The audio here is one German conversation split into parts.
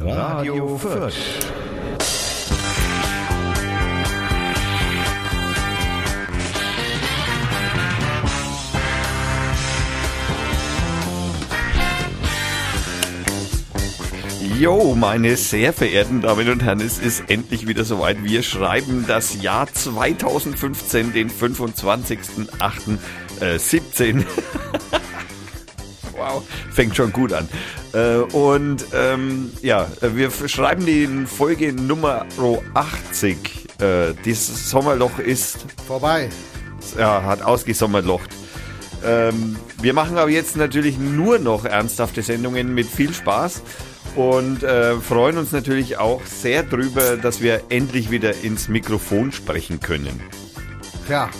Radio Fürth. Jo, meine sehr verehrten Damen und Herren, es ist endlich wieder soweit. Wir schreiben das Jahr 2015, den 25.08.17. wow, fängt schon gut an. Äh, und ähm, ja, wir schreiben die Folge Nummer 80. Äh, dieses Sommerloch ist vorbei. Ja, hat ausgesommerlocht. Ähm, wir machen aber jetzt natürlich nur noch ernsthafte Sendungen mit viel Spaß und äh, freuen uns natürlich auch sehr drüber, dass wir endlich wieder ins Mikrofon sprechen können. Tja.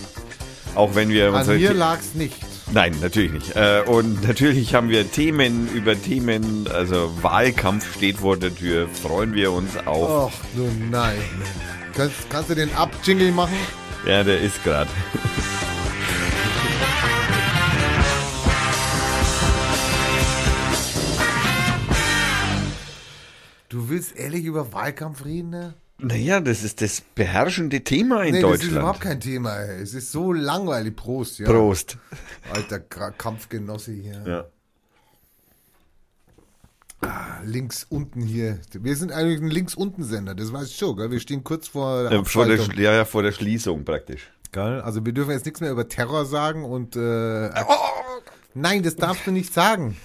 Auch wenn wir. An mir lag's nicht. Nein, natürlich nicht. Äh, und natürlich haben wir Themen über Themen, also Wahlkampf steht vor der Tür, freuen wir uns auf. Ach du nein. Kannst, kannst du den Ab-Jingle machen? Ja, der ist gerade. Du willst ehrlich über Wahlkampf reden, ne? Naja, das ist das beherrschende Thema in nee, Deutschland. Das ist überhaupt kein Thema. Ey. Es ist so langweilig. Prost, ja. Prost. Alter Kampfgenosse hier. Ja. Ah, links unten hier. Wir sind eigentlich ein links unten Sender, das weißt du schon, gell? Wir stehen kurz vor der, vor der Ja, ja, vor der Schließung praktisch. Geil. Also wir dürfen jetzt nichts mehr über Terror sagen und äh, oh, Nein, das darfst du nicht sagen.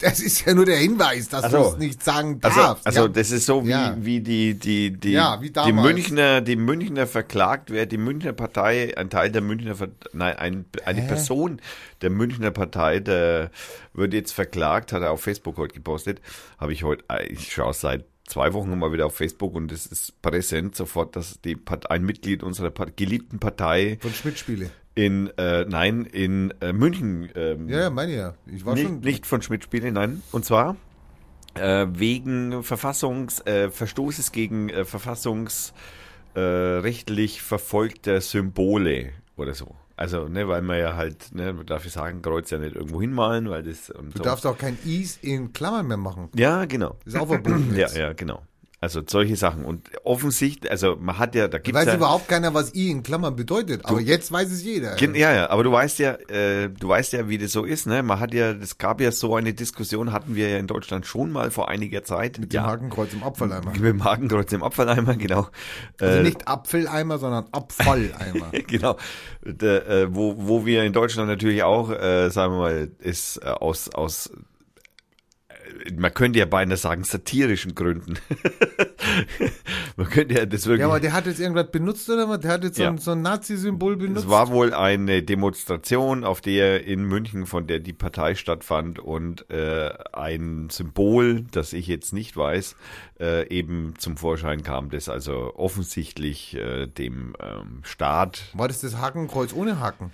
Das ist ja nur der Hinweis, dass also, du es nicht sagen also, darfst. Also, also das ist so wie, ja. wie die, die, die, ja, wie die Münchner, die Münchner verklagt wer die Münchner Partei, ein Teil der Münchner, nein, ein, eine Hä? Person der Münchner Partei, der wird jetzt verklagt, hat er auf Facebook heute gepostet, habe ich heute, ich schaue seit zwei Wochen mal wieder auf Facebook und es ist präsent sofort, dass die Partei, ein Mitglied unserer geliebten Partei von Schmidt Spiele in, äh, nein, in äh, München. Ähm, ja, ja, meine ja. Ich war nicht, schon. Nicht von Schmidt-Spiele, nein. Und zwar äh, wegen Verfassungs, äh, Verstoßes gegen äh, verfassungsrechtlich verfolgter Symbole oder so. Also, ne, weil man ja halt, ne, darf ich sagen, Kreuz ja nicht irgendwo hinmalen, weil das. du so. darfst auch kein Is in Klammern mehr machen. Ja, genau. Ist auch verboten. ja, ja, genau. Also solche Sachen. Und offensichtlich, also man hat ja, da gibt es. Weiß ja, überhaupt keiner, was I in Klammern bedeutet, aber du, jetzt weiß es jeder. Ja, ja, aber du weißt ja, äh, du weißt ja, wie das so ist, ne? Man hat ja, es gab ja so eine Diskussion, hatten wir ja in Deutschland schon mal vor einiger Zeit. Mit ja, dem Hakenkreuz im Abfalleimer. Mit dem Hakenkreuz im Abfalleimer, genau. Also äh, nicht Apfeleimer, sondern Abfalleimer. genau. Der, äh, wo, wo wir in Deutschland natürlich auch, äh, sagen wir mal, ist äh, aus, aus man könnte ja beinahe sagen, satirischen Gründen. man könnte ja das wirklich. Ja, aber der hat jetzt irgendwas benutzt oder was? Der hat jetzt so, ja. ein, so ein Nazi-Symbol benutzt. Es war wohl eine Demonstration, auf der in München, von der die Partei stattfand und äh, ein Symbol, das ich jetzt nicht weiß, äh, eben zum Vorschein kam, das also offensichtlich äh, dem ähm, Staat. War das das Hakenkreuz ohne Haken?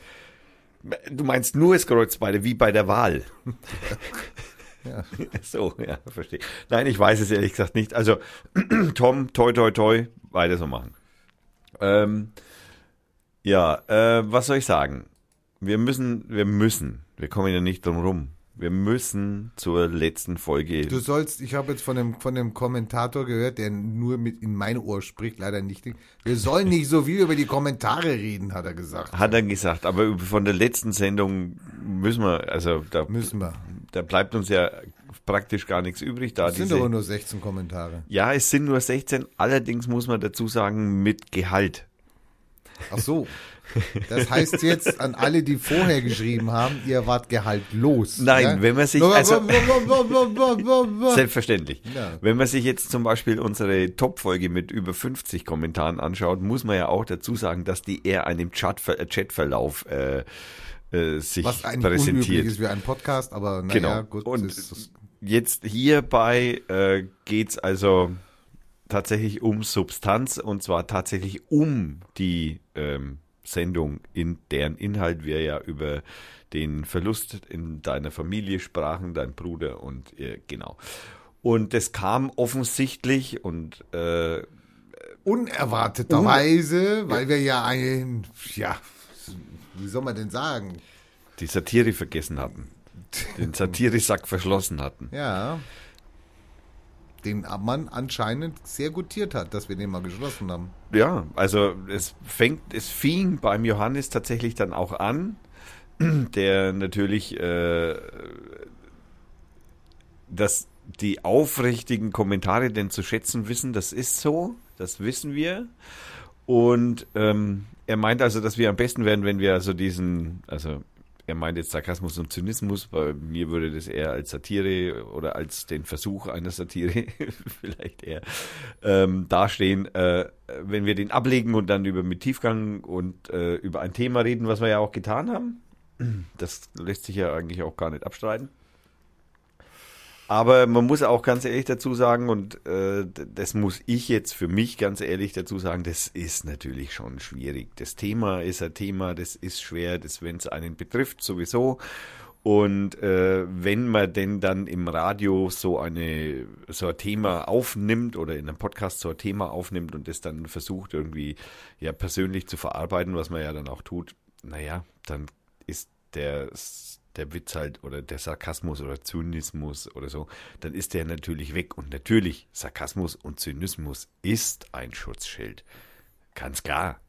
Du meinst nur das Kreuz bei wie bei der Wahl. Ja. So, ja, verstehe. Nein, ich weiß es ehrlich gesagt nicht. Also, Tom, toi, toi, toi, weiter so machen. Ähm, ja, äh, was soll ich sagen? Wir müssen, wir müssen, wir kommen ja nicht drum rum. Wir müssen zur letzten Folge. Du sollst, ich habe jetzt von dem, von dem Kommentator gehört, der nur mit in mein Ohr spricht, leider nicht. Wir sollen nicht so viel über die Kommentare reden, hat er gesagt. Hat er gesagt, aber von der letzten Sendung müssen wir, also da müssen wir. Da bleibt uns ja praktisch gar nichts übrig. Da es sind aber nur 16 Kommentare. Ja, es sind nur 16. Allerdings muss man dazu sagen, mit Gehalt. Ach so. Das heißt jetzt an alle, die vorher geschrieben haben, ihr wart gehaltlos. Nein, ja? wenn man sich also selbstverständlich. Ja. Wenn man sich jetzt zum Beispiel unsere Top-Folge mit über 50 Kommentaren anschaut, muss man ja auch dazu sagen, dass die eher einem Chat äh, Chatverlauf äh, äh, sich Was eigentlich präsentiert. ist wie ein Podcast, aber naja, genau. gut. Und jetzt hierbei äh, geht's also tatsächlich um Substanz und zwar tatsächlich um die ähm, Sendung, in deren Inhalt wir ja über den Verlust in deiner Familie sprachen, dein Bruder und äh, genau. Und das kam offensichtlich und äh, unerwarteterweise, un weil wir ja ein, ja, wie soll man denn sagen? Die Satire vergessen hatten. Den Satiresack verschlossen hatten. Ja. Den man anscheinend sehr gutiert hat, dass wir den mal geschlossen haben. Ja, also es fängt, es fing beim Johannes tatsächlich dann auch an, der natürlich äh, dass die aufrichtigen Kommentare denn zu schätzen wissen, das ist so, das wissen wir. Und ähm, er meint also, dass wir am besten werden, wenn wir also diesen, also er meint jetzt Sarkasmus und Zynismus, bei mir würde das eher als Satire oder als den Versuch einer Satire vielleicht eher ähm, dastehen, äh, wenn wir den ablegen und dann über mit Tiefgang und äh, über ein Thema reden, was wir ja auch getan haben. Das lässt sich ja eigentlich auch gar nicht abstreiten. Aber man muss auch ganz ehrlich dazu sagen, und äh, das muss ich jetzt für mich ganz ehrlich dazu sagen, das ist natürlich schon schwierig. Das Thema ist ein Thema, das ist schwer, das wenn es einen betrifft sowieso. Und äh, wenn man denn dann im Radio so eine so ein Thema aufnimmt oder in einem Podcast so ein Thema aufnimmt und das dann versucht irgendwie ja persönlich zu verarbeiten, was man ja dann auch tut, naja, dann ist der der Witz halt oder der Sarkasmus oder Zynismus oder so, dann ist der natürlich weg. Und natürlich, Sarkasmus und Zynismus ist ein Schutzschild. Ganz klar.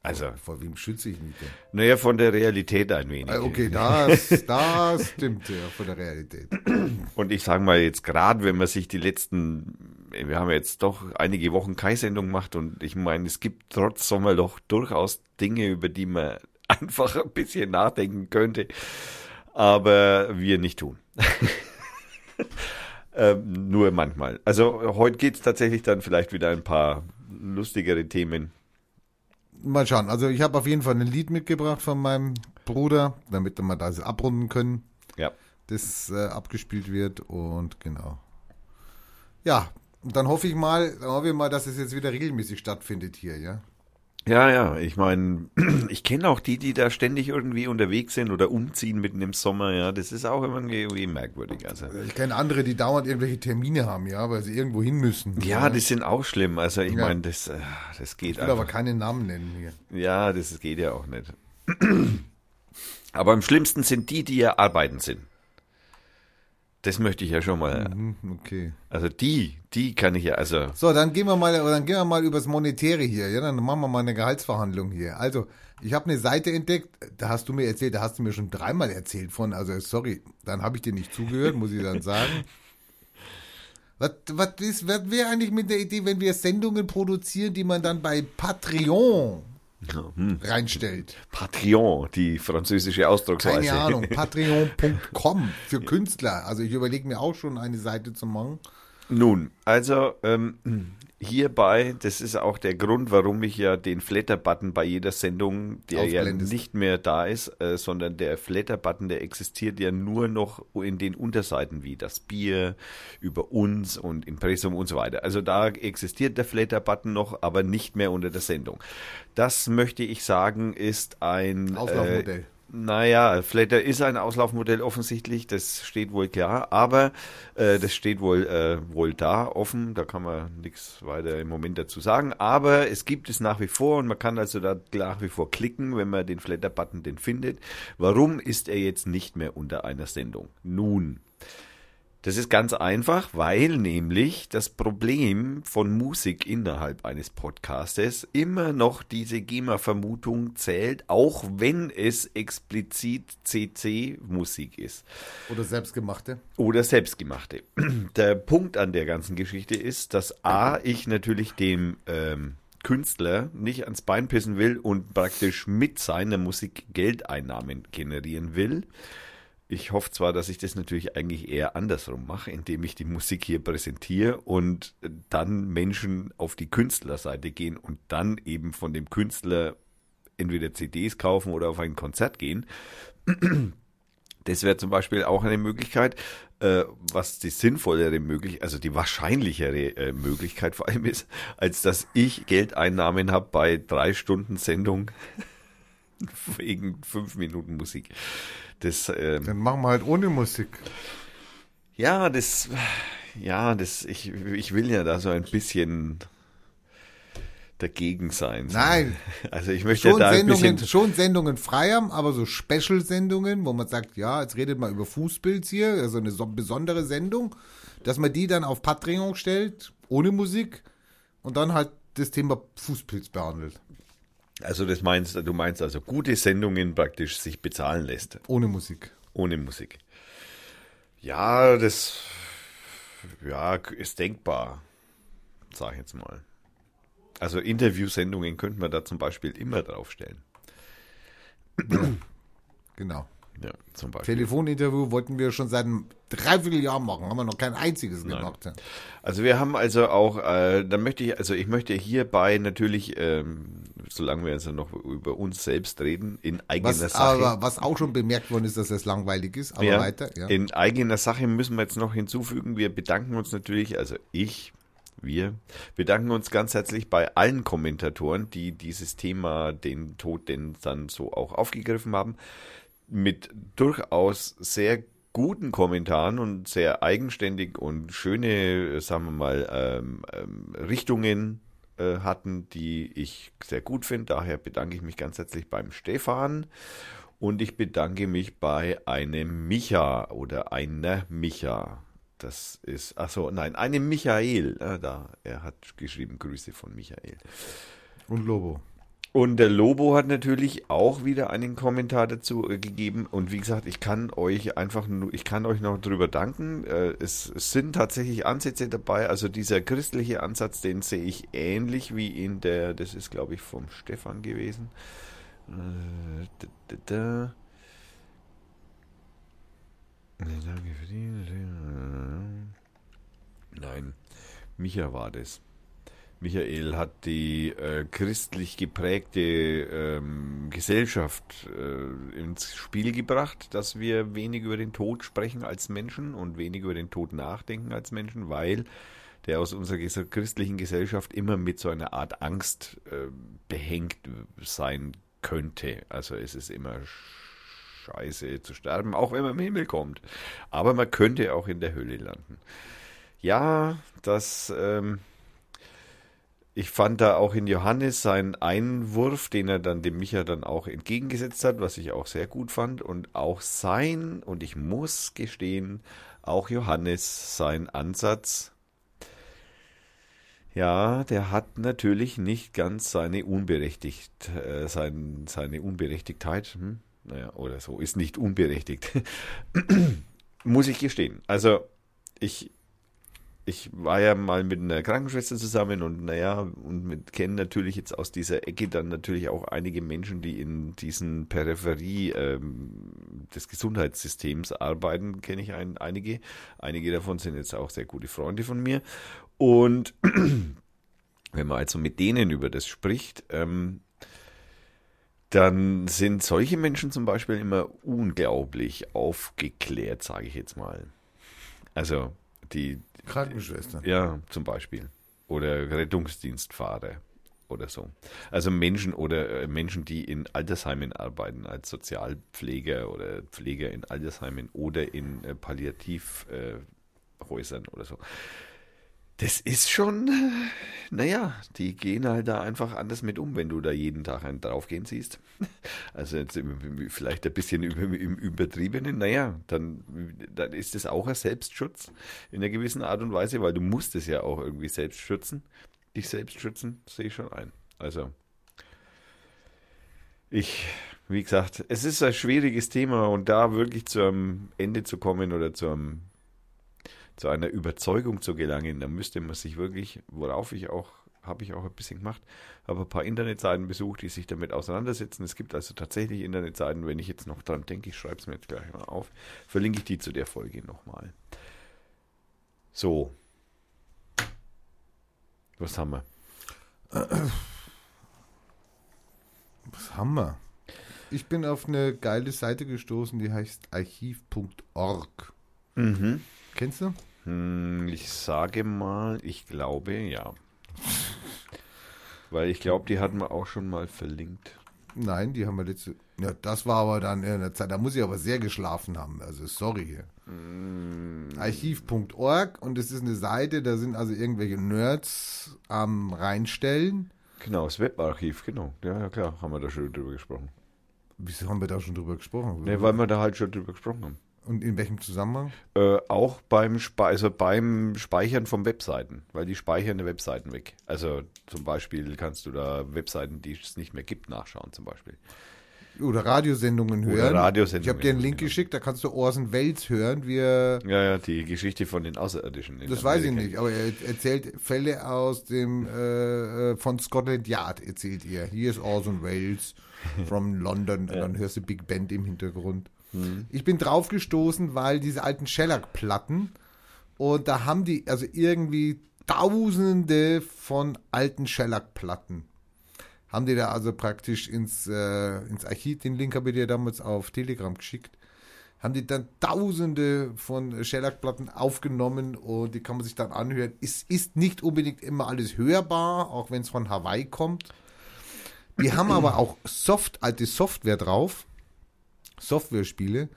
Also, vor wem schütze ich mich denn? Naja, von der Realität ein wenig. Ah, okay, das, das stimmt ja, von der Realität. Und ich sage mal jetzt gerade, wenn man sich die letzten, wir haben jetzt doch einige Wochen keine Sendung gemacht und ich meine, es gibt trotz Sommerloch durchaus Dinge, über die man einfach ein bisschen nachdenken könnte aber wir nicht tun. ähm, nur manchmal. Also heute geht es tatsächlich dann vielleicht wieder ein paar lustigere Themen. Mal schauen. Also ich habe auf jeden Fall ein Lied mitgebracht von meinem Bruder, damit wir das abrunden können. Ja. Das äh, abgespielt wird und genau. Ja, und dann hoffe ich mal, dann hoffe ich mal, dass es jetzt wieder regelmäßig stattfindet hier, ja. Ja, ja, ich meine, ich kenne auch die, die da ständig irgendwie unterwegs sind oder umziehen mitten im Sommer, ja, das ist auch immer irgendwie merkwürdig. Also. Ich kenne andere, die dauernd irgendwelche Termine haben, ja, weil sie irgendwo hin müssen. Ja, ja. die sind auch schlimm, also ich ja. meine, das, äh, das geht Ich will einfach. aber keine Namen nennen hier. Ja, das geht ja auch nicht. Aber am schlimmsten sind die, die ja arbeiten sind. Das möchte ich ja schon mal. Mhm, okay. Also die, die kann ich ja, also. So, dann gehen wir mal, dann gehen wir mal übers Monetäre hier. Ja, dann machen wir mal eine Gehaltsverhandlung hier. Also, ich habe eine Seite entdeckt, da hast du mir erzählt, da hast du mir schon dreimal erzählt von. Also, sorry, dann habe ich dir nicht zugehört, muss ich dann sagen. Was, was, ist, was wäre eigentlich mit der Idee, wenn wir Sendungen produzieren, die man dann bei Patreon hm. reinstellt. Patreon, die französische Ausdrucksweise. Keine Ahnung, patreon.com für Künstler. Also ich überlege mir auch schon eine Seite zu machen. Nun, also ähm, hierbei, das ist auch der Grund, warum ich ja den Flatter-Button bei jeder Sendung, der ja nicht mehr da ist, äh, sondern der Flatter-Button, der existiert ja nur noch in den Unterseiten wie das Bier, über uns und Impressum und so weiter. Also da existiert der Flatter-Button noch, aber nicht mehr unter der Sendung. Das möchte ich sagen, ist ein Auslaufmodell. Äh, naja, Flatter ist ein Auslaufmodell offensichtlich, das steht wohl klar, aber äh, das steht wohl, äh, wohl da offen, da kann man nichts weiter im Moment dazu sagen, aber es gibt es nach wie vor und man kann also da nach wie vor klicken, wenn man den Flatter-Button den findet. Warum ist er jetzt nicht mehr unter einer Sendung? Nun, das ist ganz einfach, weil nämlich das Problem von Musik innerhalb eines Podcastes immer noch diese GEMA-Vermutung zählt, auch wenn es explizit CC-Musik ist. Oder selbstgemachte. Oder selbstgemachte. Der Punkt an der ganzen Geschichte ist, dass A, ich natürlich dem ähm, Künstler nicht ans Bein pissen will und praktisch mit seiner Musik Geldeinnahmen generieren will ich hoffe zwar, dass ich das natürlich eigentlich eher andersrum mache, indem ich die Musik hier präsentiere und dann Menschen auf die Künstlerseite gehen und dann eben von dem Künstler entweder CDs kaufen oder auf ein Konzert gehen. Das wäre zum Beispiel auch eine Möglichkeit, äh, was die sinnvollere Möglichkeit, also die wahrscheinlichere äh, Möglichkeit vor allem ist, als dass ich Geldeinnahmen habe bei drei Stunden Sendung wegen fünf Minuten Musik. Das, ähm, Dann machen wir halt ohne Musik. Ja, das, ja, das, ich, ich will ja da so ein bisschen dagegen sein. Nein. Also ich möchte schon da Sendungen, schon Sendungen frei haben, aber so Special-Sendungen, wo man sagt, ja, jetzt redet mal über Fußpilz hier, also eine so besondere Sendung. dass man die dann auf Patreon stellt, ohne Musik und dann halt das Thema Fußpilz behandelt. Also das meinst du meinst also gute Sendungen praktisch sich bezahlen lässt. Ohne Musik. Ohne Musik. Ja, das ja, ist denkbar, sag ich jetzt mal. Also Interviewsendungen könnte man da zum Beispiel immer draufstellen. Genau. Ja, zum Beispiel. Telefoninterview wollten wir schon seit einem Dreivierteljahr machen, haben wir noch kein einziges Nein. gemacht. Also wir haben also auch, äh, da möchte ich, also ich möchte hierbei natürlich, ähm, solange wir also noch über uns selbst reden, in eigener was, Sache. Aber was auch schon bemerkt worden ist, dass es langweilig ist, aber ja, weiter. Ja. In eigener Sache müssen wir jetzt noch hinzufügen, wir bedanken uns natürlich, also ich, wir bedanken uns ganz herzlich bei allen Kommentatoren, die dieses Thema, den Tod, den dann so auch aufgegriffen haben mit durchaus sehr guten Kommentaren und sehr eigenständig und schöne, sagen wir mal, ähm, ähm, Richtungen äh, hatten, die ich sehr gut finde. Daher bedanke ich mich ganz herzlich beim Stefan und ich bedanke mich bei einem Micha oder einer Micha. Das ist, achso, nein, einem Michael. Äh, da, er hat geschrieben, Grüße von Michael. Und Lobo. Und der Lobo hat natürlich auch wieder einen Kommentar dazu äh, gegeben. Und wie gesagt, ich kann euch einfach nur, ich kann euch noch drüber danken. Äh, es, sind tatsächlich Ansätze dabei. Also dieser christliche Ansatz, den sehe ich ähnlich wie in der, das ist glaube ich vom Stefan gewesen. Äh, Nein, Micha war das. Michael hat die äh, christlich geprägte ähm, Gesellschaft äh, ins Spiel gebracht, dass wir wenig über den Tod sprechen als Menschen und wenig über den Tod nachdenken als Menschen, weil der aus unserer christlichen Gesellschaft immer mit so einer Art Angst äh, behängt sein könnte. Also es ist immer scheiße zu sterben, auch wenn man im Himmel kommt. Aber man könnte auch in der Hölle landen. Ja, das ähm, ich fand da auch in Johannes seinen Einwurf, den er dann dem Micha dann auch entgegengesetzt hat, was ich auch sehr gut fand. Und auch sein, und ich muss gestehen, auch Johannes sein Ansatz, ja, der hat natürlich nicht ganz seine Unberechtigt, äh, sein, seine Unberechtigtheit, hm? naja, oder so, ist nicht unberechtigt. muss ich gestehen. Also, ich, ich war ja mal mit einer Krankenschwester zusammen und naja, und kennen natürlich jetzt aus dieser Ecke dann natürlich auch einige Menschen, die in diesen Peripherie ähm, des Gesundheitssystems arbeiten, kenne ich ein, einige. Einige davon sind jetzt auch sehr gute Freunde von mir. Und wenn man also mit denen über das spricht, ähm, dann sind solche Menschen zum Beispiel immer unglaublich aufgeklärt, sage ich jetzt mal. Also die Krankenschwestern. Ja, zum Beispiel. Oder Rettungsdienstfahrer oder so. Also Menschen oder äh, Menschen, die in Altersheimen arbeiten als Sozialpfleger oder Pfleger in Altersheimen oder in äh, Palliativhäusern äh, oder so das ist schon, naja, die gehen halt da einfach anders mit um, wenn du da jeden Tag einen draufgehen siehst. Also jetzt vielleicht ein bisschen im Übertriebenen, naja, dann, dann ist es auch ein Selbstschutz in einer gewissen Art und Weise, weil du musst es ja auch irgendwie selbst schützen. Dich selbst schützen, sehe ich schon ein. Also, ich, wie gesagt, es ist ein schwieriges Thema und da wirklich zu einem Ende zu kommen oder zu einem zu einer Überzeugung zu gelangen, dann müsste man sich wirklich, worauf ich auch, habe ich auch ein bisschen gemacht, habe ein paar Internetseiten besucht, die sich damit auseinandersetzen. Es gibt also tatsächlich Internetseiten, wenn ich jetzt noch dran denke, ich schreibe es mir jetzt gleich mal auf, verlinke ich die zu der Folge nochmal. So. Was haben wir? Was haben wir? Ich bin auf eine geile Seite gestoßen, die heißt archiv.org. Mhm. Kennst du? Hm, ich sage mal, ich glaube ja. Weil ich glaube, die hatten wir auch schon mal verlinkt. Nein, die haben wir letzte. Ja, das war aber dann in der Zeit, da muss ich aber sehr geschlafen haben. Also sorry. Mm. Archiv.org und es ist eine Seite, da sind also irgendwelche Nerds am reinstellen. Genau, das Webarchiv, genau. Ja, ja klar, haben wir da schon drüber gesprochen. Wieso haben wir da schon drüber gesprochen? Ne, weil wir da halt schon drüber gesprochen haben. Und in welchem Zusammenhang? Äh, auch beim, Spe also beim Speichern von Webseiten, weil die speichern die Webseiten weg. Also zum Beispiel kannst du da Webseiten, die es nicht mehr gibt, nachschauen zum Beispiel. Oder Radiosendungen hören. Oder Radiosendungen. Ich habe dir einen Link genau. geschickt, da kannst du Orson Welles hören, wie er Ja, ja, die Geschichte von den Außerirdischen. Das weiß ich nicht, aber er erzählt Fälle aus dem äh, äh, von Scotland Yard, erzählt er. Hier ist Orson Welles from London ja. und dann hörst du Big Band im Hintergrund. Mhm. Ich bin draufgestoßen, weil diese alten Shellac-Platten und da haben die also irgendwie tausende von alten Shellac-Platten haben die da also praktisch ins, äh, ins Archiv, den Link habe ich dir damals auf Telegram geschickt, haben die dann tausende von Shellac-Platten aufgenommen und die kann man sich dann anhören. Es ist nicht unbedingt immer alles hörbar, auch wenn es von Hawaii kommt. Die haben aber auch Soft, alte Software drauf, Software-Spiele.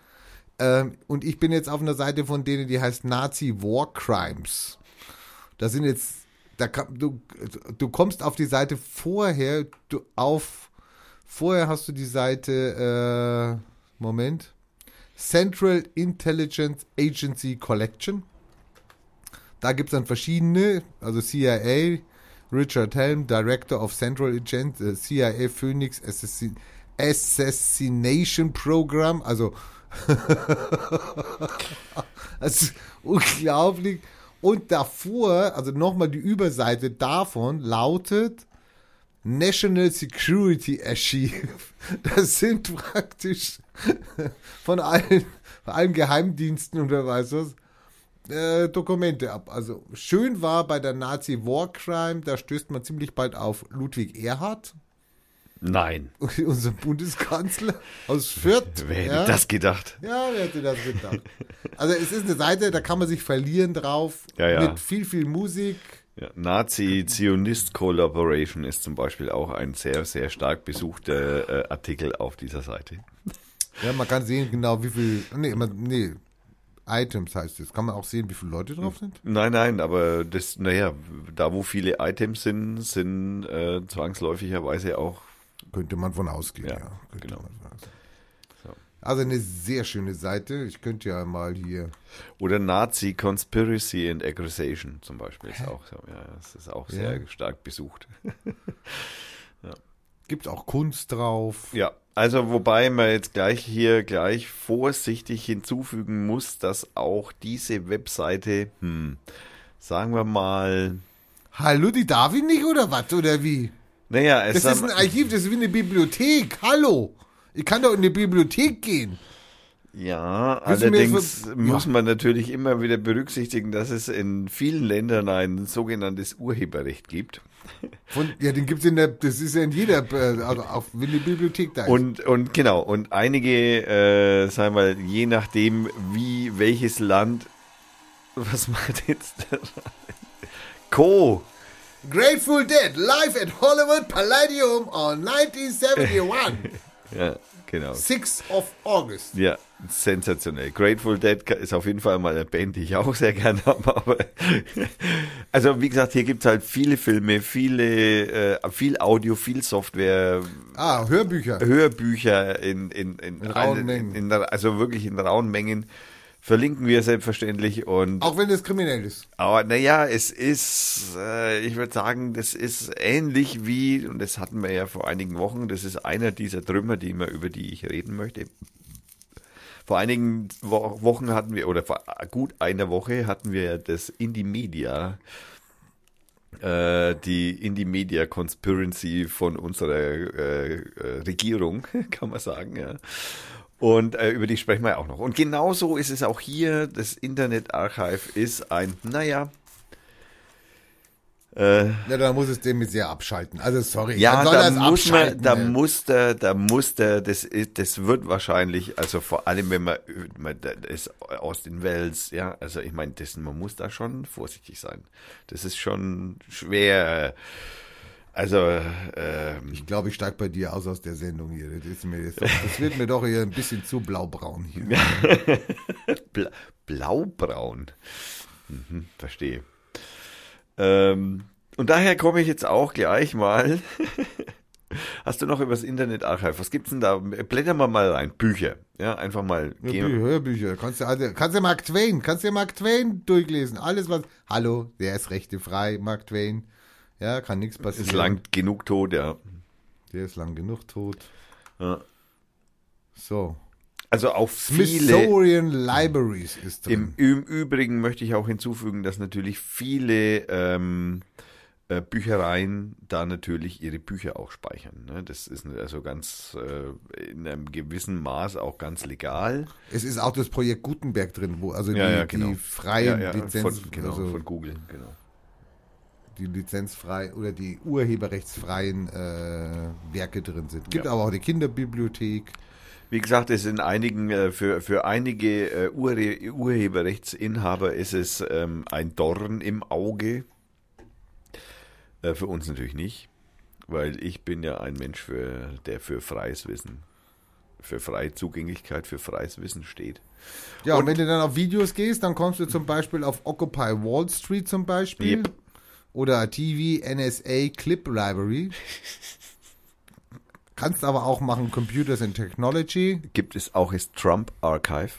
Ähm, und ich bin jetzt auf einer Seite von denen, die heißt Nazi War Crimes. Da sind jetzt da du, du kommst auf die Seite vorher, du auf, vorher hast du die Seite, äh, Moment, Central Intelligence Agency Collection. Da gibt es dann verschiedene, also CIA, Richard Helm, Director of Central Agent, äh, CIA Phoenix Assassin Assassination Program, also das ist unglaublich. Und davor, also nochmal die Überseite davon lautet National Security Archive. Das sind praktisch von allen, von allen Geheimdiensten oder was was äh, Dokumente ab. Also schön war bei der Nazi War Crime, da stößt man ziemlich bald auf Ludwig Erhard. Nein. Unser Bundeskanzler aus Fürth. Wer hätte ja. das gedacht? Ja, wer hätte das gedacht? Also es ist eine Seite, da kann man sich verlieren drauf. Ja, ja. Mit viel, viel Musik. Ja, Nazi-Zionist-Collaboration ist zum Beispiel auch ein sehr, sehr stark besuchter äh, Artikel auf dieser Seite. Ja, man kann sehen genau, wie viel. Nee, man, nee, Items heißt es. Kann man auch sehen, wie viele Leute drauf sind? Nein, nein, aber das, naja, da wo viele Items sind, sind äh, zwangsläufigerweise auch könnte man von ausgehen, ja. ja genau. So. Also eine sehr schöne Seite. Ich könnte ja mal hier. Oder Nazi Conspiracy and Aggression zum Beispiel ist auch. Ja, das ist auch sehr ja. stark besucht. ja. Gibt auch Kunst drauf. Ja, also wobei man jetzt gleich hier gleich vorsichtig hinzufügen muss, dass auch diese Webseite, hm, sagen wir mal. Hallo, die darf ich nicht oder was? Oder wie? Naja, es das ist ein Archiv, das ist wie eine Bibliothek. Hallo. Ich kann doch in eine Bibliothek gehen. Ja, allerdings für, muss ja. man natürlich immer wieder berücksichtigen, dass es in vielen Ländern ein sogenanntes Urheberrecht gibt. Von, ja, den gibt's in der, das ist ja in jeder, äh, also auf, wenn die Bibliothek da ist. Und, und genau, und einige, äh, sagen wir, je nachdem, wie, welches Land, was macht jetzt Co. Grateful Dead live at Hollywood Palladium on 1971. ja, genau. 6 of August. Ja, sensationell. Grateful Dead ist auf jeden Fall mal eine Band, die ich auch sehr gerne habe. Aber also wie gesagt, hier gibt es halt viele Filme, viele, äh, viel Audio, viel Software. Ah, Hörbücher. Hörbücher in, in, in, in rauen Mengen. In, also wirklich in rauen Mengen. Verlinken wir selbstverständlich und. Auch wenn es kriminell ist. Aber naja, es ist, äh, ich würde sagen, das ist ähnlich wie, und das hatten wir ja vor einigen Wochen, das ist einer dieser Trümmer, die immer, über die ich reden möchte. Vor einigen Wo Wochen hatten wir, oder vor gut einer Woche hatten wir das Indie Media, äh, die Indie Media Conspiracy von unserer äh, äh Regierung, kann man sagen, ja. Und äh, über die sprechen wir ja auch noch. Und genauso ist es auch hier. Das Internet Archive ist ein, naja. Äh, ja, da muss es dem sehr abschalten. Also sorry. Ja, da muss man, da muss der, da muss der, das, das wird wahrscheinlich, also vor allem wenn man, man das aus den Wells, ja, also ich meine, man muss da schon vorsichtig sein. Das ist schon schwer. Also, ähm, ich glaube, ich steige bei dir aus aus der Sendung hier. Das, mir, das wird mir doch hier ein bisschen zu blaubraun hier. Bla blaubraun. Mhm, verstehe. Ähm, und daher komme ich jetzt auch gleich mal Hast du noch über das Internetarchiv? Was gibt's denn da? Blättern wir mal rein. Bücher. Ja, einfach mal. Ja, Bücher, Hörbücher. Kannst du, also, kannst du Mark Twain, kannst du Mark Twain durchlesen. Alles was, hallo, der ist rechtefrei, Mark Twain. Ja, kann nichts passieren. Ist lang genug tot, ja. Der ist lang genug tot. Ja. So. Also auch viele. Smithsonian Libraries ist drin. Im, Im, Übrigen möchte ich auch hinzufügen, dass natürlich viele ähm, äh, Büchereien da natürlich ihre Bücher auch speichern. Ne? Das ist also ganz äh, in einem gewissen Maß auch ganz legal. Es ist auch das Projekt Gutenberg drin, wo also ja, die, ja, genau. die freien ja, Lizenzen von, genau, also, von Google, genau. Die lizenzfrei oder die urheberrechtsfreien äh, Werke drin sind. Gibt aber auch eine Kinderbibliothek. Wie gesagt, es in einigen, äh, für, für einige äh, Urhe Urheberrechtsinhaber ist es ähm, ein Dorn im Auge. Äh, für uns natürlich nicht, weil ich bin ja ein Mensch, für, der für freies Wissen, für freie Zugänglichkeit, für freies Wissen steht. Ja, und, und wenn du dann auf Videos gehst, dann kommst du zum Beispiel auf Occupy Wall Street zum Beispiel. Yep. Oder TV NSA Clip Library. Kannst aber auch machen Computers and Technology. Gibt es auch das Trump Archive.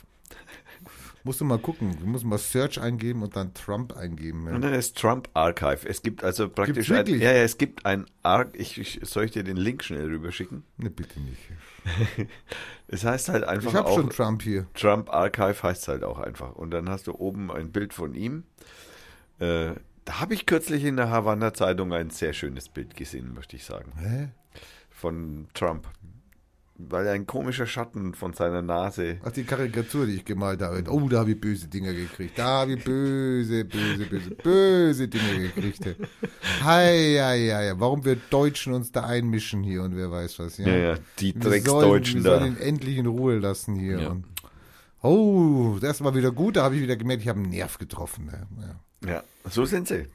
Musst du mal gucken. Du musst mal Search eingeben und dann Trump eingeben. Ja. Und dann ist Trump Archive. Es gibt also praktisch ein, ja, ja, es gibt ein Arc. Ich, ich, soll ich dir den Link schnell rüberschicken? Ne, bitte nicht. es heißt halt einfach Ich habe schon Trump hier. Trump Archive heißt halt auch einfach. Und dann hast du oben ein Bild von ihm. Äh, da habe ich kürzlich in der Havanna Zeitung ein sehr schönes Bild gesehen, möchte ich sagen. Hä? Von Trump weil ein komischer Schatten von seiner Nase. Ach, die Karikatur, die ich gemalt habe. Oh, da habe ich böse Dinge gekriegt. Da habe ich böse, böse, böse, böse Dinge gekriegt. Hei, hei, hei. Warum wir Deutschen uns da einmischen hier und wer weiß was. Ja, ja, ja die Drecksdeutschen da. Wir sollen ihn endlich in Ruhe lassen hier. Ja. Und, oh, das war wieder gut. Da habe ich wieder gemerkt, ich habe einen Nerv getroffen. Ja. Ja, so sind sie.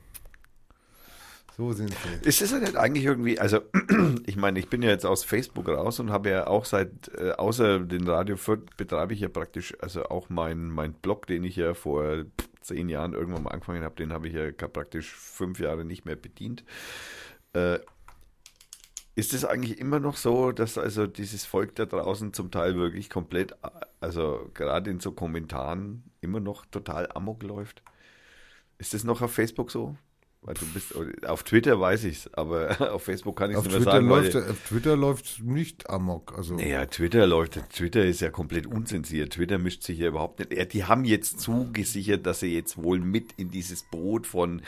So sind sie. Ist es ja nicht eigentlich irgendwie, also ich meine, ich bin ja jetzt aus Facebook raus und habe ja auch seit, äh, außer den Radio Fürth, betreibe ich ja praktisch, also auch meinen mein Blog, den ich ja vor zehn Jahren irgendwann mal angefangen habe, den habe ich ja praktisch fünf Jahre nicht mehr bedient. Äh, ist es eigentlich immer noch so, dass also dieses Volk da draußen zum Teil wirklich komplett, also gerade in so Kommentaren immer noch total amok läuft? Ist das noch auf Facebook so? Weil du bist, auf Twitter weiß ich's, aber auf Facebook kann ich es nicht mehr sagen. Läuft, auf Twitter läuft nicht amok. Also. Naja, Twitter läuft, Twitter ist ja komplett unzensiert. Twitter mischt sich ja überhaupt nicht. Die haben jetzt zugesichert, dass sie jetzt wohl mit in dieses Boot von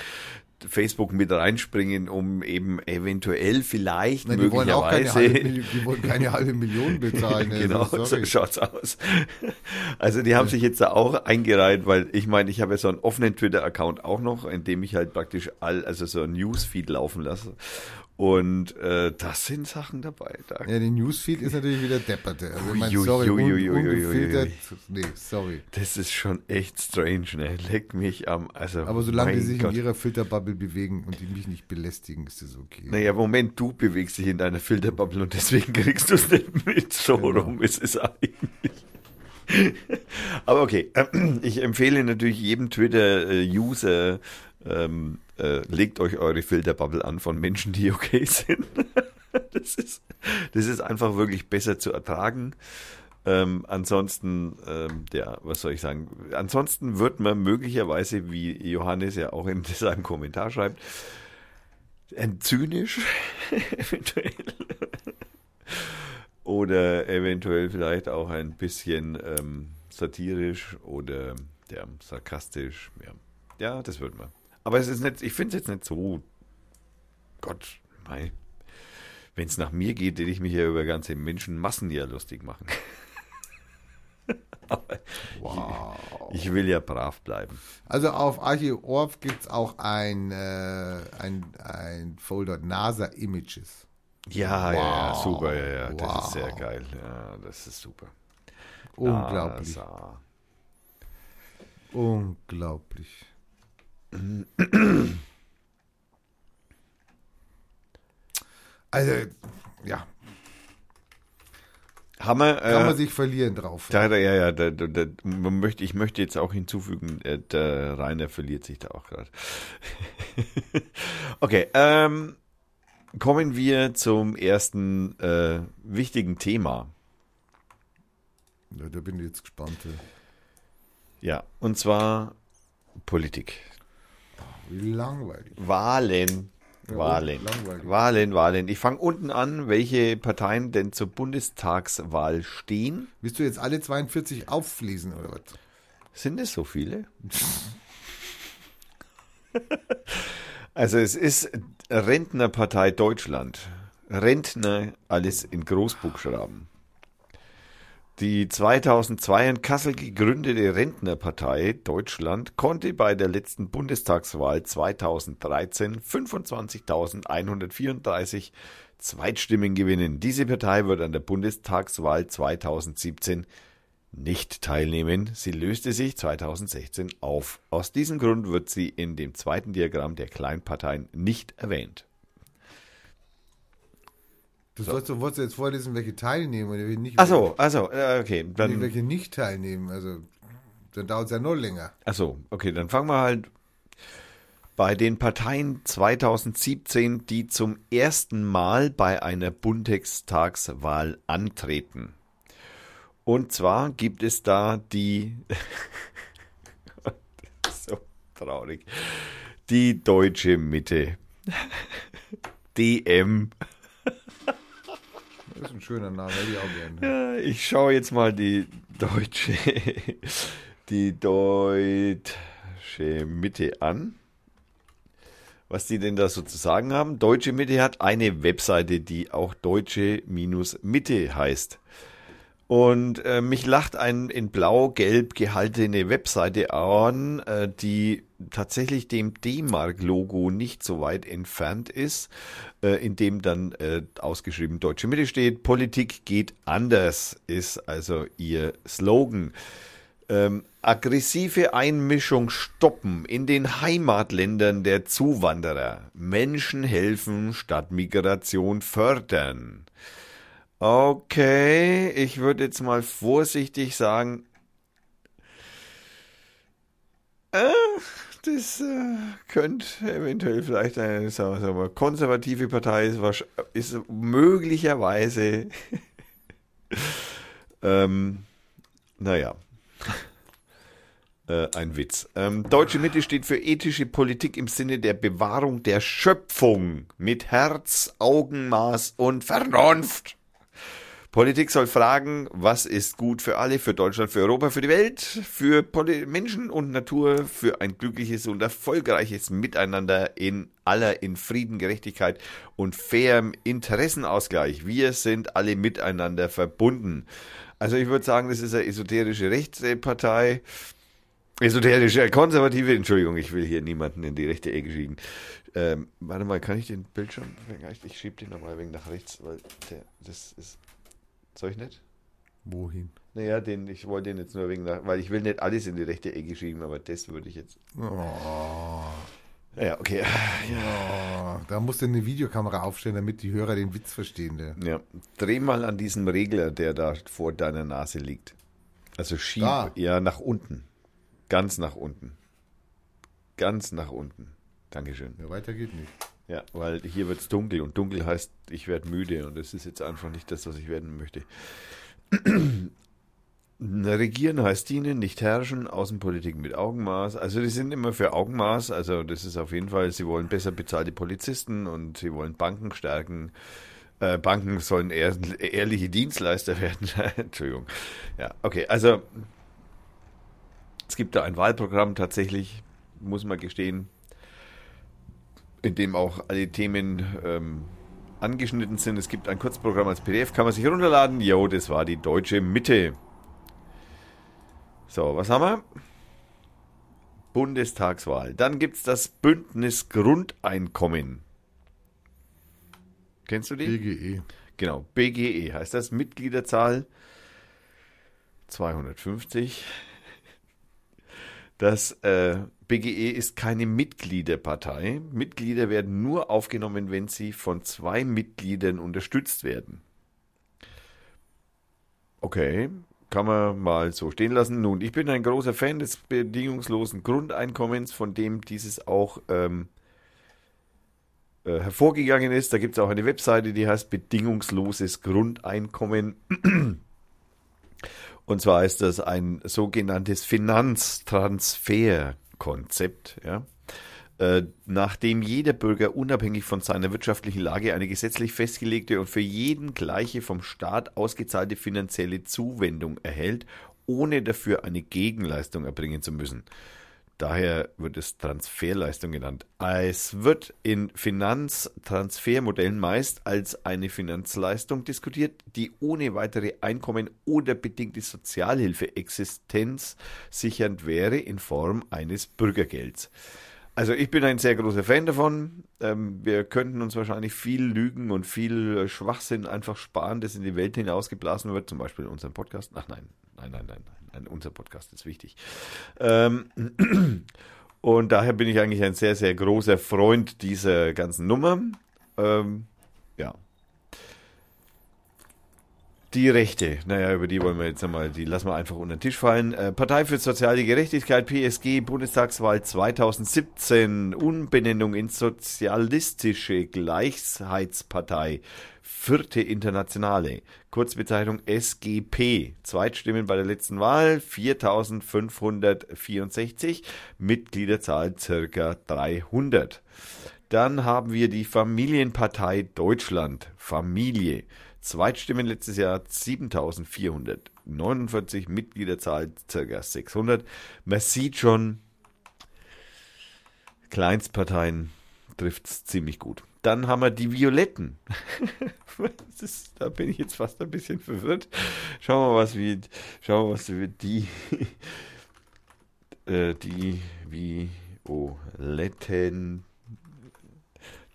Facebook mit reinspringen, um eben eventuell vielleicht Nein, die möglicherweise. Wollen halbe, die wollen keine halbe Million bezahlen. genau, also, so schaut's aus. Also die haben ja. sich jetzt da auch eingereiht, weil ich meine, ich habe ja so einen offenen Twitter-Account auch noch, in dem ich halt praktisch all, also so ein Newsfeed laufen lasse. Und äh, das sind Sachen dabei. Da. Ja, der Newsfeed ist natürlich wieder depperte. Also, ich mein, sorry, ui, ui, ui, ungefiltert. Nee, sorry. Das ist schon echt strange, ne? Leck mich am. Also, Aber solange die sich Gott. in ihrer Filterbubble bewegen und die mich nicht belästigen, ist das okay. Naja, Moment, du bewegst dich in deiner Filterbubble und deswegen kriegst du es nicht mit. So genau. rum ist es eigentlich. Aber okay, ich empfehle natürlich jedem Twitter-User, ähm, äh, legt euch eure Filterbubble an von Menschen, die okay sind. das, ist, das ist einfach wirklich besser zu ertragen. Ähm, ansonsten, ähm, ja, was soll ich sagen? Ansonsten wird man möglicherweise, wie Johannes ja auch in seinem Kommentar schreibt, zynisch eventuell. oder eventuell vielleicht auch ein bisschen ähm, satirisch oder ja, sarkastisch. Ja. ja, das wird man. Aber es ist nicht, ich finde es jetzt nicht so. Gott, mei. Wenn es nach mir geht, würde ich mich ja über ganze Menschenmassen ja lustig machen. wow. ich, ich, will ja brav bleiben. Also auf Archiv.org gibt es auch ein, äh, ein, ein Folder NASA Images. Ja, wow. ja, super, ja, ja. Das wow. ist sehr geil. Ja, das ist super. Unglaublich. NASA. Unglaublich. Also, ja. Hammer. Kann äh, man sich verlieren drauf. Da, ja, ja, da, da, da, man möchte, ich möchte jetzt auch hinzufügen, äh, der Rainer verliert sich da auch gerade. okay, ähm, kommen wir zum ersten äh, wichtigen Thema. Ja, da bin ich jetzt gespannt. Ja, und zwar Politik. Wie langweilig. Wahlen. Ja, Wahlen. Wahlen, Wahlen. Ich fange unten an, welche Parteien denn zur Bundestagswahl stehen. Willst du jetzt alle 42 auffließen oder was? Sind es so viele? also es ist Rentnerpartei Deutschland. Rentner, alles in Großbuchstaben. Die 2002 in Kassel gegründete Rentnerpartei Deutschland konnte bei der letzten Bundestagswahl 2013 25.134 Zweitstimmen gewinnen. Diese Partei wird an der Bundestagswahl 2017 nicht teilnehmen. Sie löste sich 2016 auf. Aus diesem Grund wird sie in dem zweiten Diagramm der Kleinparteien nicht erwähnt. Du so. sollst, du wolltest jetzt vorlesen, welche teilnehmen und welche nicht. Achso, also, okay. Dann, welche nicht teilnehmen. Also, dann dauert es ja noch länger. Achso, okay, dann fangen wir halt bei den Parteien 2017, die zum ersten Mal bei einer Bundestagswahl antreten. Und zwar gibt es da die. so traurig. Die deutsche Mitte. DM. Das ist ein schöner Name, hätte ich auch gerne. Ja, ich schaue jetzt mal die deutsche, die deutsche Mitte an. Was die denn da so zu sagen haben? Deutsche Mitte hat eine Webseite, die auch deutsche-mitte heißt. Und äh, mich lacht ein in blau-gelb gehaltene Webseite an, äh, die tatsächlich dem D-Mark-Logo nicht so weit entfernt ist, äh, in dem dann äh, ausgeschrieben Deutsche Mitte steht. Politik geht anders, ist also ihr Slogan. Ähm, aggressive Einmischung stoppen in den Heimatländern der Zuwanderer. Menschen helfen statt Migration fördern. Okay, ich würde jetzt mal vorsichtig sagen, äh, das äh, könnte eventuell vielleicht eine sagen wir mal, konservative Partei ist, ist möglicherweise, ähm, naja, äh, ein Witz. Ähm, Deutsche Mitte steht für ethische Politik im Sinne der Bewahrung der Schöpfung mit Herz, Augenmaß und Vernunft. Politik soll fragen, was ist gut für alle, für Deutschland, für Europa, für die Welt, für Poli Menschen und Natur, für ein glückliches und erfolgreiches Miteinander in aller in Frieden, Gerechtigkeit und fairem Interessenausgleich. Wir sind alle miteinander verbunden. Also ich würde sagen, das ist eine esoterische Rechtspartei. Esoterische, konservative, Entschuldigung, ich will hier niemanden in die rechte Ecke schieben. Ähm, warte mal, kann ich den Bildschirm, ich schiebe den nochmal wegen nach rechts, weil der, das ist soll ich nicht? Wohin? Naja, den, ich wollte den jetzt nur wegen, weil ich will nicht alles in die rechte Ecke schieben, aber das würde ich jetzt. Oh. Ja, okay. Ja. Oh, da musst du eine Videokamera aufstellen, damit die Hörer den Witz verstehen. Ja. ja. Dreh mal an diesem Regler, der da vor deiner Nase liegt. Also schieb da. ja nach unten. Ganz nach unten. Ganz nach unten. Dankeschön. Ja, weiter geht nicht. Ja, weil hier wird es dunkel und dunkel heißt, ich werde müde und das ist jetzt einfach nicht das, was ich werden möchte. Regieren heißt dienen, nicht herrschen, Außenpolitik mit Augenmaß. Also die sind immer für Augenmaß. Also das ist auf jeden Fall, sie wollen besser bezahlte Polizisten und sie wollen Banken stärken. Äh, Banken sollen eher, ehrliche Dienstleister werden. Entschuldigung. Ja, okay. Also es gibt da ein Wahlprogramm tatsächlich, muss man gestehen in dem auch alle Themen ähm, angeschnitten sind. Es gibt ein Kurzprogramm als PDF, kann man sich runterladen. Jo, das war die deutsche Mitte. So, was haben wir? Bundestagswahl. Dann gibt es das Bündnis Grundeinkommen. Kennst du die? BGE. Genau, BGE heißt das. Mitgliederzahl 250. Das äh, BGE ist keine Mitgliederpartei. Mitglieder werden nur aufgenommen, wenn sie von zwei Mitgliedern unterstützt werden. Okay, kann man mal so stehen lassen. Nun, ich bin ein großer Fan des bedingungslosen Grundeinkommens, von dem dieses auch ähm, äh, hervorgegangen ist. Da gibt es auch eine Webseite, die heißt Bedingungsloses Grundeinkommen. Und zwar ist das ein sogenanntes Finanztransferkonzept, ja, äh, nachdem jeder Bürger unabhängig von seiner wirtschaftlichen Lage eine gesetzlich festgelegte und für jeden gleiche vom Staat ausgezahlte finanzielle Zuwendung erhält, ohne dafür eine Gegenleistung erbringen zu müssen. Daher wird es Transferleistung genannt. Es wird in Finanztransfermodellen meist als eine Finanzleistung diskutiert, die ohne weitere Einkommen oder bedingte Sozialhilfe existenzsichernd wäre in Form eines Bürgergelds. Also ich bin ein sehr großer Fan davon. Ähm, wir könnten uns wahrscheinlich viel Lügen und viel Schwachsinn einfach sparen, das in die Welt hinausgeblasen wird, zum Beispiel in unserem Podcast. Ach nein, nein, nein, nein, unser Podcast ist wichtig. Ähm, und daher bin ich eigentlich ein sehr, sehr großer Freund dieser ganzen Nummer. Ähm, ja. Die Rechte, naja, über die wollen wir jetzt einmal, die lassen wir einfach unter den Tisch fallen. Äh, Partei für soziale Gerechtigkeit, PSG, Bundestagswahl 2017, Umbenennung in Sozialistische Gleichheitspartei, vierte Internationale, Kurzbezeichnung SGP, Zweitstimmen bei der letzten Wahl 4564, Mitgliederzahl circa 300. Dann haben wir die Familienpartei Deutschland, Familie. Zweitstimmen letztes Jahr 7449, Mitgliederzahl ca. 600. Man sieht schon, Kleinstparteien trifft es ziemlich gut. Dann haben wir die Violetten. ist, da bin ich jetzt fast ein bisschen verwirrt. Schauen wir mal, was wir, schauen wir, was wir die, äh, die Violetten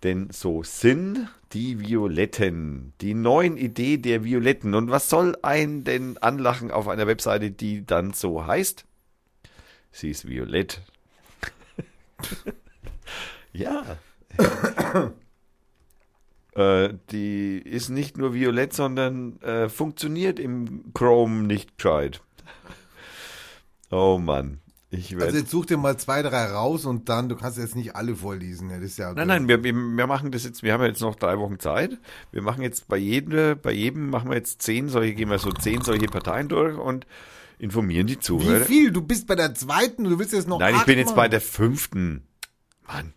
denn so sind die Violetten, die neuen Idee der Violetten. Und was soll einen denn anlachen auf einer Webseite, die dann so heißt? Sie ist violett. ja. Äh, die ist nicht nur violett, sondern äh, funktioniert im Chrome nicht gescheit. Oh Mann also jetzt such dir mal zwei, drei raus und dann, du kannst jetzt nicht alle vorlesen. Ja, das ist ja nein, nein, wir, wir machen das jetzt, wir haben jetzt noch drei Wochen Zeit. Wir machen jetzt bei jedem, bei jedem machen wir jetzt zehn solche, gehen wir so zehn solche Parteien durch und informieren die Zuhörer. Wie viel? Du bist bei der zweiten, du willst jetzt noch Nein, ich bin jetzt bei der fünften. Mann.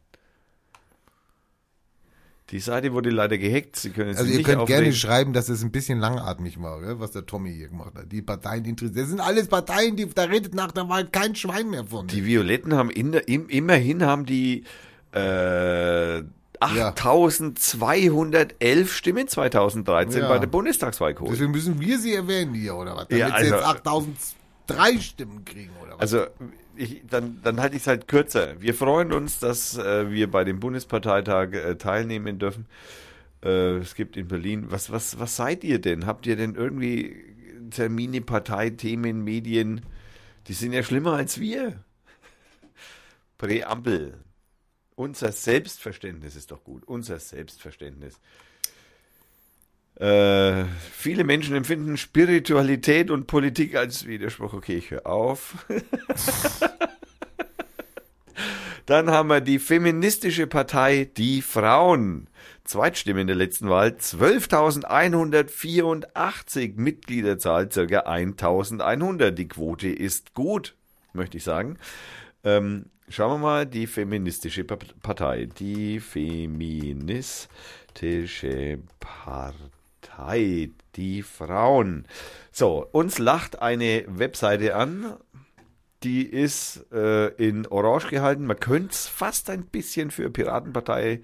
Die Seite wurde leider gehackt. Sie können also ihr könnt aufregen. gerne schreiben, dass es ein bisschen langatmig war, was der Tommy hier gemacht hat. Die Parteien interessiert. Das sind alles Parteien, die da redet nach der Wahl kein Schwein mehr von. Die Violetten haben in der, im, immerhin haben die äh, 8211 Stimmen 2013 ja. bei der Bundestagswahl geholt. Deswegen müssen wir sie erwähnen hier, oder was? Damit ja, also, sie jetzt 8003 Stimmen kriegen, oder was? Also ich, dann, dann halte ich es halt kürzer. Wir freuen uns, dass äh, wir bei dem Bundesparteitag äh, teilnehmen dürfen. Äh, es gibt in Berlin. Was, was, was seid ihr denn? Habt ihr denn irgendwie Termine, Parteithemen, Medien? Die sind ja schlimmer als wir. Präambel. Unser Selbstverständnis ist doch gut. Unser Selbstverständnis. Äh, viele Menschen empfinden Spiritualität und Politik als Widerspruch. Okay, ich höre auf. Dann haben wir die feministische Partei Die Frauen. Zweitstimme in der letzten Wahl 12.184 Mitgliederzahl circa 1.100. Die Quote ist gut, möchte ich sagen. Ähm, schauen wir mal die feministische Partei. Die feministische Partei. Partei, die Frauen. So, uns lacht eine Webseite an, die ist äh, in Orange gehalten. Man könnte es fast ein bisschen für Piratenpartei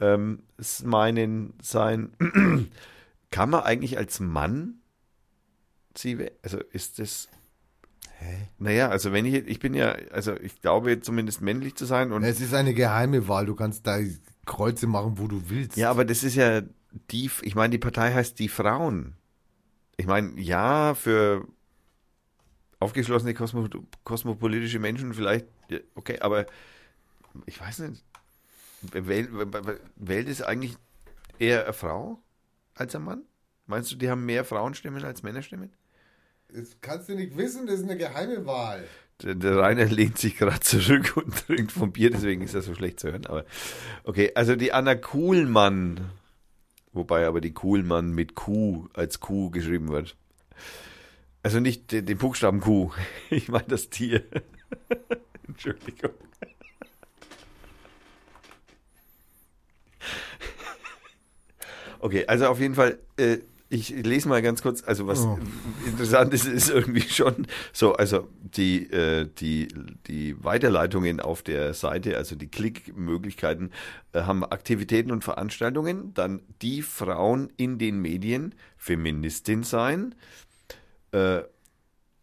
ähm, meinen sein. Kann man eigentlich als Mann sie, also ist das Hä? Naja, also wenn ich, ich bin ja, also ich glaube zumindest männlich zu sein und. Es ist eine geheime Wahl, du kannst da Kreuze machen, wo du willst. Ja, aber das ist ja, die, ich meine, die Partei heißt die Frauen. Ich meine, ja, für aufgeschlossene kosmo, kosmopolitische Menschen vielleicht, okay, aber ich weiß nicht, wählt, wählt es eigentlich eher eine Frau als ein Mann? Meinst du, die haben mehr Frauenstimmen als Männerstimmen? Das kannst du nicht wissen, das ist eine geheime Wahl. Der, der Rainer lehnt sich gerade zurück und trinkt vom Bier, deswegen ist das so schlecht zu hören. Aber okay, also die Anna Kuhlmann, wobei aber die Kuhlmann mit Q als Q geschrieben wird. Also nicht den, den Buchstaben Q, ich meine das Tier. Entschuldigung. Okay, also auf jeden Fall, äh, ich lese mal ganz kurz, also was oh. interessant ist, ist irgendwie schon so, also die, äh, die, die Weiterleitungen auf der Seite, also die Klickmöglichkeiten, äh, haben Aktivitäten und Veranstaltungen, dann die Frauen in den Medien, Feministin sein, äh,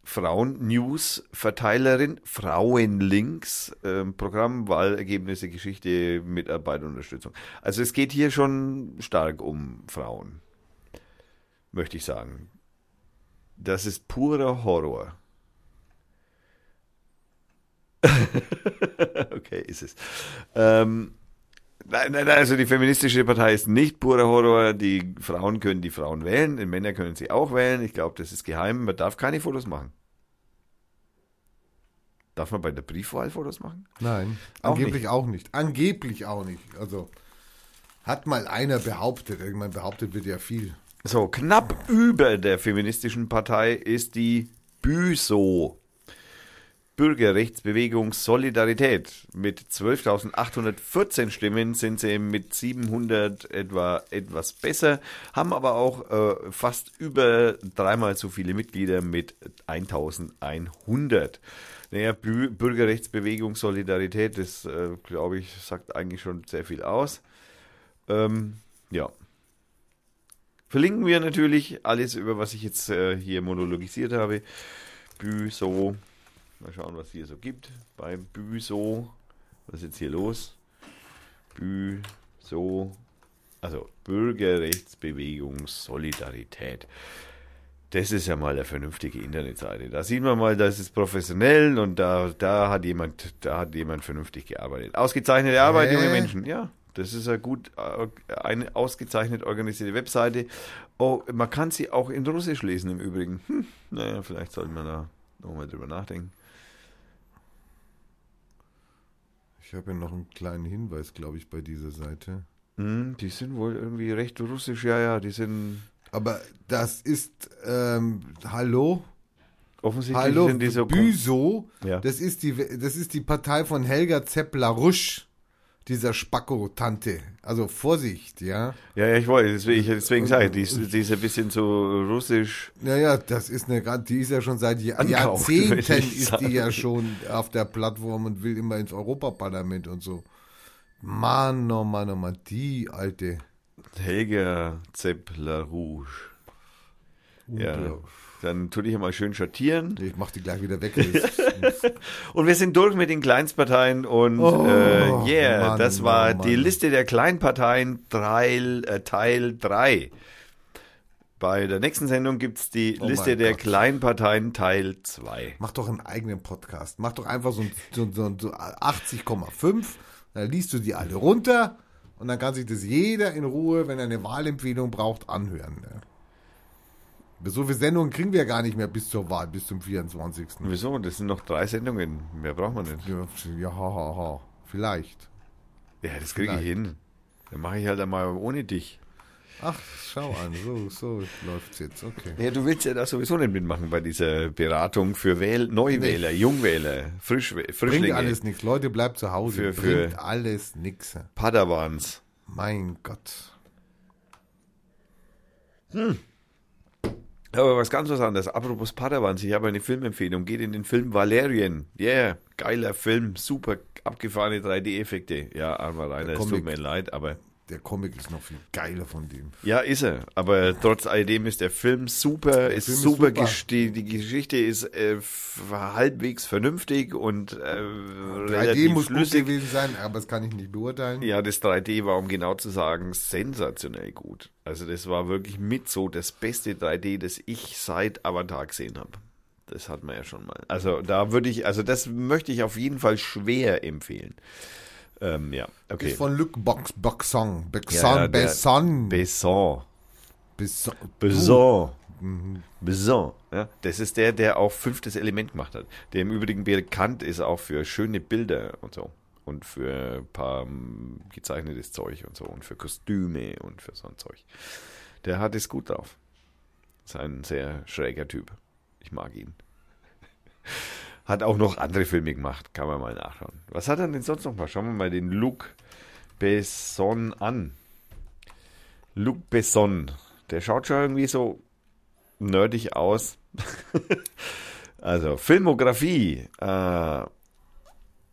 Frauen-News-Verteilerin, Frauenlinks, äh, Programm, Wahlergebnisse, Geschichte, Mitarbeit, Unterstützung. Also es geht hier schon stark um Frauen möchte ich sagen. Das ist purer Horror. okay, ist es. Ähm, nein, nein, also die feministische Partei ist nicht purer Horror. Die Frauen können die Frauen wählen, die Männer können sie auch wählen. Ich glaube, das ist geheim. Man darf keine Fotos machen. Darf man bei der Briefwahl Fotos machen? Nein, auch angeblich nicht. auch nicht. Angeblich auch nicht. Also hat mal einer behauptet. Ich meine, behauptet wird ja viel. So, knapp über der feministischen Partei ist die BÜSO. Bürgerrechtsbewegung Solidarität. Mit 12.814 Stimmen sind sie mit 700 etwa etwas besser, haben aber auch äh, fast über dreimal so viele Mitglieder mit 1.100. Naja, Bürgerrechtsbewegung Solidarität, das äh, glaube ich, sagt eigentlich schon sehr viel aus. Ähm, ja. Verlinken wir natürlich alles, über was ich jetzt äh, hier monologisiert habe. Büso. Mal schauen, was hier so gibt. Bei Büso. Was ist jetzt hier los? Büso. Also Bürgerrechtsbewegung Solidarität. Das ist ja mal eine vernünftige Internetseite. Da sieht man mal, das ist professionell und da, da hat jemand, da hat jemand vernünftig gearbeitet. Ausgezeichnete Arbeit, äh. junge Menschen, ja. Das ist eine gut, äh, eine ausgezeichnet organisierte Webseite. Oh, man kann sie auch in Russisch lesen im Übrigen. Hm, naja, vielleicht sollte man da nochmal drüber nachdenken. Ich habe ja noch einen kleinen Hinweis, glaube ich, bei dieser Seite. Hm, die sind wohl irgendwie recht russisch, ja, ja, die sind. Aber das ist, ähm, hallo? Offensichtlich hallo, sind die so. Büso, ja. das, ist die, das ist die Partei von Helga Zeppler-Rusch dieser Spacko-Tante. Also Vorsicht, ja. Ja, ja, ich wollte, deswegen, deswegen sage ich, die ist, die ist ein bisschen so russisch. Naja, das ist eine, die ist ja schon seit Jahr, Jahrzehnten ist die ja schon auf der Plattform und will immer ins Europaparlament und so. Mann, oh Mann, oh Mann, die alte. Helga Zeppler Rouge. Ja. Dann tu dich mal schön schattieren. Ich mach die gleich wieder weg. und wir sind durch mit den Kleinstparteien und oh, äh, yeah, Mann, das war Mann, die Liste der Kleinparteien Teil, äh, Teil 3. Bei der nächsten Sendung gibt es die oh Liste der Gott. Kleinparteien Teil 2. Mach doch einen eigenen Podcast. Mach doch einfach so, so, so, so 80,5. Dann liest du die alle runter und dann kann sich das jeder in Ruhe, wenn er eine Wahlempfehlung braucht, anhören. Ne? So viele Sendungen kriegen wir gar nicht mehr bis zur Wahl, bis zum 24. Wieso? Das sind noch drei Sendungen. Mehr braucht man nicht. Ja, ha, ha, ha. Vielleicht. Ja, das kriege ich hin. Dann mache ich halt einmal ohne dich. Ach, schau an, so, so läuft es jetzt, okay. Ja, du willst ja da sowieso nicht mitmachen bei dieser Beratung für Wähl Neuwähler, nee. Jungwähler, Frisch Frischlinge. Bringt alles nichts. Leute, bleibt zu Hause. Für, für Bringt alles nichts. Padawans. Mein Gott. Hm. Aber was ganz was anderes. Apropos Padawans, ich habe eine Filmempfehlung. Geht in den Film Valerian. Yeah, geiler Film, super abgefahrene 3D-Effekte. Ja, armer Rainer, es tut mir leid, aber der Comic ist noch viel geiler von dem. Ja, ist er. Aber trotz alledem ist der Film super, der ist Film super. Ist super. Die, die, Geschichte ist äh, halbwegs vernünftig und äh, 3D muss flüssig. gut gewesen sein, aber das kann ich nicht beurteilen. Ja, das 3D war, um genau zu sagen, sensationell gut. Also das war wirklich mit so das beste 3D, das ich seit Avatar gesehen habe. Das hat man ja schon mal. Also da würde ich, also das möchte ich auf jeden Fall schwer empfehlen. Ähm, ja, okay. Ist von Luc Box, Boxon. Boxon, ja, ja, Besson. Besson. Besson. Besson. Mhm. Besson, ja, das ist der, der auch fünftes Element gemacht hat. Der im Übrigen bekannt ist auch für schöne Bilder und so. Und für ein paar um, gezeichnetes Zeug und so. Und für Kostüme und für so ein Zeug. Der hat es gut drauf. Ist ein sehr schräger Typ. Ich mag ihn. Hat auch noch andere Filme gemacht, kann man mal nachschauen. Was hat er denn sonst noch mal? Schauen wir mal den Luc Besson an. Luc Besson. Der schaut schon irgendwie so nerdig aus. also, Filmografie. Äh,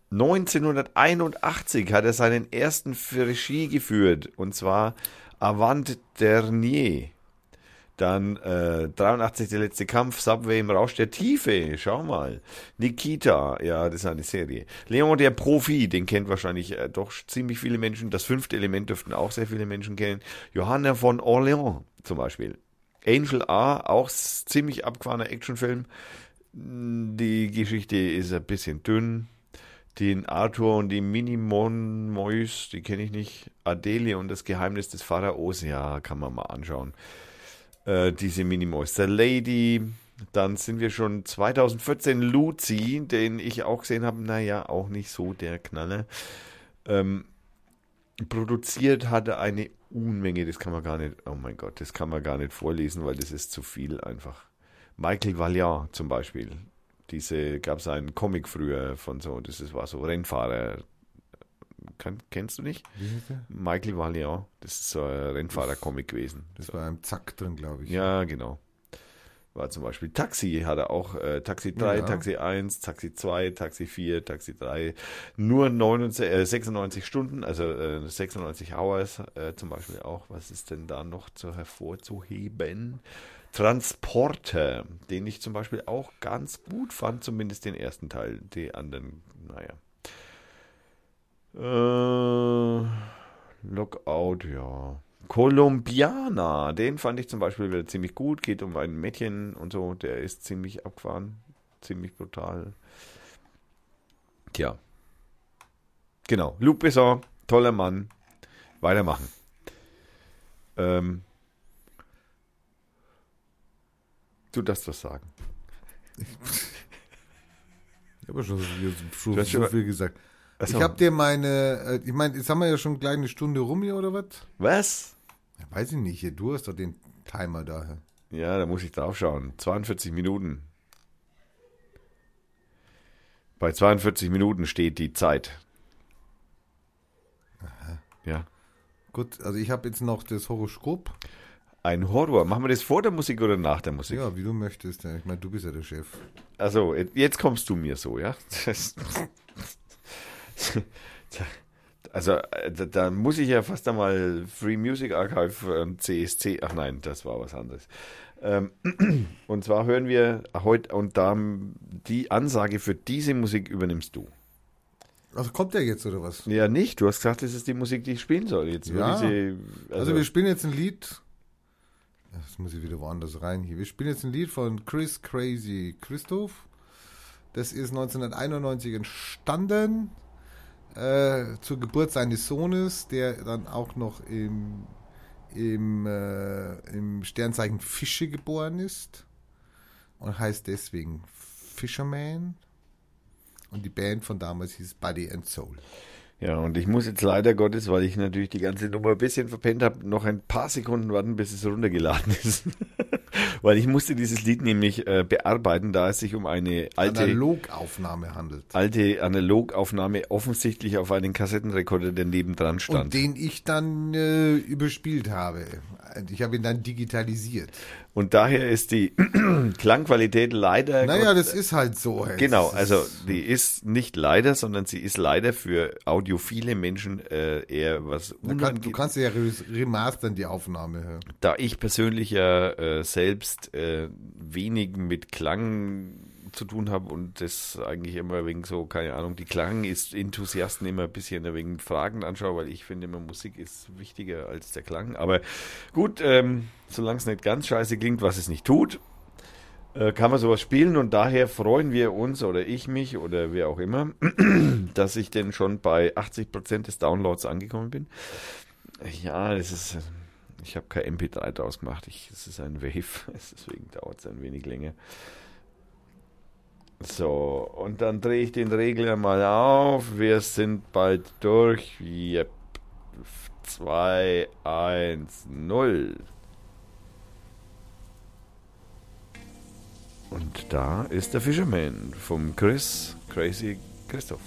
1981 hat er seinen ersten Regie geführt. Und zwar Avant Dernier. Dann äh, 83 der letzte Kampf, Subway im Rausch der Tiefe, schau mal. Nikita, ja, das ist eine Serie. Leon der Profi, den kennt wahrscheinlich äh, doch ziemlich viele Menschen. Das fünfte Element dürften auch sehr viele Menschen kennen. Johanna von Orléans zum Beispiel. Angel A, auch ziemlich abgefahrener Actionfilm. Die Geschichte ist ein bisschen dünn. Den Arthur und die Minimon Mois, die kenne ich nicht. Adele und das Geheimnis des Pharaos, ja, kann man mal anschauen äh, diese Minimoister Lady. Dann sind wir schon 2014 Lucy, den ich auch gesehen habe. Naja, auch nicht so der Knaller. Ähm, produziert hatte eine Unmenge, das kann man gar nicht, oh mein Gott, das kann man gar nicht vorlesen, weil das ist zu viel einfach. Michael Valiant zum Beispiel. Diese gab es einen Comic früher von so, das war so Rennfahrer, kann, kennst du nicht? Wie heißt der? Michael Valiant. Das ist so ein Rennfahrer-Comic gewesen. Das so. war im Zack drin, glaube ich. Ja, genau. War zum Beispiel Taxi, hat er auch äh, Taxi 3, ja. Taxi 1, Taxi 2, Taxi 4, Taxi 3. Nur 99, äh, 96 Stunden, also äh, 96 Hours äh, zum Beispiel auch. Was ist denn da noch zu hervorzuheben? Transporter, den ich zum Beispiel auch ganz gut fand, zumindest den ersten Teil. Die anderen, naja. Äh, Lockout, ja. Colombiana, den fand ich zum Beispiel wieder ziemlich gut. Geht um ein Mädchen und so, der ist ziemlich abgefahren, ziemlich brutal. Tja. Genau, Luc Besson, toller Mann. Weitermachen. Ähm, du darfst was sagen. Ich habe schon, schon, schon so viel gesagt. Achso. Ich habe dir meine, äh, ich meine, jetzt haben wir ja schon gleich eine Stunde rum hier oder was? Was? Weiß ich nicht, du hast doch den Timer da. Ja, da muss ich drauf schauen. 42 Minuten. Bei 42 Minuten steht die Zeit. Aha. Ja. Gut, also ich habe jetzt noch das Horoskop. Ein Horror. Machen wir das vor der Musik oder nach der Musik? Ja, wie du möchtest. Ich meine, du bist ja der Chef. Also, jetzt kommst du mir so, ja? Also äh, da, da, muss ich ja fast einmal Free Music Archive und CSC, ach nein, das war was anderes. Ähm, und zwar hören wir heute, und da die Ansage für diese Musik übernimmst du. Also kommt der jetzt oder was? Ja, nicht. Du hast gesagt, das ist die Musik, die ich spielen soll. Jetzt ja. Sie, also, also, wir spielen jetzt ein Lied. Das muss ich wieder woanders rein hier. Wir spielen jetzt ein Lied von Chris Crazy Christoph. Das ist 1991 entstanden äh, zur Geburt seines Sohnes, der dann auch noch im, im, äh, im Sternzeichen Fische geboren ist und heißt deswegen Fisherman. Und die Band von damals hieß Body and Soul. Ja, und ich muss jetzt leider Gottes, weil ich natürlich die ganze Nummer ein bisschen verpennt habe, noch ein paar Sekunden warten, bis es runtergeladen ist. weil ich musste dieses Lied nämlich äh, bearbeiten, da es sich um eine alte Analogaufnahme handelt. Alte Analogaufnahme offensichtlich auf einen Kassettenrekorder, der nebendran stand. Und den ich dann äh, überspielt habe. Ich habe ihn dann digitalisiert. Und daher ist die Klangqualität leider. Naja, das ist halt so. Hey. Genau, also die ist nicht leider, sondern sie ist leider für audiophile Menschen äh, eher was unangenehm. Du kannst ja remastern die Aufnahme. Ja. Da ich persönlich ja äh, selbst äh, wenig mit Klang zu tun habe und das eigentlich immer wegen so, keine Ahnung, die Klang ist Enthusiasten immer ein bisschen wegen Fragen anschaue, weil ich finde immer Musik ist wichtiger als der Klang. Aber gut, ähm, solange es nicht ganz scheiße klingt, was es nicht tut, äh, kann man sowas spielen und daher freuen wir uns oder ich mich oder wer auch immer, dass ich denn schon bei 80% des Downloads angekommen bin. Ja, das ist Ich habe kein MP3 draus gemacht. es ist ein Wave, deswegen dauert es ein wenig länger. So, und dann drehe ich den Regler mal auf. Wir sind bald durch. Yep. 2, 1, 0. Und da ist der Fisherman vom Chris, Crazy Christoph.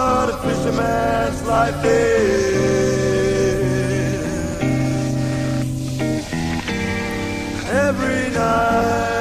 What a fisherman's life is. Every night.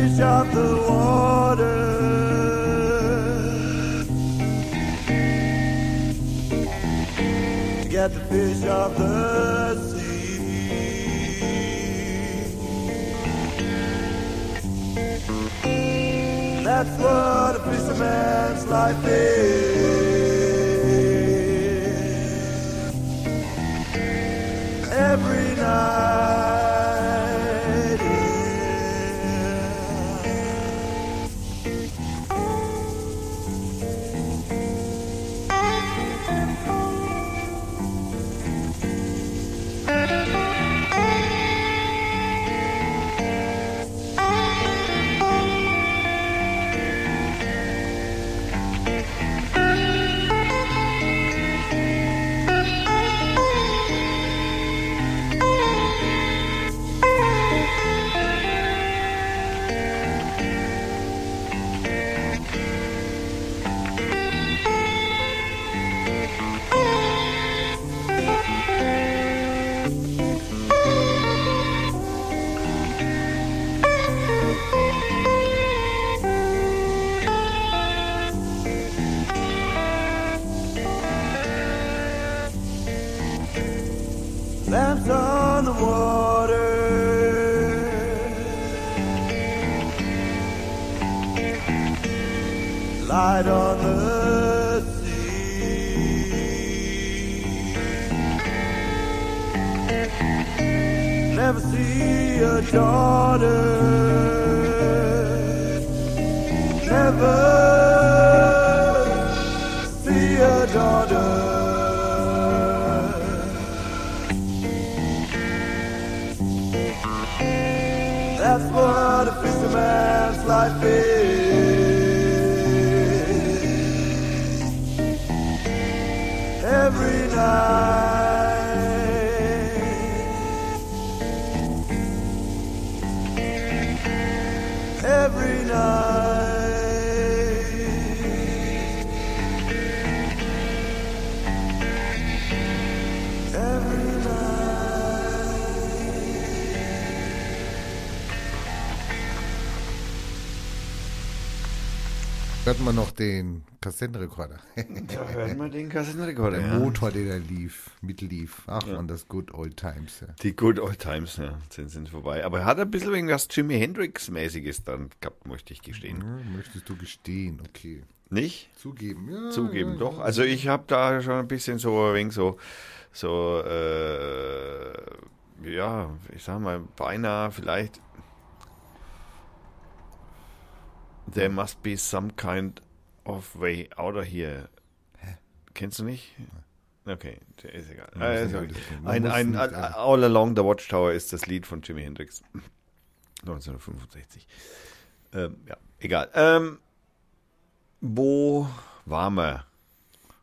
Fish of the water. To get the fish of the sea. That's what a fisherman's life is. close. Hört man noch den Kassettenrekorder. Da hören wir den Kassettenrekorder. Der Ja. Motor, der da lief, mitlief. Ach man, das good old times. Ja. Die Good Old Times, ja, sind, sind vorbei. Aber er hat ein bisschen wegen was Jimi Hendrix-mäßiges dann gehabt, möchte ich gestehen. Ja, möchtest du gestehen? Okay. Nicht? Zugeben, ja. Zugeben, ja, doch. Ja. Also ich habe da schon ein bisschen so ein wenig so, so, äh, ja, ich sag mal, beinahe vielleicht. There must be some kind of way out of here. Kennst du nicht? Okay, ist egal. Man. Ein, Man ein, ein, All Along the Watchtower ist das Lied von Jimi Hendrix. 1965. Ähm, ja, egal. Ähm, wo waren wir?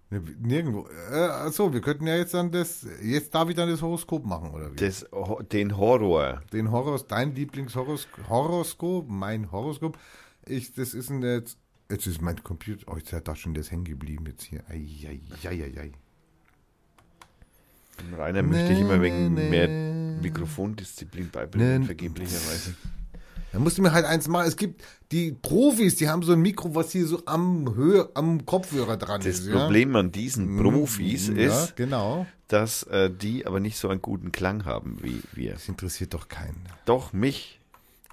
Ne, Nirgendwo. Äh, achso, wir könnten ja jetzt dann das. Jetzt darf ich dann das Horoskop machen, oder wie? Das, den Horror. Den Horos, dein Lieblingshoroskop, mein Horoskop. Ich, das ist ein jetzt. Jetzt ist mein Computer. Oh, jetzt hat da schon das hängen geblieben jetzt hier. Eieieiei. Rainer möchte ich immer wegen Nee, mehr nee. Mikrofondisziplin beibringen, Nee. vergeblicherweise. Da musst du mir halt eins machen. Es gibt die Profis, die haben so ein Mikro, was hier so am Höhe, am Kopfhörer dran Das ist. Problem an diesen Profis ja? Ja, ist, genau. dass äh, die aber nicht so einen guten Klang haben wie wir. Das interessiert doch keinen. Doch, mich.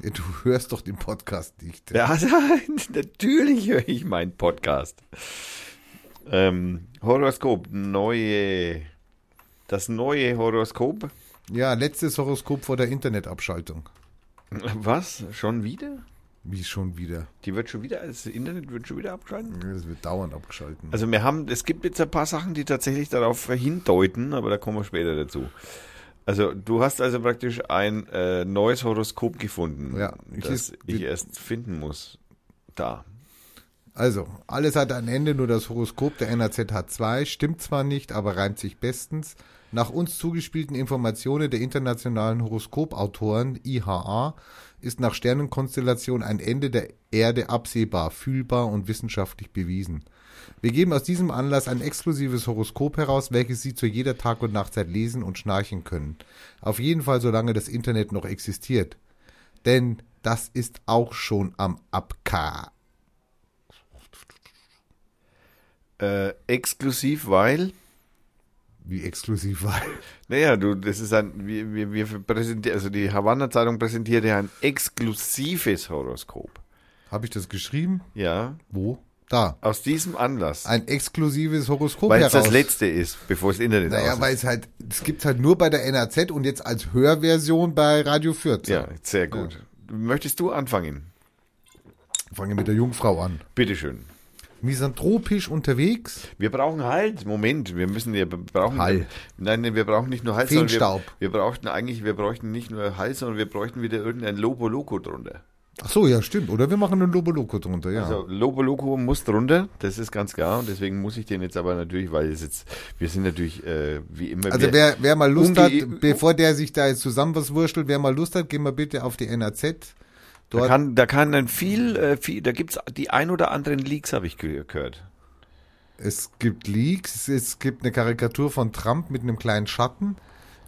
Ja, Du hörst doch den Podcast nicht. Ja, natürlich höre ich meinen Podcast. Ähm, Horoskop, neue. Das neue Horoskop. Ja, letztes Horoskop vor der Internetabschaltung. Was? Schon wieder? Wie schon wieder. Die wird schon wieder, das Internet wird schon wieder abgeschalten? Das wird dauernd abgeschalten. Also wir haben, es gibt jetzt ein paar Sachen, die tatsächlich darauf hindeuten, aber da kommen wir später dazu. Also du hast also praktisch ein äh, neues Horoskop gefunden, Ja, ich das ist- ich erst finden muss. Da. Also, alles hat ein Ende, nur das Horoskop der NAZ hat zwei. Stimmt zwar nicht, aber reimt sich bestens. Nach uns zugespielten Informationen der internationalen Horoskopautoren IHA ist nach Sternenkonstellation ein Ende der Erde absehbar, fühlbar und wissenschaftlich bewiesen. Wir geben aus diesem Anlass ein exklusives Horoskop heraus, welches Sie zu jeder Tag- und Nachtzeit lesen und schnarchen können. Auf jeden Fall, solange das Internet noch existiert. Denn das ist auch schon am Abka. Äh, exklusiv, weil, Wie exklusiv war. naja, du, das ist ein, wir, wir, wir präsentieren, also die Havanna Zeitung präsentiert ja ein exklusives Horoskop. Habe ich das geschrieben? Ja, Wo? Da. aus diesem Anlass. Ein exklusives Horoskop Weil es das letzte ist, bevor das Internet Naja, ist. weil es halt, es gibt halt nur bei der NAZ und jetzt als Hörversion bei Radio 14. Ja, sehr gut. Möchtest du anfangen? Fange mit der Jungfrau an. Bitteschön. Misanthropisch unterwegs. Wir brauchen Halt. Moment, wir müssen wir brauchen Hall. Nein, nein, wir brauchen nicht nur Halt, sondern wir, wir brauchten eigentlich, wir bräuchten nicht nur Halt, sondern wir bräuchten wieder irgendein Lobo Loco drunter. Ach so, ja, stimmt. Oder wir machen einen Lobo Loco drunter, ja. Also Lobo Loco muss drunter, das ist ganz klar und deswegen muss ich den jetzt aber natürlich, weil es jetzt, wir sind natürlich äh, wie immer. Also wer, wer mal Lust hat, bevor der sich da jetzt zusammen was wurschtelt, wer mal Lust hat, gehen wir bitte auf die NAZ. da Dort kann, da kann dann viel, äh, viel da gibt's die ein oder anderen Leaks, habe ich ge- gehört. Es gibt Leaks, es gibt eine Karikatur von Trump mit einem kleinen Schatten,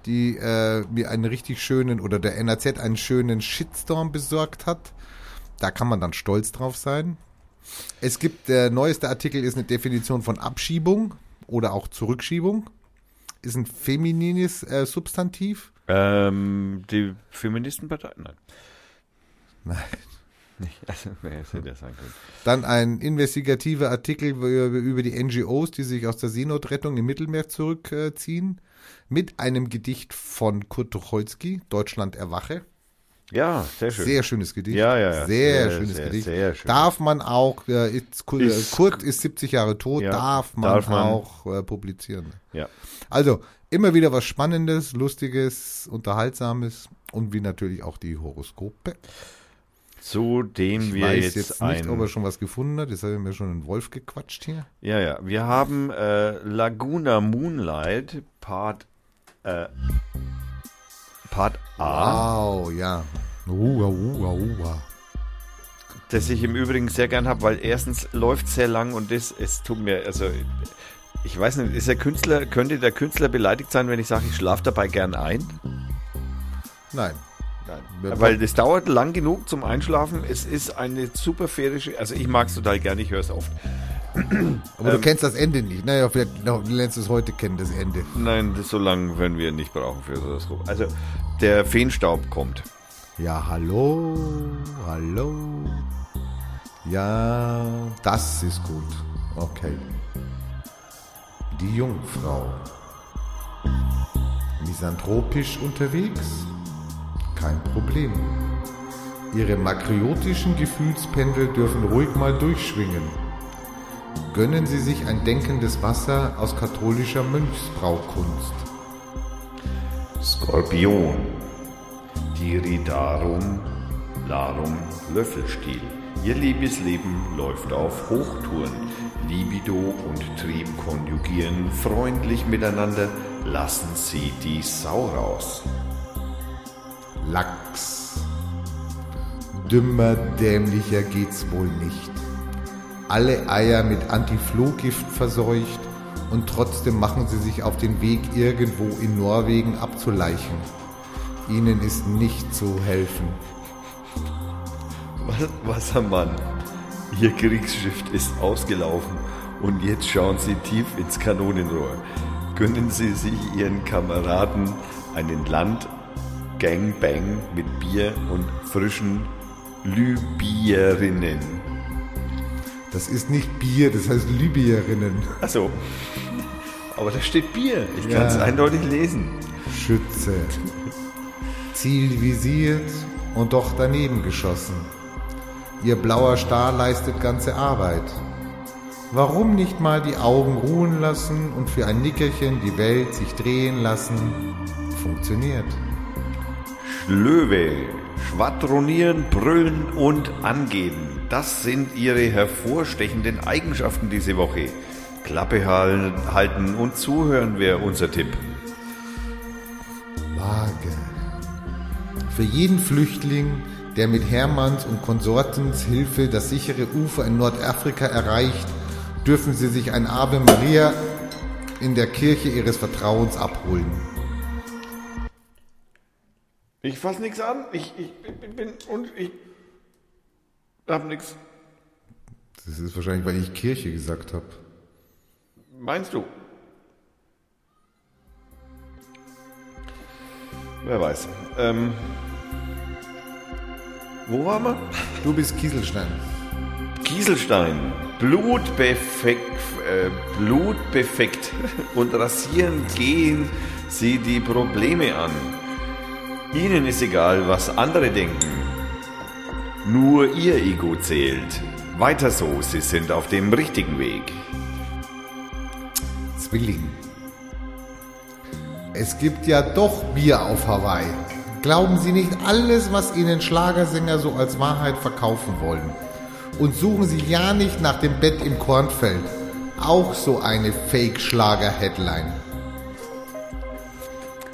die äh, mir einen richtig schönen oder der NAZ einen schönen Shitstorm besorgt hat. Da kann man dann stolz drauf sein. Es gibt, der neueste Artikel ist eine Definition von Abschiebung oder auch Zurückschiebung. Ist ein feminines äh, Substantiv. Ähm, die Feministenpartei? Nein. Nein. Nicht. Also, Dann ein investigativer Artikel über die NGOs, die sich aus der Seenotrettung im Mittelmeer zurückziehen, mit einem Gedicht von Kurt Tucholsky, Deutschland erwache. Ja, sehr schön. Sehr schönes Gedicht. Ja, ja, ja. Sehr, sehr schönes sehr, Gedicht. Sehr schön. Darf man auch, äh, ist, Kurt ist 70 Jahre tot, ja, darf, man darf man auch äh, publizieren. Ja. Also, immer wieder was Spannendes, Lustiges, Unterhaltsames und wie natürlich auch die Horoskope. Zu dem ich wir weiß jetzt, jetzt nicht, ob er schon was gefunden hat. Jetzt haben wir schon einen Wolf gequatscht hier. Ja, ja. Wir haben äh, Laguna Moonlight Part äh, Part A. Wow, ja. Uha, uha, uha. Das ich im Übrigen sehr gern habe, weil erstens läuft sehr lang und das, es tut mir, also ich weiß nicht, ist der Künstler, könnte der Künstler beleidigt sein, wenn ich sage, ich schlafe dabei gern ein? Nein. Nein. Weil das dauert lang genug zum Einschlafen. Es ist eine super färische, also ich mag es total gerne, ich höre es oft. Aber du ähm, kennst das Ende nicht. Naja, vielleicht du lernst es heute kennen, das Ende. Nein, das so lange werden wir nicht brauchen für das. Also, der Feenstaub kommt. Ja, hallo, hallo. Ja, das ist gut. Okay. Die Jungfrau. Misanthropisch unterwegs? Kein Problem. Ihre makriotischen Gefühlspendel dürfen ruhig mal durchschwingen. Gönnen Sie sich ein denkendes Wasser aus katholischer Mönchsbraukunst. Skorpion. Tiridarum Larum Löffelstiel. Ihr Liebesleben läuft auf Hochtouren. Libido und Trieb konjugieren freundlich miteinander. Lassen Sie die Sau raus. Lachs. Dümmer, dämlicher geht's wohl nicht. Alle Eier mit Antiflohgift verseucht und trotzdem machen sie sich auf den Weg irgendwo in Norwegen abzuleichen. Ihnen ist nicht zu helfen. Wassermann, Ihr Kriegsschiff ist ausgelaufen und jetzt schauen Sie tief ins Kanonenrohr. Gönnen Sie sich Ihren Kameraden einen Land Gangbang mit Bier und frischen Libyerinnen. Das ist nicht Bier, das heißt Libyerinnen. Achso. Aber da steht Bier. Ich ja. kann es eindeutig lesen. Schütze. Ziel visiert und doch daneben geschossen. Ihr blauer Star leistet ganze Arbeit. Warum nicht mal die Augen ruhen lassen und für ein Nickerchen die Welt sich drehen lassen? Funktioniert. Löwe, schwadronieren, brüllen und angeben. Das sind ihre hervorstechenden Eigenschaften diese Woche. Klappe halten und zuhören wäre unser Tipp. Vage. Für jeden Flüchtling, der mit Hermanns und Konsortens Hilfe das sichere Ufer in Nordafrika erreicht, dürfen sie sich ein Ave Maria in der Kirche ihres Vertrauens abholen. Ich fasse nichts an. Ich, ich bin, bin und ich habe nichts. Das ist wahrscheinlich, weil ich Kirche gesagt habe. Meinst du? Wer weiß. Ähm, wo waren wir? Du bist Kieselstein. Kieselstein. Blutbefekt, äh, Blutbefekt. Und rasieren gehen sie die Probleme an. Ihnen ist egal, was andere denken. Nur Ihr Ego zählt. Weiter so, Sie sind auf dem richtigen Weg. Zwilling. Es gibt ja doch Bier auf Hawaii. Glauben Sie nicht alles, was Ihnen Schlagersänger so als Wahrheit verkaufen wollen. Und suchen Sie ja nicht nach dem Bett im Kornfeld. Auch so eine Fake-Schlager-Headline.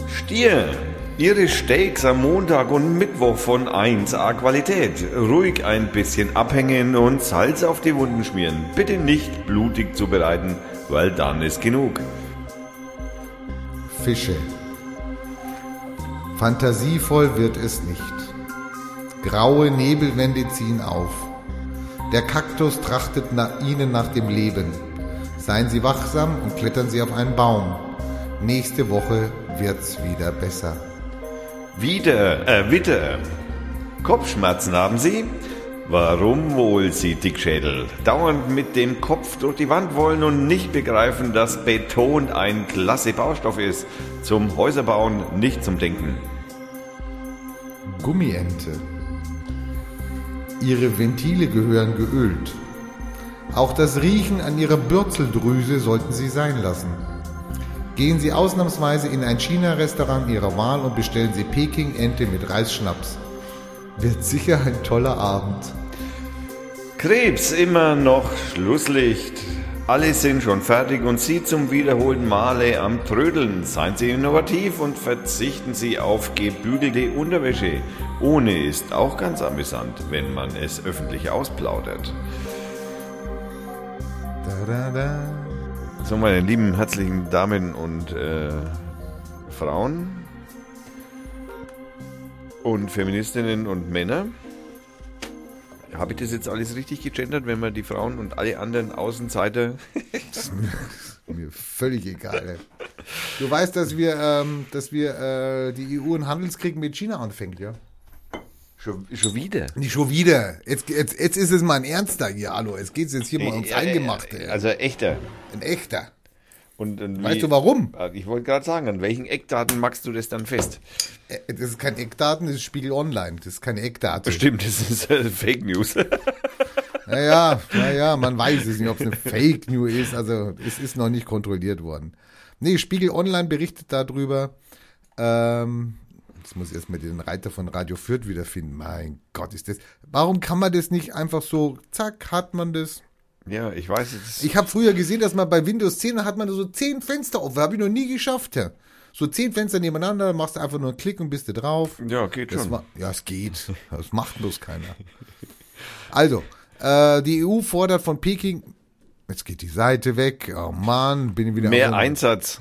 Stier. Ihre Steaks am Montag und Mittwoch von 1A Qualität. Ruhig ein bisschen abhängen und Salz auf die Wunden schmieren. Bitte nicht blutig zubereiten, weil dann ist genug. Fische. Fantasievoll wird es nicht. Graue Nebelwände ziehen auf. Der Kaktus trachtet nach ihnen nach dem Leben. Seien Sie wachsam und klettern Sie auf einen Baum. Nächste Woche wird's wieder besser. Wieder, äh, Witte. Kopfschmerzen haben Sie? Warum wohl Sie Dickschädel dauernd mit dem Kopf durch die Wand wollen und nicht begreifen, dass Beton ein klasse Baustoff ist? Zum Häuserbauen, nicht zum Denken. Gummiente. Ihre Ventile gehören geölt. Auch das Riechen an Ihrer Bürzeldrüse sollten Sie sein lassen. Gehen Sie ausnahmsweise in ein China-Restaurant Ihrer Wahl und bestellen Sie Peking-Ente mit Reisschnaps. Wird sicher ein toller Abend. Krebs immer noch Schlusslicht. Alle sind schon fertig und Sie zum wiederholten Male am Trödeln. Seien Sie innovativ und verzichten Sie auf gebügelte Unterwäsche. Ohne ist auch ganz amüsant, wenn man es öffentlich ausplaudert. Da, da, da. So, meine lieben herzlichen Damen und äh, Frauen und Feministinnen und Männer. Habe ich das jetzt alles richtig gegendert, wenn man die Frauen und alle anderen Außenseiter. ist mir, mir völlig egal. Ey. Du weißt, dass wir, ähm, dass wir äh, die EU einen Handelskrieg mit China anfängt, ja? Schon, schon wieder? Nicht schon wieder. Jetzt, jetzt, jetzt ist es mal ein Ernster hier, hallo. Jetzt geht es jetzt hier mal ums Eingemachte. Also echter. Ein echter. Und, und weißt wie, du warum? Ich wollte gerade sagen, an welchen Eckdaten machst du das dann fest? Das ist kein Eckdaten, das ist Spiegel Online. Das ist keine Eckdaten. Bestimmt, das ist äh, Fake News. Naja, naja, man weiß es nicht, ob es eine Fake News ist. Also es ist noch nicht kontrolliert worden. Nee, Spiegel Online berichtet darüber. Ähm, Jetzt muss ich erstmal den Reiter von Radio Fürth wiederfinden. Mein Gott, ist das. Warum kann man das nicht einfach so, zack, hat man das? Ja, ich weiß es. Ich habe früher gesehen, dass man bei Windows 10 hat man so zehn Fenster auf. Habe ich noch nie geschafft, ja. So zehn Fenster nebeneinander, machst du einfach nur einen Klick und bist du drauf. Ja, geht das schon. War, ja, es geht. Das macht bloß keiner. Also, äh, die EU fordert von Peking, jetzt geht die Seite weg. Oh Mann, bin ich wieder. Mehr Einsatz.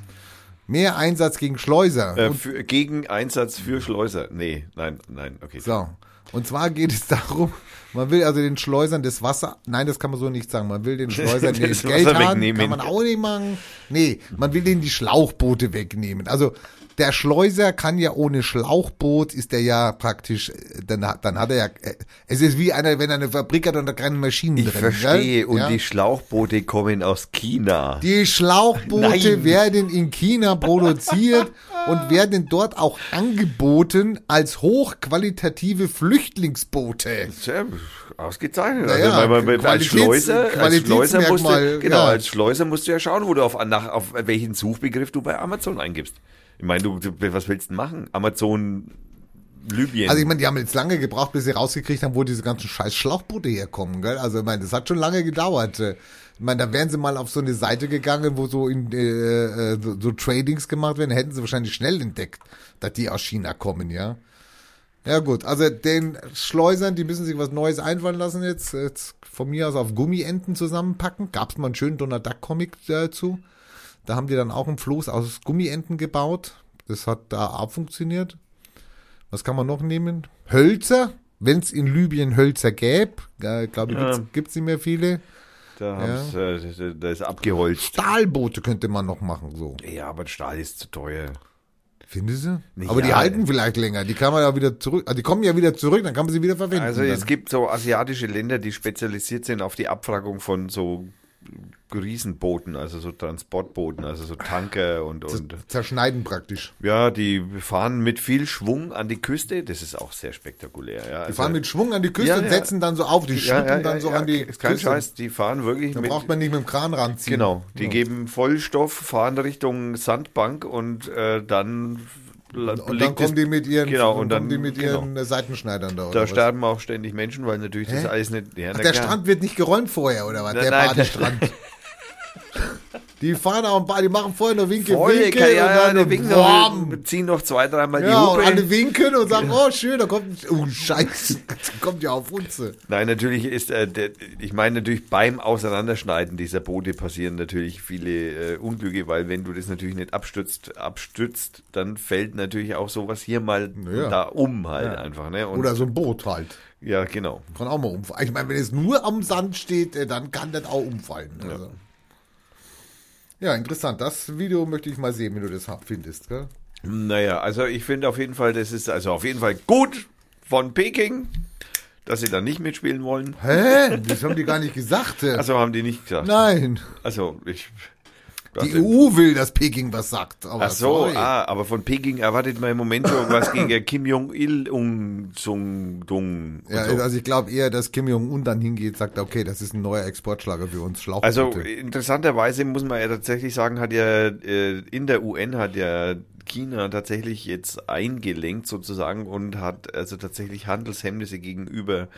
Mehr Einsatz gegen Schleuser. Äh, für, gegen Einsatz für Schleuser. Nee, nein, nein, okay. So. Und zwar geht es darum, man will also den Schleusern das Wasser, nein, das kann man so nicht sagen, man will den Schleusern das, das Geld haben, kann man auch nicht machen. Nee, man will denen die Schlauchboote wegnehmen. Also der Schleuser kann ja ohne Schlauchboot, ist der ja praktisch, äh, dann, dann hat er ja, äh, es ist wie einer, wenn er eine Fabrik hat und da keine Maschinen ich drin. Ich verstehe, ja? und die Schlauchboote kommen aus China. Die Schlauchboote Nein. werden in China produziert und werden dort auch angeboten als hochqualitative Flüchtlingsboote. Sehr ausgezeichnet. Naja, also, weil man, als Schleuser, als Schleuser musst du, genau, ja. als Schleuser musst du ja schauen, wo du auf, nach, auf welchen Suchbegriff du bei Amazon eingibst. Ich meine, du, du, was willst du machen? Amazon Libyen. Also ich meine, die haben jetzt lange gebraucht, bis sie rausgekriegt haben, wo diese ganzen scheiß Schlauchboote herkommen, gell? Also ich meine, das hat schon lange gedauert. Ich meine, da wären sie mal auf so eine Seite gegangen, wo so in äh, äh, so, so Tradings gemacht werden, hätten sie wahrscheinlich schnell entdeckt, dass die aus China kommen, ja. Ja gut, also den Schleusern, die müssen sich was Neues einfallen lassen jetzt, jetzt von mir aus auf Gummienten zusammenpacken. Gab's mal einen schönen Donald Duck Comic dazu. Da haben die dann auch einen Floß aus Gummienten gebaut. Das hat da auch funktioniert. Was kann man noch nehmen? Hölzer, wenn es in Libyen Hölzer gäbe. Äh, glaube ich, ja. gibt es nicht mehr viele. Da, ja. äh, da ist abgeholzt. Stahlboote könnte man noch machen, so. Ja, aber Stahl ist zu teuer. Findest du? Nee, aber ja, die halten vielleicht länger. Die kann man ja wieder zurück. Also die kommen ja wieder zurück, dann kann man sie wieder verwenden. Also dann. es gibt so asiatische Länder, die spezialisiert sind auf die Abfragung von so Riesenbooten, also so Transportbooten, also so Tanker und, und. Zerschneiden praktisch. Ja, die fahren mit viel Schwung an die Küste. Das ist auch sehr spektakulär. Ja. Die also, fahren mit Schwung an die Küste ja, und setzen dann so auf. Die schütten dann so an die ist kein Küste. Scheiß, die fahren wirklich. Da braucht man nicht mit dem Kran ranziehen. Genau. Die geben Vollstoff, fahren Richtung Sandbank und äh, dann und dann kommen die mit ihren, genau, und dann, die mit genau. ihren Seitenschneidern da. Da sterben auch ständig Menschen, weil natürlich Hä? das alles nicht. Ja, Ach, der klar. Strand wird nicht geräumt vorher, oder was? Na, der nein, Badestrand. Die fahren auch ein paar, die machen vorher nur Winke, Voll, Winke kann, ja, und dann ja, winken noch, ziehen noch zwei, dreimal ja, die Hupe. und alle winken und sagen, oh schön, da kommt, oh Scheiße, kommt ja auf uns. Nein, natürlich ist, äh, der, ich meine natürlich beim Auseinanderschneiden dieser Boote passieren natürlich viele äh, Unglücke, weil wenn du das natürlich nicht abstützt, abstützt, dann fällt natürlich auch sowas hier mal ja. da um halt ja. einfach. Ne? Und Oder so ein Boot halt. Ja, genau. Kann auch mal umfallen. Ich meine, wenn es nur am Sand steht, äh, dann kann das auch umfallen. Also. Ja, interessant. Das Video möchte ich mal sehen, wenn du das findest. Gell? Naja, also ich finde auf jeden Fall, das ist also auf jeden Fall gut von Peking, dass sie da nicht mitspielen wollen. Hä? Das haben die gar nicht gesagt. Also haben die nicht gesagt. Nein. Also ich die EU will, dass Peking was sagt. Aber Ach so, sorry. ah, aber von Peking erwartet man im Moment schon was gegen Kim Jong-il und Sung Dung. Ja, so. also ich glaube eher, dass Kim Jong-un dann hingeht, sagt, okay, das ist ein neuer Exportschlager für uns. Schlauch also interessanterweise muss man ja tatsächlich sagen, hat ja äh, in der UN hat ja China tatsächlich jetzt eingelenkt sozusagen und hat also tatsächlich Handelshemmnisse gegenüber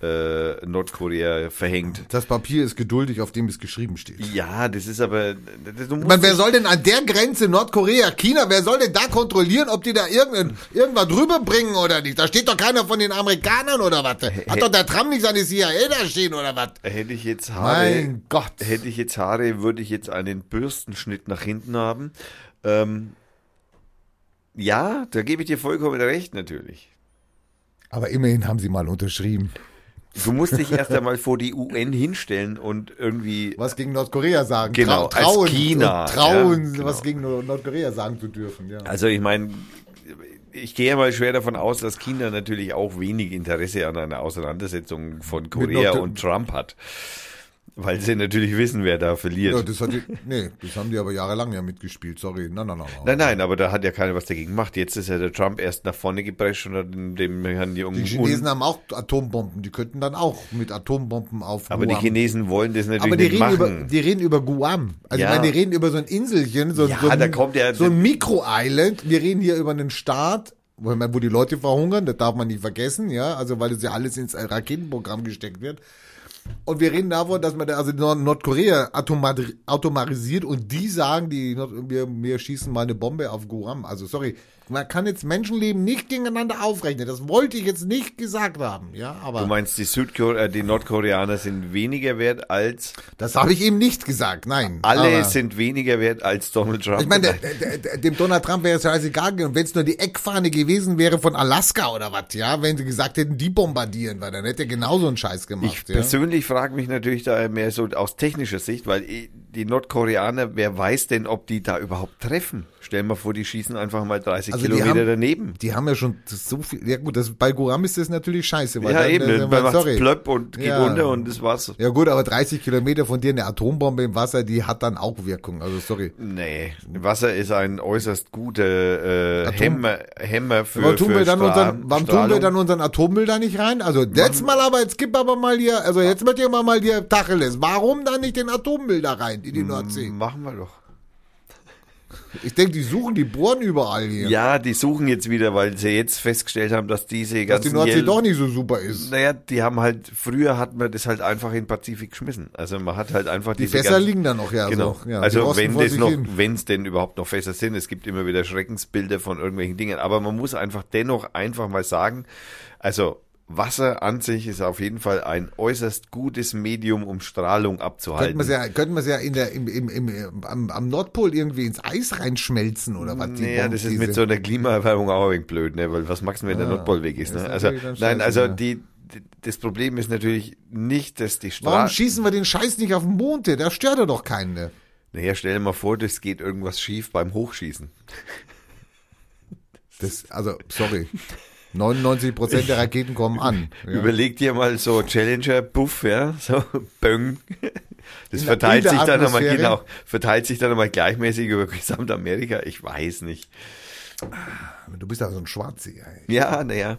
äh, Nordkorea verhängt. Das Papier ist geduldig, auf dem es geschrieben steht. Ja, das ist aber. Das, meine, wer soll denn an der Grenze Nordkorea, China, wer soll denn da kontrollieren, ob die da irgendein, irgendwas drüber bringen oder nicht? Da steht doch keiner von den Amerikanern oder was? Hat doch der Trump nicht seine CIA da stehen oder was? Hätte ich jetzt Haare. Mein Gott. Hätte ich jetzt Haare, würde ich jetzt einen Bürstenschnitt nach hinten haben. Ähm, ja, da gebe ich dir vollkommen recht, natürlich. Aber immerhin haben sie mal unterschrieben. Du musst dich erst einmal vor die UN hinstellen und irgendwie. Was gegen Nordkorea sagen. Genau, Tra trauen, als China. Trauen, ja, genau. was gegen Nordkorea sagen zu dürfen. Ja. Also ich meine, ich gehe mal schwer davon aus, dass China natürlich auch wenig Interesse an einer Auseinandersetzung von Korea und Trump hat. Weil sie natürlich wissen, wer da verliert. Ja, das, die, nee, das haben die aber jahrelang ja mitgespielt. Sorry. Nein, nein, nein. Nein, nein, aber da hat ja keiner was dagegen gemacht. Jetzt ist ja der Trump erst nach vorne geprescht und hat dem haben die Die Chinesen haben auch Atombomben. Die könnten dann auch mit Atombomben auf Aber Guam. die Chinesen wollen das natürlich aber die nicht reden machen. Über, die reden über Guam. Also ja. ich meine, die reden über so ein Inselchen, so, ja, so ein, da kommt ja, so ein Mikro-Island. Wir reden hier über einen Staat, wo, wo die Leute verhungern. Das darf man nicht vergessen, ja. Also weil das ja alles ins Raketenprogramm gesteckt wird. Und wir reden davon, dass man also Nordkorea automatisiert und die sagen, die wir, wir schießen mal eine Bombe auf Guam. Also sorry, man kann jetzt Menschenleben nicht gegeneinander aufrechnen. Das wollte ich jetzt nicht gesagt haben, ja. Aber du meinst, die Südkorea, äh, die Nordkoreaner sind weniger wert als? Das habe ich eben nicht gesagt. Nein. Alle sind weniger wert als Donald Trump. Ich meine, dem Donald Trump wäre es scheißegal gewesen, wenn es nur die Eckfahne gewesen wäre von Alaska oder was, ja, wenn sie gesagt hätten, die bombardieren, weil dann hätte er genauso einen Scheiß gemacht. Ich ja? persönlich frage mich natürlich da mehr so aus technischer Sicht, weil die Nordkoreaner, wer weiß denn, ob die da überhaupt treffen? Stell mal vor, die schießen einfach mal 30 also Kilometer haben, daneben. Die haben ja schon so viel. Ja gut, das, bei Guam ist das natürlich scheiße. Weil ja dann, eben, dann, man sorry. plöpp und geht ja. unter und das war's. Ja gut, aber 30 Kilometer von dir eine Atombombe im Wasser, die hat dann auch Wirkung. Also sorry. Nee, Wasser ist ein äußerst guter äh, Hämmer, Hämmer für, warum tun für wir dann unseren, Warum tun wir dann unseren Atommüll da nicht rein? Also jetzt mal aber, jetzt gib aber mal hier, also jetzt wird ihr mal hier Tacheles. Warum dann nicht den Atommüll da rein in die Nordsee? Machen wir doch. Ich denke, die suchen, die bohren überall hier. Ja, die suchen jetzt wieder, weil sie jetzt festgestellt haben, dass diese ganzen... Dass die Nordsee doch nicht so super ist. Naja, die haben halt, früher hat man das halt einfach in den Pazifik geschmissen. Also man hat halt einfach die diese Fässer ganzen, liegen da noch, ja. Genau. So, ja, also wenn das noch, wenn es denn überhaupt noch Fässer sind, es gibt immer wieder Schreckensbilder von irgendwelchen Dingen, aber man muss einfach dennoch einfach mal sagen, also Wasser an sich ist auf jeden Fall ein äußerst gutes Medium, um Strahlung abzuhalten. Könnten wir es ja, könnten wir es ja in der, im, im, im, am, am Nordpol irgendwie ins Eis reinschmelzen oder was? Naja, das ist mit so einer Klimaerwärmung auch ein blöd, ne? Weil was machst du, wenn ah, der Nordpol weg ist, ne? Also, nein, also ja. die, das Problem ist natürlich nicht, dass die Strahlung. Warum schießen wir den Scheiß nicht auf den Mond? Der stört doch keinen. Ne? Naja, stell dir mal vor, das geht irgendwas schief beim Hochschießen. Das, also, sorry. 99 Prozent der Raketen kommen an. Ja. Überleg dir mal so Challenger, Puff, ja, so Böng. Das verteilt sich dann nochmal, genau, verteilt sich dann nochmal gleichmäßig über Gesamtamerika. Ich weiß nicht. Du bist ja so ein Schwarzi. Ja, naja.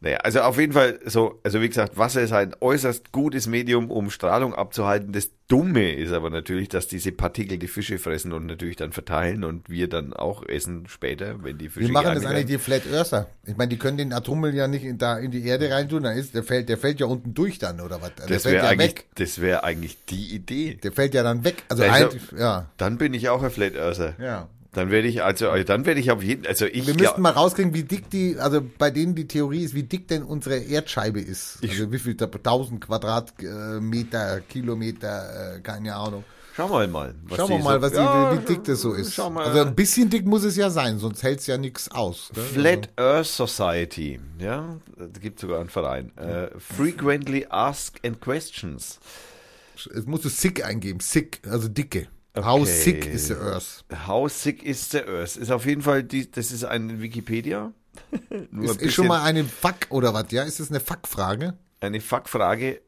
Naja, also auf jeden Fall so, also wie gesagt, Wasser ist ein äußerst gutes Medium, um Strahlung abzuhalten. Das Dumme ist aber natürlich, dass diese Partikel die Fische fressen und natürlich dann verteilen und wir dann auch essen später, wenn die Fische Wie machen das eigentlich die Flat Earther? Ich meine, die können den Atommüll ja nicht in, da in die Erde reintun, dann ist, der fällt, der fällt ja unten durch dann, oder was? Der das wäre ja eigentlich, das wäre eigentlich die Idee. Der fällt ja dann weg. Also, also ein, ja. Dann bin ich auch ein Flat Earther. Ja. Dann werde ich, also, dann werde ich auf jeden, also ich. Wir müssten mal rauskriegen, wie dick die, also bei denen die Theorie ist, wie dick denn unsere Erdscheibe ist. Also wie viel, tausend Quadratmeter, Kilometer, äh, keine Ahnung. Schauen wir mal. Was Schauen wir mal, so, was ja, wie dick das so ist. Also ein bisschen dick muss es ja sein, sonst hält es ja nichts aus. Ne? Flat also. Earth Society, ja, da gibt sogar einen Verein. Uh, frequently Asked and Questions. Es musst du sick eingeben, sick, also dicke. Okay. How sick is the Earth? How sick is the Earth? Ist auf jeden Fall, die, das ist ein Wikipedia. Nur ist, ist schon mal eine Fuck oder was? Ja, ist das eine Fuck-Frage? Eine Fuck-Frage.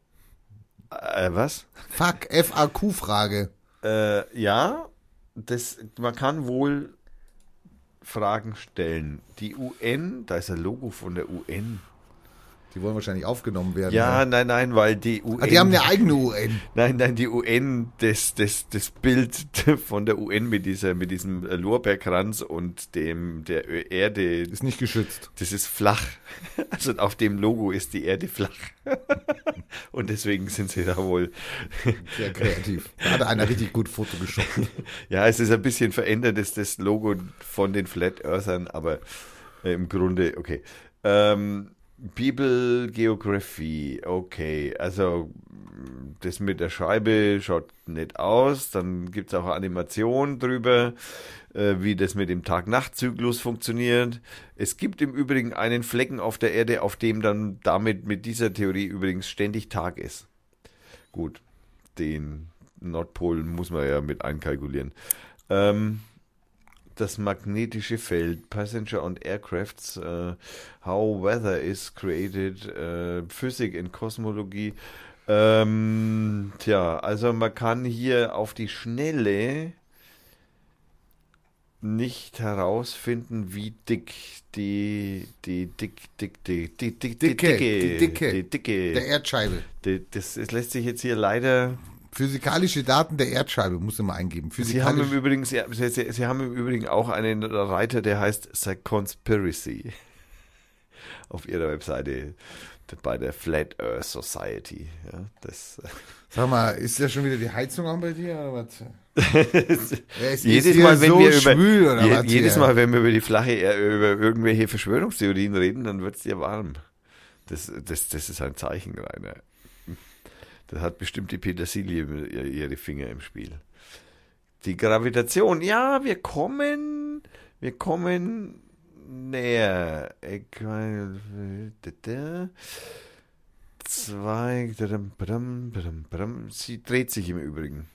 Äh, was? Fuck, FAQ-Frage. Äh, ja, das, man kann wohl Fragen stellen. Die UN, da ist ein Logo von der UN. Die wollen wahrscheinlich aufgenommen werden. Ja, ne? nein, nein, weil die UN. Ah, die haben eine eigene UN. Nein, nein, die UN, das, das, das Bild von der UN mit dieser, mit diesem Lorbeerkranz und dem, der Erde. Ist nicht geschützt. Das ist flach. Also auf dem Logo ist die Erde flach. Und deswegen sind sie da wohl. Sehr kreativ. Da hat einer richtig gut Foto geschossen. Ja, es ist ein bisschen verändert, ist das Logo von den Flat Earthern, aber im Grunde, okay. Ähm, People Geography, okay. Also das mit der Scheibe schaut nett aus. Dann gibt es auch Animationen drüber, äh, wie das mit dem Tag-Nacht-Zyklus funktioniert. Es gibt im Übrigen einen Flecken auf der Erde, auf dem dann damit mit dieser Theorie übrigens ständig Tag ist. Gut, den Nordpol muss man ja mit einkalkulieren. Ähm, das magnetische Feld, Passenger und Aircrafts, uh, How Weather is Created, uh, Physik und Kosmologie. Ähm, tja, also man kann hier auf die Schnelle nicht herausfinden, wie dick die, die dick, dick, die, die, die, die, dicke, die dicke, die dicke der Erdscheibe. Das, das lässt sich jetzt hier leider Physikalische Daten der Erdscheibe, muss man eingeben. Sie haben, im Übrigen, Sie, Sie, Sie, haben im Übrigen auch einen Reiter, der heißt The Conspiracy auf Ihrer Webseite bei der Flat Earth Society. Ja, das, Sag mal, ist ja schon wieder die Heizung an bei dir oder was? jedes Mal, wenn so wir über, je, jedes Mal, wenn wir über die flache, über irgendwelche Verschwörungstheorien reden, dann wird es dir warm. Das, das, das ist ein Zeichen, Rainer. Da hat bestimmt die Petersilie ihre Finger im Spiel. Die Gravitation, ja, wir kommen, wir kommen näher. Zwei, sie dreht sich im Übrigen.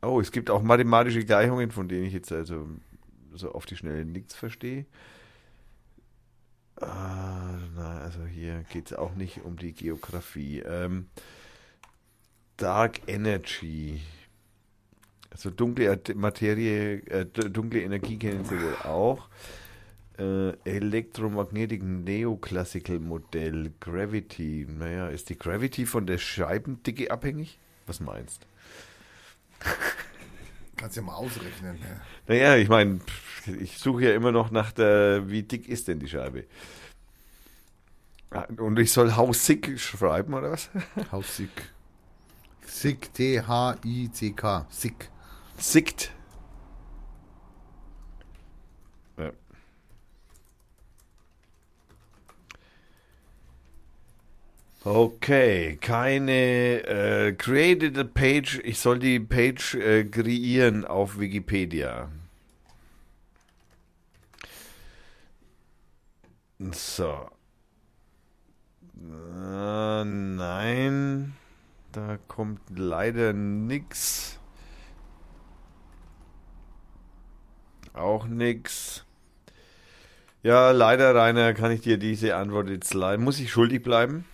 Oh, es gibt auch mathematische Gleichungen, von denen ich jetzt also so auf die Schnelle nichts verstehe. Ah, na, also hier geht es auch nicht um die Geografie. Ähm, Dark Energy. Also dunkle Materie, äh, dunkle Energie kennen Sie wohl auch. Äh, Electromagnetic Neoclassical Modell, Gravity. Naja, ist die Gravity von der Scheibendicke abhängig? Was meinst? Kannst ja mal ausrechnen. Ja. Naja, ich meine, ich suche ja immer noch nach der, wie dick ist denn die Scheibe? Ah, und ich soll Hausick schreiben, oder was? Hausick. Sick, T-H-I-C-K. Sick. Sickt. Ja. Okay, keine äh, created a page. Ich soll die Page äh, kreieren auf Wikipedia. So. Äh, nein, da kommt leider nichts. Auch nichts. Ja, leider, Rainer, kann ich dir diese Antwort jetzt leider. Muss ich schuldig bleiben?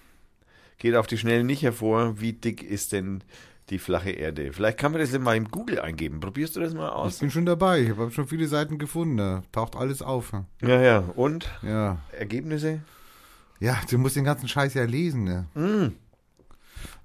Geht auf die Schnelle nicht hervor. Wie dick ist denn die flache Erde? Vielleicht kann man das mal im Google eingeben. Probierst du das mal aus? Ich bin schon dabei. Ich habe schon viele Seiten gefunden. Da taucht alles auf. Ja, ja. Und? Ja. Ergebnisse? Ja, du musst den ganzen Scheiß ja lesen. Ne? Mm.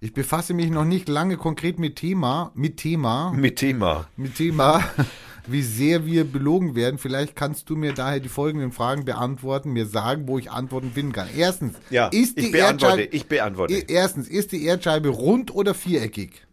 Ich befasse mich noch nicht lange konkret mit Thema, mit Thema, mit Thema, mit Thema, wie sehr wir belogen werden. Vielleicht kannst du mir daher die folgenden Fragen beantworten, mir sagen, wo ich Antworten finden kann. Erstens, ja, ist die ich beantworte, Erdscheibe, ich beantworte. Erstens, ist die Erdscheibe rund oder viereckig?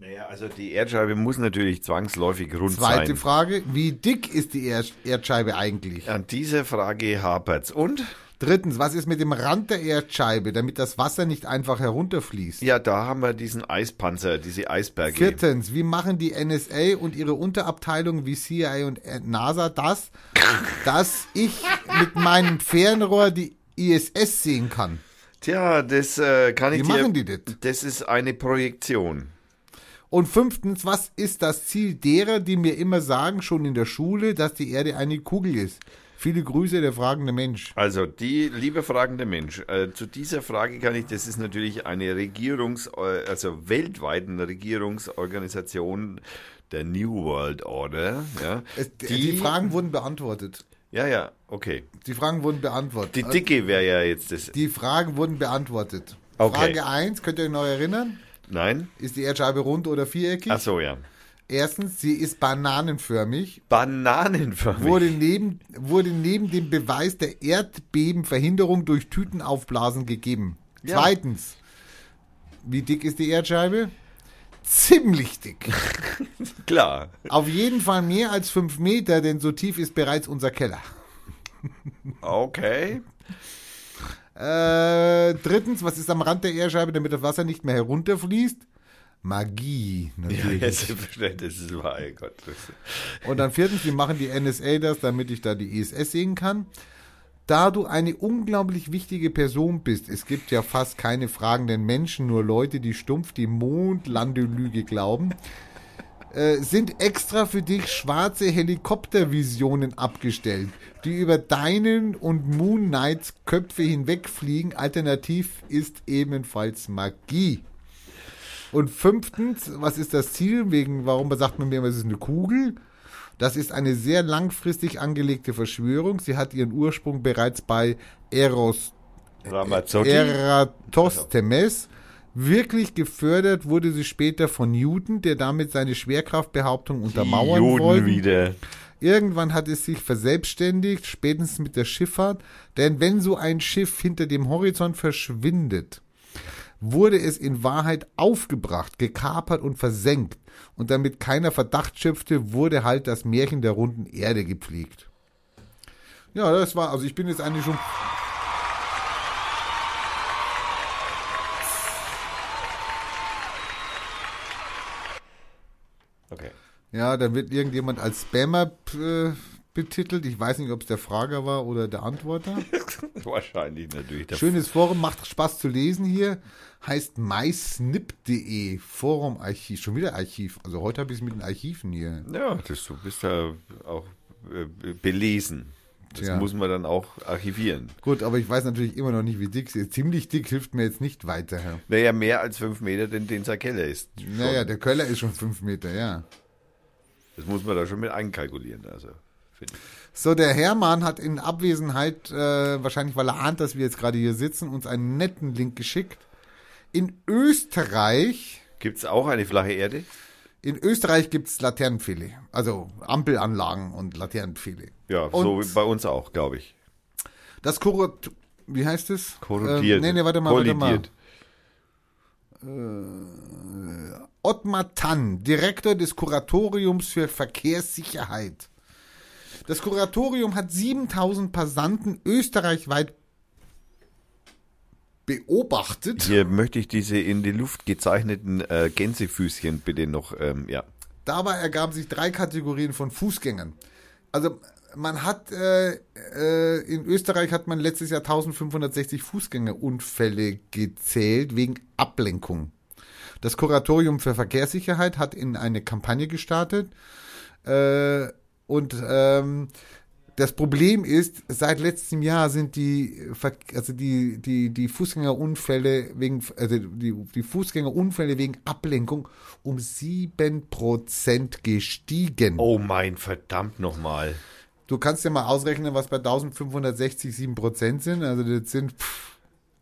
Naja, also die Erdscheibe muss natürlich zwangsläufig rund Zweite sein. Zweite Frage, wie dick ist die Erdscheibe eigentlich? An dieser Frage hapert's. Und? Drittens, was ist mit dem Rand der Erdscheibe, damit das Wasser nicht einfach herunterfließt? Ja, da haben wir diesen Eispanzer, diese Eisberge. Viertens, wie machen die NSA und ihre Unterabteilungen wie CIA und NASA das, dass ich mit meinem Fernrohr die ISS sehen kann? Tja, das äh, kann ich wie dir... Wie machen die das? Das ist eine Projektion. Und fünftens, was ist das Ziel derer, die mir immer sagen, schon in der Schule, dass die Erde eine Kugel ist? Viele Grüße, der fragende Mensch. Also, die liebe fragende Mensch, äh, zu dieser Frage kann ich, das ist natürlich eine Regierungs-, äh, also weltweit eine Regierungsorganisation der New World Order. Ja, es, die, die Fragen wurden beantwortet. Ja, ja, okay. Die Fragen wurden beantwortet. Die Dicke wäre ja jetzt das. Die Fragen wurden beantwortet. Okay. Frage 1, könnt ihr euch noch erinnern? Nein. Ist die Erdscheibe rund oder viereckig? Ach so, ja. Erstens, sie ist bananenförmig. Bananenförmig. Wurde neben, wurde neben dem Beweis der Erdbebenverhinderung durch Tütenaufblasen gegeben. Ja. Zweitens, wie dick ist die Erdscheibe? Ziemlich dick. Klar. Auf jeden Fall mehr als fünf Meter, denn so tief ist bereits unser Keller. Okay. Äh, drittens, was ist am Rand der Erdscheibe, damit das Wasser nicht mehr herunterfließt? Magie, natürlich. Ja, selbstverständlich, das ist wahr, Gott. Und dann viertens, wie machen die NSA das, damit ich da die ISS sehen kann? Da du eine unglaublich wichtige Person bist, es gibt ja fast keine fragenden Menschen, nur Leute, die stumpf die Mondlandelüge glauben, äh, sind extra für dich schwarze Helikoptervisionen abgestellt, die über deinen und Moon Knights Köpfe hinwegfliegen. Alternativ ist ebenfalls Magie. Und fünftens, was ist das Ziel? Wegen, warum sagt man mir, es ist eine Kugel? Das ist eine sehr langfristig angelegte Verschwörung. Sie hat ihren Ursprung bereits bei Eros, Eratosthenes. Wirklich gefördert wurde sie später von Newton, der damit seine Schwerkraftbehauptung untermauern Juden wollte. wieder. Irgendwann hat es sich verselbstständigt, spätestens mit der Schifffahrt. Denn wenn so ein Schiff hinter dem Horizont verschwindet, wurde es in Wahrheit aufgebracht, gekapert und versenkt. Und damit keiner Verdacht schöpfte, wurde halt das Märchen der runden Erde gepflegt. Ja, das war, also ich bin jetzt eigentlich schon. Ja, dann wird irgendjemand als Spammer äh, betitelt. Ich weiß nicht, ob es der Frager war oder der Antworter. Wahrscheinlich natürlich. Schönes Forum, macht Spaß zu lesen hier. Heißt mysnip.de, Forum-Archiv. Schon wieder Archiv. Also heute habe ich es mit den Archiven hier. Ja, das, du bist ja auch äh, belesen. Das Tja. muss man dann auch archivieren. Gut, aber ich weiß natürlich immer noch nicht, wie dick sie ist. Ziemlich dick hilft mir jetzt nicht weiter. Naja, mehr als fünf Meter, denn den sein Keller ist. Naja, der Keller ist schon fünf Meter, ja. Das muss man da schon mit einkalkulieren. Also. So, der Hermann hat in Abwesenheit, äh, wahrscheinlich weil er ahnt, dass wir jetzt gerade hier sitzen, uns einen netten Link geschickt. In Österreich. Gibt es auch eine flache Erde? In Österreich gibt es Laternenpfähle. Also Ampelanlagen und Laternenpfähle. Ja, und so wie bei uns auch, glaube ich. Das Korrot. Wie heißt es? Korrodiert. Ähm, nee, nee, warte mal, Kollidiert. warte mal. Äh, Ottmar Tann, Direktor des Kuratoriums für Verkehrssicherheit. Das Kuratorium hat 7000 Passanten österreichweit beobachtet. Hier möchte ich diese in die Luft gezeichneten äh, Gänsefüßchen bitte noch, ähm, ja. Dabei ergaben sich drei Kategorien von Fußgängern. Also man hat äh, äh, in Österreich hat man letztes Jahr 1560 Fußgängerunfälle gezählt wegen Ablenkung. Das Kuratorium für Verkehrssicherheit hat in eine Kampagne gestartet äh, und ähm, das Problem ist, seit letztem Jahr sind die, also die, die, die Fußgängerunfälle wegen, also die, die Fußgängerunfälle wegen Ablenkung um sieben Prozent gestiegen. Oh mein verdammt nochmal. Du kannst ja mal ausrechnen, was bei 1560 7 Prozent sind. Also das sind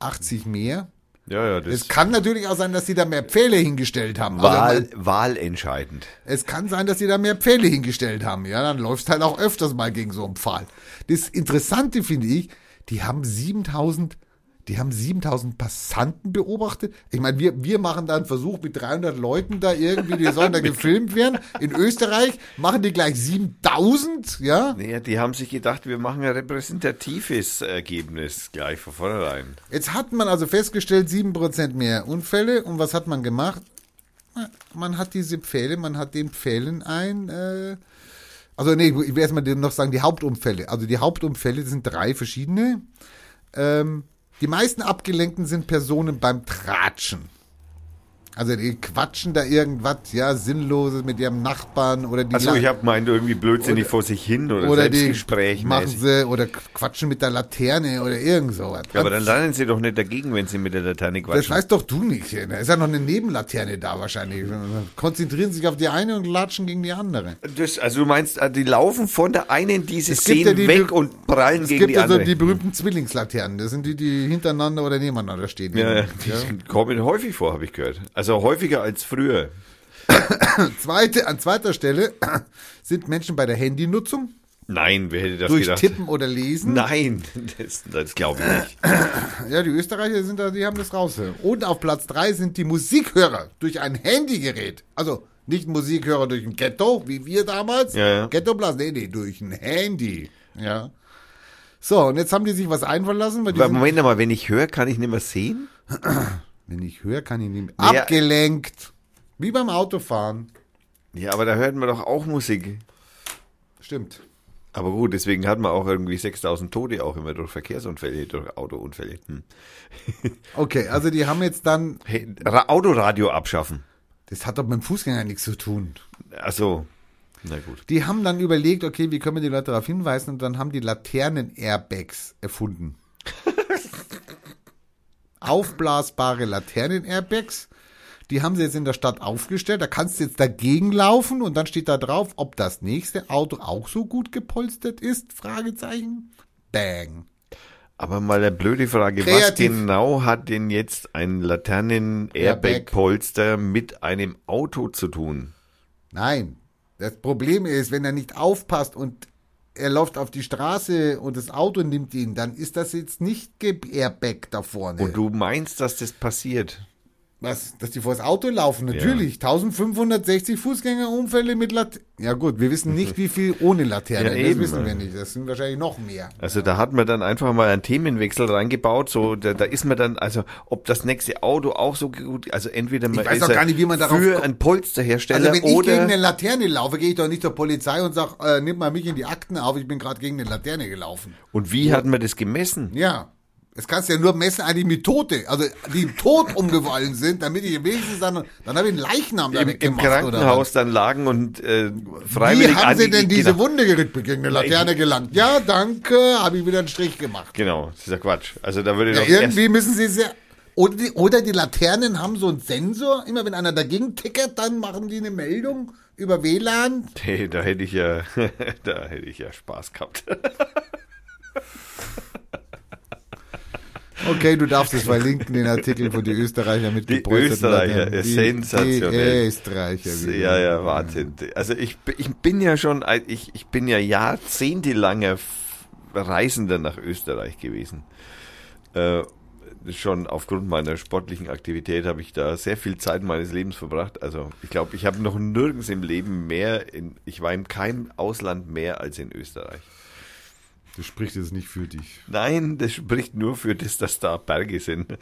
80 mehr. Ja, ja, das es kann natürlich auch sein, dass sie da mehr Pfähle hingestellt haben. Wahl, also, wahlentscheidend. Es kann sein, dass sie da mehr Pfähle hingestellt haben. Ja, dann läuft halt auch öfters mal gegen so einen Pfahl. Das Interessante finde ich, die haben 7000 die haben 7000 Passanten beobachtet. Ich meine, wir, wir machen da einen Versuch mit 300 Leuten da irgendwie, die sollen da gefilmt werden. In Österreich machen die gleich 7000, ja? Naja, die haben sich gedacht, wir machen ein repräsentatives Ergebnis gleich von vornherein. Jetzt hat man also festgestellt, 7% mehr Unfälle. Und was hat man gemacht? Man hat diese Pfähle, man hat den Pfählen ein, äh, also nee, ich will erstmal noch sagen, die Hauptunfälle. Also die Hauptunfälle sind drei verschiedene. Ähm, die meisten Abgelenkten sind Personen beim Tratschen. Also die quatschen da irgendwas, ja, Sinnloses mit ihrem Nachbarn oder die. Also ich habe meint irgendwie blödsinnig oder, vor sich hin oder, oder Selbstgespräch machen sie oder quatschen mit der Laterne oder irgend sowas. Ja, aber dann lernen sie doch nicht dagegen, wenn sie mit der Laterne quatschen. Das weißt doch du nicht. Da ist ja noch eine Nebenlaterne da wahrscheinlich. Konzentrieren sich auf die eine und latschen gegen die andere. Das, also du meinst, äh, die laufen von der einen diese Szene ja die, weg und prallen gegen die andere. Es gibt also die berühmten Zwillingslaternen. Das sind die, die hintereinander oder nebeneinander stehen. Ja, ja. die kommen häufig vor, habe ich gehört. Also also häufiger als früher. Zweite, an zweiter Stelle sind Menschen bei der Handynutzung. Nein, wer hätte das durch gedacht? Tippen oder Lesen? Nein, das, das glaube ich nicht. Ja, die Österreicher sind da, die haben das raus. Und auf Platz drei sind die Musikhörer durch ein Handygerät. Also nicht Musikhörer durch ein Ghetto, wie wir damals. Ja, ja. Ghetto Plus, nee, nee, durch ein Handy. Ja. So, und jetzt haben die sich was einfallen lassen. Moment mal, wenn ich höre, kann ich nicht mehr sehen? Wenn ich höre, kann ich nicht mehr. Ja. Abgelenkt. Wie beim Autofahren. Ja, aber da hört man doch auch Musik. Stimmt. Aber gut, deswegen hat man auch irgendwie 6000 Tote auch immer durch Verkehrsunfälle, durch Autounfälle. Hm. Okay, also die haben jetzt dann. Hey, Autoradio abschaffen. Das hat doch mit dem Fußgänger nichts zu tun. Ach so. Na gut. Die haben dann überlegt, okay, wie können wir die Leute darauf hinweisen und dann haben die Laternen-Airbags erfunden. aufblasbare Laternen-Airbags. Die haben sie jetzt in der Stadt aufgestellt. Da kannst du jetzt dagegen laufen und dann steht da drauf, ob das nächste Auto auch so gut gepolstert ist? Fragezeichen. Bang. Aber mal eine blöde Frage. Kreativ. Was genau hat denn jetzt ein Laternen-Airbag-Polster mit einem Auto zu tun? Nein. Das Problem ist, wenn er nicht aufpasst und er läuft auf die Straße und das Auto nimmt ihn, dann ist das jetzt nicht Airbag da vorne. Und du meinst, dass das passiert? Was? Dass die vor das Auto laufen? Natürlich. Ja. 1560 Fußgängerunfälle mit Lat Ja gut, wir wissen nicht, wie viel ohne Laterne. Ja, das eben. wissen wir nicht. Das sind wahrscheinlich noch mehr. Also da hat man dann einfach mal einen Themenwechsel reingebaut. So, da, da ist man dann, also ob das nächste Auto auch so gut, also entweder man ich weiß ist auch gar nicht, wie man darauf für einen Polsterhersteller also wenn oder ich gegen eine Laterne laufe, gehe ich doch nicht zur Polizei und sag, äh, nimm mal mich in die Akten auf, ich bin gerade gegen eine Laterne gelaufen. Und wie ja. hat man das gemessen? Ja. Das kannst du ja nur messen eigentlich mit Tote, also die im Tod umgefallen sind, damit ich wenigstens dann, dann habe ich einen Leichnam da Im, Im Krankenhaus dann lagen und äh, freiwillig Wie haben sie denn diese genau. Wunde geritten, gegen eine Laterne gelangt? Ja, danke, habe ich wieder einen Strich gemacht. Genau, das ist ja Quatsch. Also da würde ja, doch irgendwie müssen sie ja oder die, oder die Laternen haben so einen Sensor, immer wenn einer dagegen tickert, dann machen die eine Meldung über WLAN. Hey, da hätte ich ja, da hätte ich ja Spaß gehabt. Okay, du darfst es verlinken, den Artikel von den Österreicher mit Die Österreicher, die, sensationell. Die Österreicher. Ja, ja, Wahnsinn. Also ich, ich bin ja schon, ich, ich bin ja jahrzehntelanger Reisender nach Österreich gewesen. Äh, schon aufgrund meiner sportlichen Aktivität habe ich da sehr viel Zeit meines Lebens verbracht. Also ich glaube, ich habe noch nirgends im Leben mehr, in, ich war in keinem Ausland mehr als in Österreich. Das spricht jetzt nicht für dich. Nein, das spricht nur für das, dass da Berge sind.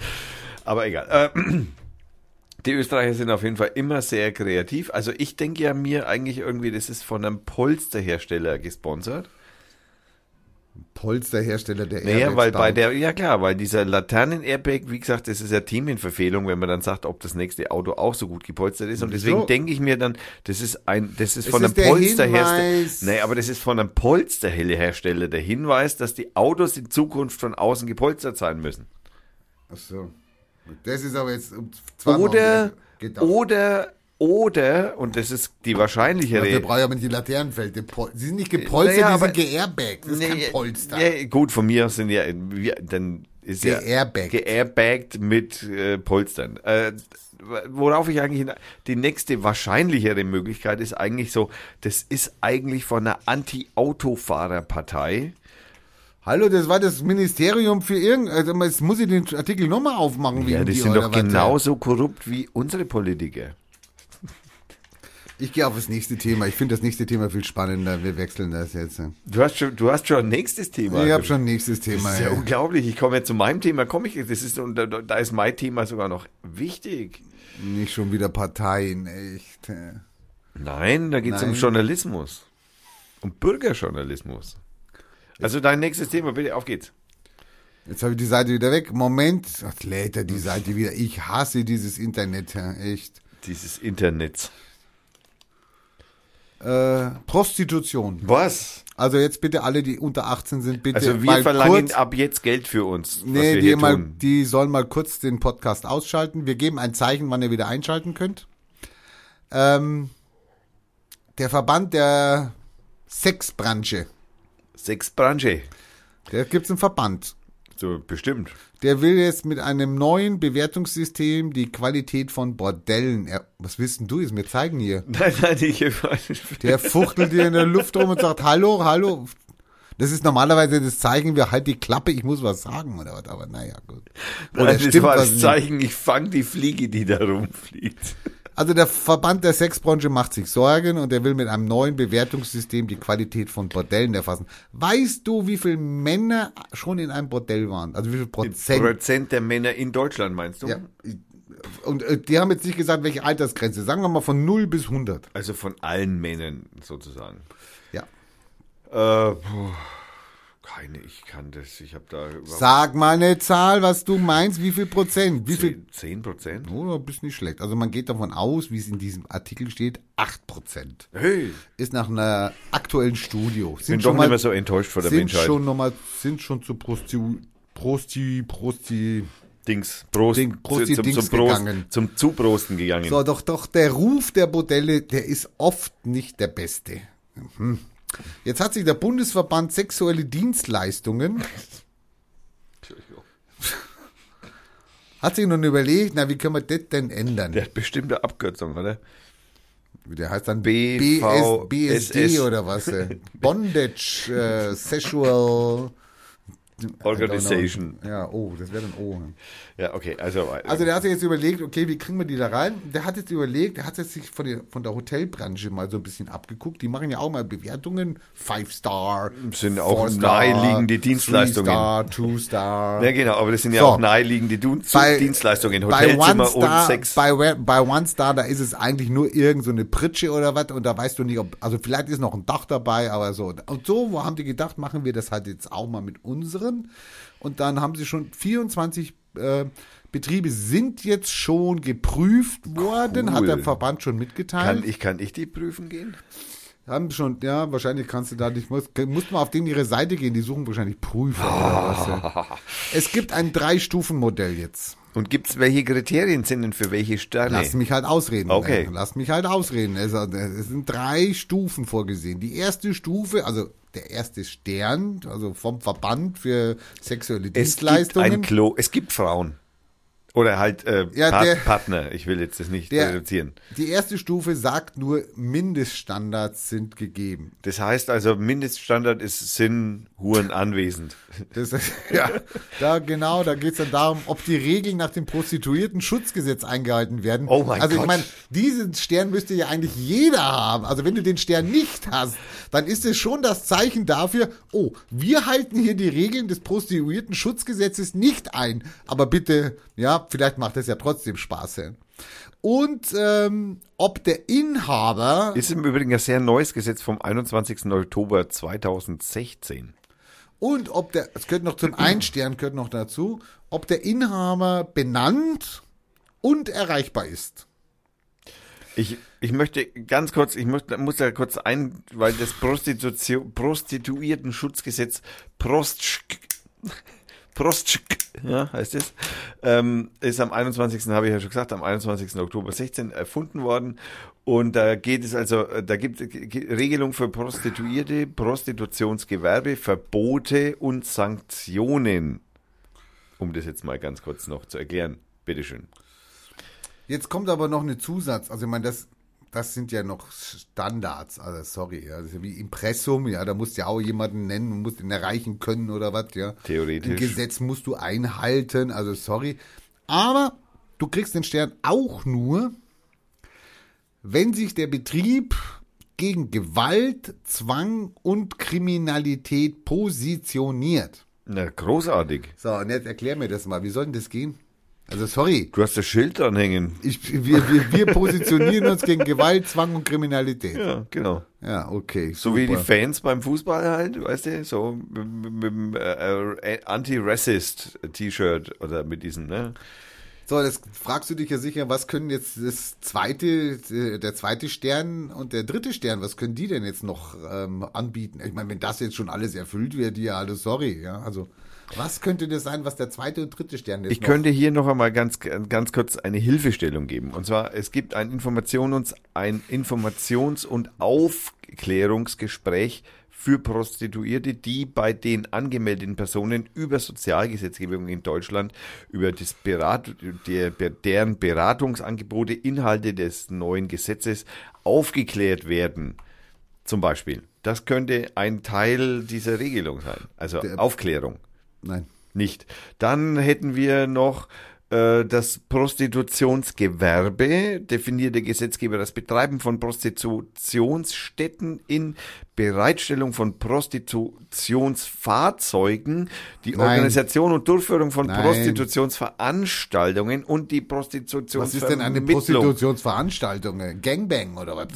Aber egal. Äh, die Österreicher sind auf jeden Fall immer sehr kreativ. Also ich denke ja mir eigentlich irgendwie, das ist von einem Polsterhersteller gesponsert. Polsterhersteller der Airbags. Naja, weil baut. bei der, ja klar, weil dieser Laternen-Airbag, wie gesagt, das ist ja Themenverfehlung, wenn man dann sagt, ob das nächste Auto auch so gut gepolstert ist. Und deswegen so. denke ich mir dann, das ist ein, das ist es von einem Polsterhersteller. Nee, aber das ist von einem Polsterhersteller der Hinweis, dass die Autos in Zukunft von außen gepolstert sein müssen. Ach so. Das ist aber jetzt um Oder, oder oder, und das ist die wahrscheinlichere. Wir brauchen aber nicht die Laternenfeld. Sie sind nicht gepolstert, naja, die sind geairbagt. Das ist nee, kein Polster. Ja, gut, von mir aus sind ja, dann ist geairbagt. ja geairbagt mit äh, Polstern. Äh, worauf ich eigentlich die nächste wahrscheinlichere Möglichkeit ist eigentlich so, das ist eigentlich von einer Anti-Autofahrer-Partei. Hallo, das war das Ministerium für irgend. Also jetzt muss ich den Artikel nochmal aufmachen. Ja, die sind doch genauso korrupt wie unsere Politiker. Ich gehe auf das nächste Thema. Ich finde das nächste Thema viel spannender. Wir wechseln das jetzt. Du hast schon, du hast schon ein nächstes Thema. Ich habe schon ein nächstes Thema. Das ist ja, ja. unglaublich. Ich komme jetzt zu meinem Thema. Komme ich? Das ist und da, da ist mein Thema sogar noch wichtig. Nicht schon wieder Parteien, echt. Nein, da geht es um Journalismus, um Bürgerjournalismus. Also dein nächstes Thema, bitte auf geht's. Jetzt habe ich die Seite wieder weg. Moment, Ach, lädt er die Seite wieder. Ich hasse dieses Internet, echt. Dieses Internet. Äh, Prostitution. Was? Also jetzt bitte alle, die unter 18 sind, bitte. Also wir verlangen kurz, ab jetzt Geld für uns. Nee, die, mal, die sollen mal kurz den Podcast ausschalten. Wir geben ein Zeichen, wann ihr wieder einschalten könnt. Ähm, der Verband der Sexbranche. Sexbranche. Da gibt's einen Verband. Bestimmt. Der will jetzt mit einem neuen Bewertungssystem die Qualität von Bordellen. Er, was willst denn du jetzt mir zeigen hier? Nein, nein, ich. Der fuchtelt dir in der Luft rum und sagt, hallo, hallo. Das ist normalerweise das Zeichen, wir halt die Klappe, ich muss was sagen oder was, aber naja, gut. Oder das war das Zeichen, ich fang die Fliege, die da rumfliegt. Also der Verband der Sexbranche macht sich Sorgen und er will mit einem neuen Bewertungssystem die Qualität von Bordellen erfassen. Weißt du, wie viele Männer schon in einem Bordell waren? Also wie viel Prozent? Prozent der Männer in Deutschland meinst du? Ja. Und äh, die haben jetzt nicht gesagt, welche Altersgrenze. Sagen wir mal von 0 bis 100. Also von allen Männern sozusagen. Ja. Äh, puh. Keine, ich kann das, ich habe da Sag mal eine Zahl, was du meinst, wie viel Prozent? Wie viel? Zehn Prozent? Oh, bist nicht schlecht. Also man geht davon aus, wie es in diesem Artikel steht, acht Prozent. Hey. Ist nach einer aktuellen Studie. Ich bin doch mal, nicht mehr so enttäuscht vor der sind Menschheit. Schon noch mal, sind schon zu Prosti, Prosti, Prosti, Dings, Prost, Ding, Prosti zum, Dings zum, Prost, gegangen. zum Zuprosten gegangen. So, doch, doch, der Ruf der Modelle, der ist oft nicht der beste. Hm. Jetzt hat sich der Bundesverband Sexuelle Dienstleistungen hat sich nun überlegt, na, wie können wir das denn ändern? Der hat bestimmte Abkürzung, oder? Der heißt dann B BS, BSD oder was? Bondage, äh, Sexual Organization. Ja, oh, das wäre dann O. Ja, okay, also. Also der hat sich jetzt überlegt, okay, wie kriegen wir die da rein? Der hat jetzt überlegt, der hat jetzt sich von der, von der Hotelbranche mal so ein bisschen abgeguckt. Die machen ja auch mal Bewertungen. Five Star. Sind auch naheliegende Dienstleistungen. Star, Two Star. Ja, genau, aber das sind ja so. auch naheliegende bei, Dienstleistungen. Hotelzimmer Star, und Sex. Bei, bei One Star, da ist es eigentlich nur irgend so eine Pritsche oder was und da weißt du nicht, ob, also vielleicht ist noch ein Dach dabei, aber so. Und so wo haben die gedacht, machen wir das halt jetzt auch mal mit unseren. Und dann haben sie schon 24 äh, Betriebe sind jetzt schon geprüft worden, cool. hat der Verband schon mitgeteilt. Kann ich, kann ich die prüfen gehen? Haben schon, ja, wahrscheinlich kannst du da nicht, muss, musst mal auf denen ihre Seite gehen, die suchen wahrscheinlich Prüfer oh. oder was. Ja. Es gibt ein Drei-Stufen-Modell jetzt. Und gibt es welche Kriterien sind denn für welche Sterne? Lass mich halt ausreden. Okay. Lass mich halt ausreden. Also, es sind drei Stufen vorgesehen. Die erste Stufe, also der erste Stern, also vom Verband für sexuelle Dienstleistungen. Es gibt ein Klo, es gibt Frauen. Oder halt äh, ja, Part der, Partner, ich will jetzt das nicht der, reduzieren. Die erste Stufe sagt nur, Mindeststandards sind gegeben. Das heißt also, Mindeststandard ist, sind Huren anwesend. Das, ja, da genau, da geht es dann darum, ob die Regeln nach dem Prostituierten-Schutzgesetz eingehalten werden. Oh mein also Gott. ich meine, diesen Stern müsste ja eigentlich jeder haben. Also wenn du den Stern nicht hast, dann ist es schon das Zeichen dafür, oh, wir halten hier die Regeln des Prostituierten-Schutzgesetzes nicht ein. Aber bitte, ja, vielleicht macht es ja trotzdem Spaß. Und ähm, ob der Inhaber. Ist im Übrigen ein sehr neues Gesetz vom 21. Oktober 2016. Und ob der, es gehört noch zum Einstern, gehört noch dazu, ob der Inhaber benannt und erreichbar ist. Ich, ich möchte ganz kurz, ich muss, muss da kurz ein, weil das Prostitution, Prostituierten-Schutzgesetz Prost Prostschk, ja, heißt es, ähm, ist am 21. habe ich ja schon gesagt, am 21. Oktober 16 erfunden worden. Und da geht es also, da gibt es Regelung für Prostituierte, Prostitutionsgewerbe, Verbote und Sanktionen. Um das jetzt mal ganz kurz noch zu erklären. Bitteschön. Jetzt kommt aber noch eine Zusatz. Also ich meine, das das sind ja noch Standards, also sorry, ja, das ist ja wie Impressum, ja, da musst du ja auch jemanden nennen und musst ihn erreichen können oder was, ja. Theoretisch. Ein Gesetz musst du einhalten, also sorry. Aber du kriegst den Stern auch nur, wenn sich der Betrieb gegen Gewalt, Zwang und Kriminalität positioniert. Na, großartig. So, und jetzt erklär mir das mal, wie soll denn das gehen? Also sorry. Du hast das Schild dranhängen. Ich, wir, wir, wir positionieren uns gegen Gewalt, Zwang und Kriminalität. Ja, genau. Ja, okay. So super. wie die Fans beim Fußball halt, weißt du, so mit, mit dem äh, äh, Anti-Racist-T-Shirt oder mit diesem, ne? So, das fragst du dich ja sicher, was können jetzt das zweite, der zweite Stern und der dritte Stern, was können die denn jetzt noch ähm, anbieten? Ich meine, wenn das jetzt schon alles erfüllt wird, ja, alles sorry, ja, also. Was könnte das sein, was der zweite und dritte Stern ist? Ich noch? könnte hier noch einmal ganz, ganz kurz eine Hilfestellung geben. Und zwar, es gibt ein Informations, ein Informations- und Aufklärungsgespräch für Prostituierte, die bei den angemeldeten Personen über Sozialgesetzgebung in Deutschland, über das Berat, der, deren Beratungsangebote, Inhalte des neuen Gesetzes aufgeklärt werden. Zum Beispiel. Das könnte ein Teil dieser Regelung sein. Also der, Aufklärung. Nein. Nicht. Dann hätten wir noch das Prostitutionsgewerbe, definiert der Gesetzgeber das Betreiben von Prostitutionsstätten in Bereitstellung von Prostitutionsfahrzeugen, die Nein. Organisation und Durchführung von Nein. Prostitutionsveranstaltungen und die Prostitutionsvermittlung. Was ist denn eine Prostitutionsveranstaltung? Gangbang oder was?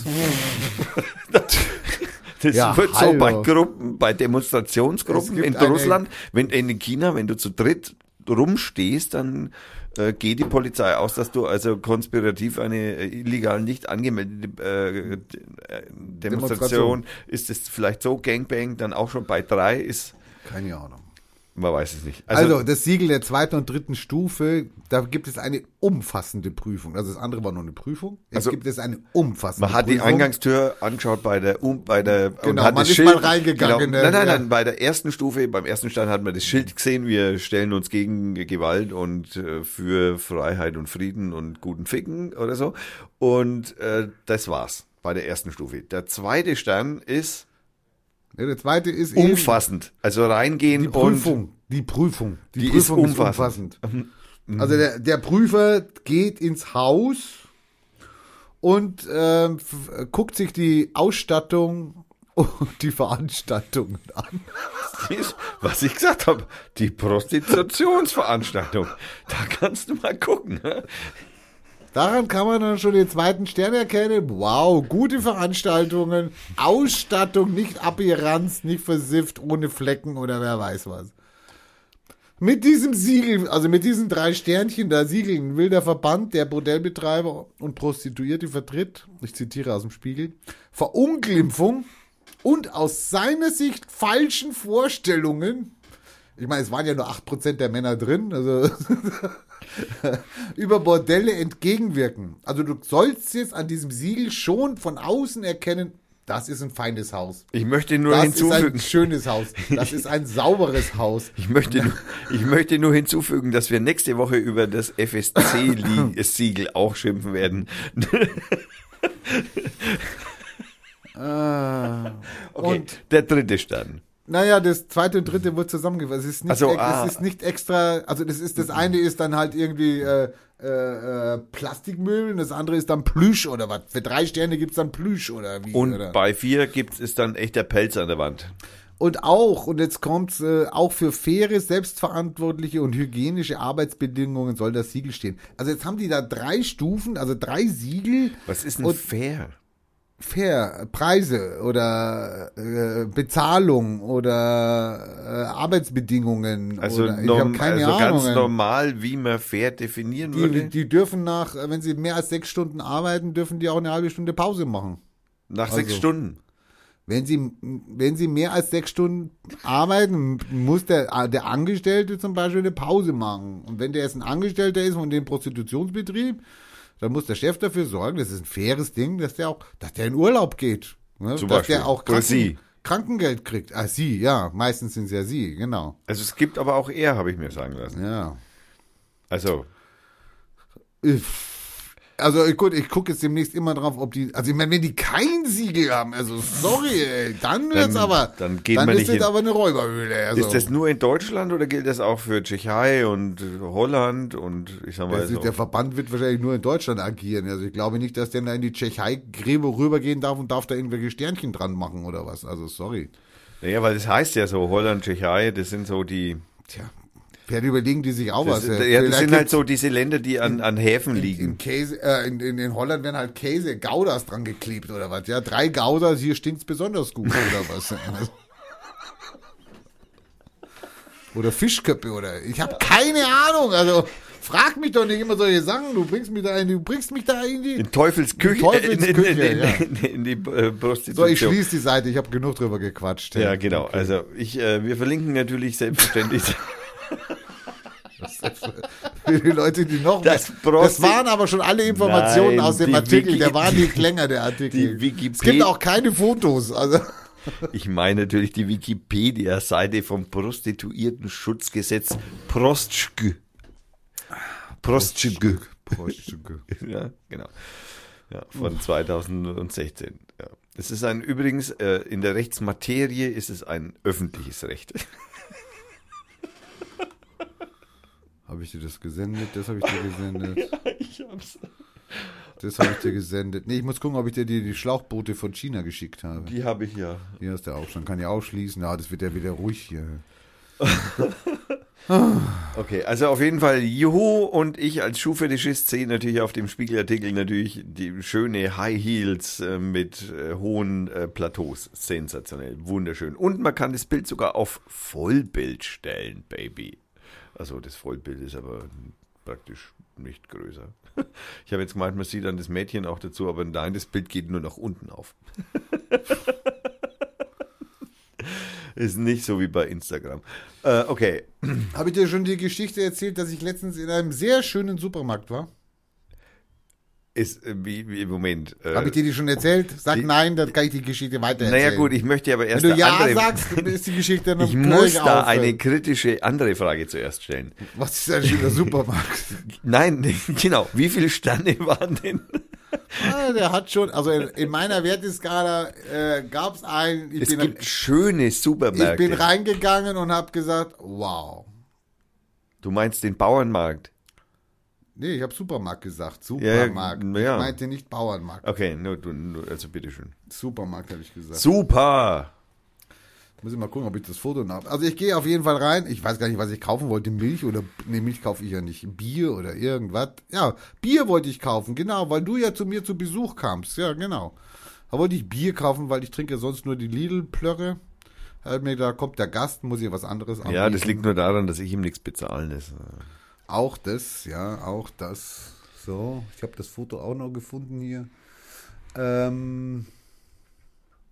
Das ja, wird hallo. so bei Gruppen, bei Demonstrationsgruppen in Russland, wenn in China, wenn du zu dritt rumstehst, dann äh, geht die Polizei aus, dass du also konspirativ eine äh, illegal nicht angemeldete äh, äh, Demonstration, Demonstration, ist es vielleicht so, Gangbang dann auch schon bei drei ist. Keine Ahnung. Man weiß es nicht. Also, also, das Siegel der zweiten und dritten Stufe, da gibt es eine umfassende Prüfung. Also das andere war nur eine Prüfung. Jetzt also, gibt es eine umfassende Man hat Prüfung. die Eingangstür angeschaut bei der um, bei der genau, man ist Schild, mal reingegangen. Genau, nein, nein, nein, bei der ersten Stufe, beim ersten Stand hat man das Schild gesehen, wir stellen uns gegen Gewalt und äh, für Freiheit und Frieden und guten Ficken oder so. Und äh, das war's bei der ersten Stufe. Der zweite Stern ist ja, der zweite ist umfassend. Also reingehen die Prüfung, und die Prüfung, die, die Prüfung ist umfassend. Ist umfassend. Mhm. Also der, der Prüfer geht ins Haus und äh, guckt sich die Ausstattung und die Veranstaltungen an. Was ich gesagt habe, die Prostitutionsveranstaltung. Da kannst du mal gucken. Daran kann man dann schon den zweiten Stern erkennen. Wow, gute Veranstaltungen, Ausstattung nicht abgeranzt, nicht versifft, ohne Flecken oder wer weiß was. Mit diesem Siegel, also mit diesen drei Sternchen da Siegeln, will der Verband der Bordellbetreiber und Prostituierte vertritt, ich zitiere aus dem Spiegel, Verunglimpfung und aus seiner Sicht falschen Vorstellungen ich meine, es waren ja nur 8% der Männer drin, also über Bordelle entgegenwirken. Also du sollst jetzt an diesem Siegel schon von außen erkennen, das ist ein feines Haus. Ich möchte nur das hinzufügen. Das ist ein schönes Haus. Das ist ein sauberes Haus. Ich möchte, nur, ich möchte nur hinzufügen, dass wir nächste Woche über das FSC-Siegel auch schimpfen werden. ah, okay, und der dritte Stern. Naja, das zweite und dritte wird zusammengefasst. Es ist nicht, also, ah. es ist nicht extra, also das ist das eine ist dann halt irgendwie äh, äh, äh, Plastikmüll und das andere ist dann Plüsch oder was. Für drei Sterne gibt's dann Plüsch oder wie. Und oder? bei vier gibt's ist dann echter Pelz an der Wand. Und auch, und jetzt kommt's, äh, auch für faire, selbstverantwortliche und hygienische Arbeitsbedingungen soll das Siegel stehen. Also jetzt haben die da drei Stufen, also drei Siegel. Was ist denn fair? Fair, Preise oder äh, Bezahlung oder äh, Arbeitsbedingungen. Also, oder, norm, also ganz normal, wie man fair definieren die, würde. Die dürfen nach, wenn sie mehr als sechs Stunden arbeiten, dürfen die auch eine halbe Stunde Pause machen. Nach also, sechs Stunden? Wenn sie, wenn sie mehr als sechs Stunden arbeiten, muss der, der Angestellte zum Beispiel eine Pause machen. Und wenn der jetzt ein Angestellter ist von dem Prostitutionsbetrieb, dann muss der Chef dafür sorgen, das ist ein faires Ding, dass der auch, dass der in Urlaub geht. Ne? Zum dass Beispiel. der auch Kranken, Krankengeld kriegt. Ah, sie, ja. Meistens sind es ja sie, genau. Also es gibt aber auch er, habe ich mir sagen lassen. Ja. Also. Ich, also gut, ich gucke jetzt demnächst immer drauf, ob die, also ich meine, wenn die kein Siegel haben, also sorry, ey, dann wird's dann, aber, dann, geht dann man ist nicht das aber eine Räuberhöhle. Also. Ist das nur in Deutschland oder gilt das auch für Tschechei und Holland und ich sag mal. Also der Verband wird wahrscheinlich nur in Deutschland agieren. Also ich glaube nicht, dass der da in die Tschechei-Gräbe rübergehen darf und darf da irgendwelche Sternchen dran machen oder was. Also sorry. Naja, weil das heißt ja so, Holland, Tschechei, das sind so die. Tja, Vielleicht überlegen die sich auch das, was. Ja, das sind halt so diese Länder, die an, an Häfen liegen. In, Käse, äh, in, in, in Holland werden halt Käse, Goudas dran geklebt oder was. Ja, drei Goudas, hier stinkt's besonders gut oder was. oder Fischköppe oder ich habe keine Ahnung. Also frag mich doch nicht immer solche Sachen. Du bringst mich da in, du bringst mich da in die in Teufels Küche, in, in, in, in, ja. in die äh, Prostitution. So, ich schließe die Seite. Ich habe genug drüber gequatscht. Ja, genau. Okay. Also ich, äh, wir verlinken natürlich selbstverständlich. Für die Leute, die noch. Das, das waren aber schon alle Informationen Nein, aus dem Artikel. Wiki der war nicht länger, der Artikel. es gibt auch keine Fotos. Also. Ich meine natürlich die Wikipedia-Seite vom Prostituierten-Schutzgesetz Prostschg. Prostschg. Prostschg. Ja, genau. Ja, von 2016. Ja. Es ist ein, übrigens, äh, in der Rechtsmaterie ist es ein öffentliches Recht. Habe ich dir das gesendet? Das habe ich dir gesendet. ja, ich hab's. Das habe ich dir gesendet. Nee, ich muss gucken, ob ich dir die, die Schlauchboote von China geschickt habe. Die habe ich ja. Hier ist der auch schon. Kann ja ausschließen. Ja, das wird ja wieder ruhig hier. okay, also auf jeden Fall Juhu und ich als Schuhfetischist sehe natürlich auf dem Spiegelartikel natürlich die schöne High Heels äh, mit äh, hohen äh, Plateaus. Sensationell, wunderschön. Und man kann das Bild sogar auf Vollbild stellen, Baby. Also das Vollbild ist aber praktisch nicht größer. Ich habe jetzt gemeint, man sieht dann das Mädchen auch dazu, aber nein, das Bild geht nur nach unten auf. ist nicht so wie bei Instagram. Äh, okay. Habe ich dir schon die Geschichte erzählt, dass ich letztens in einem sehr schönen Supermarkt war? Ist, äh, wie, wie, Moment. Äh, Habe ich dir die schon erzählt? Sag die, nein, dann kann ich die Geschichte weiter erzählen. Naja gut, ich möchte aber erst Wenn du ja andere, sagst, ist die Geschichte noch Ich muss da aufhören. eine kritische andere Frage zuerst stellen. Was ist denn schon der Supermarkt? nein, genau. Wie viele Sterne waren denn? Ah, der hat schon, also in, in meiner Werteskala äh, gab es einen. es bin, gibt schöne Supermärkte. Ich bin reingegangen und habe gesagt, wow. Du meinst den Bauernmarkt? Nee, ich habe Supermarkt gesagt. Supermarkt. Ja, ja. Ich meinte nicht Bauernmarkt. Okay, nur, du, nur, also bitteschön. Supermarkt habe ich gesagt. Super! Muss ich mal gucken, ob ich das Foto habe. Also ich gehe auf jeden Fall rein. Ich weiß gar nicht, was ich kaufen wollte. Milch oder, nee, Milch kaufe ich ja nicht. Bier oder irgendwas. Ja, Bier wollte ich kaufen, genau, weil du ja zu mir zu Besuch kamst. Ja, genau. Da wollte ich Bier kaufen, weil ich trinke sonst nur die Lidl-Plörre. Da kommt der Gast, muss ich was anderes anbieten. Ja, das liegt nur daran, dass ich ihm nichts bezahlen ist. Auch das, ja, auch das. So, ich habe das Foto auch noch gefunden hier. Ähm,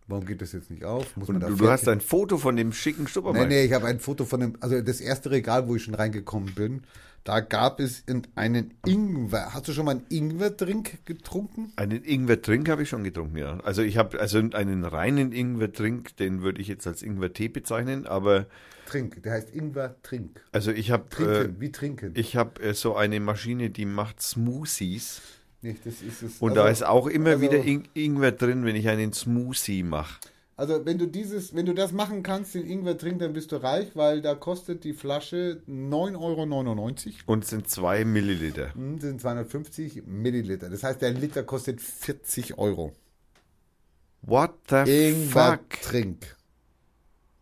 warum geht das jetzt nicht auf? Muss da du, du hast ein Foto von dem schicken Stuppermarkt. Nee, nee, ich habe ein Foto von dem, also das erste Regal, wo ich schon reingekommen bin. Da gab es einen Ingwer. Hast du schon mal einen Ingwer-Drink getrunken? Einen Ingwer-Drink habe ich schon getrunken, ja. Also ich habe also einen reinen Ingwer-Drink, den würde ich jetzt als Ingwer-Tee bezeichnen, aber Trink, der heißt Ingwer-Trink. Also ich habe trinken, äh, wie trinken. Ich habe äh, so eine Maschine, die macht Smoothies. Nicht, das ist es. Und also, da ist auch immer also, wieder In Ingwer drin, wenn ich einen Smoothie mache. Also wenn du dieses, wenn du das machen kannst, den Ingwer trinken, dann bist du reich, weil da kostet die Flasche 9,99 Euro. Und sind 2 Milliliter. Hm, sind 250 Milliliter. Das heißt, der Liter kostet 40 Euro. What the Ingwer fuck? Trink.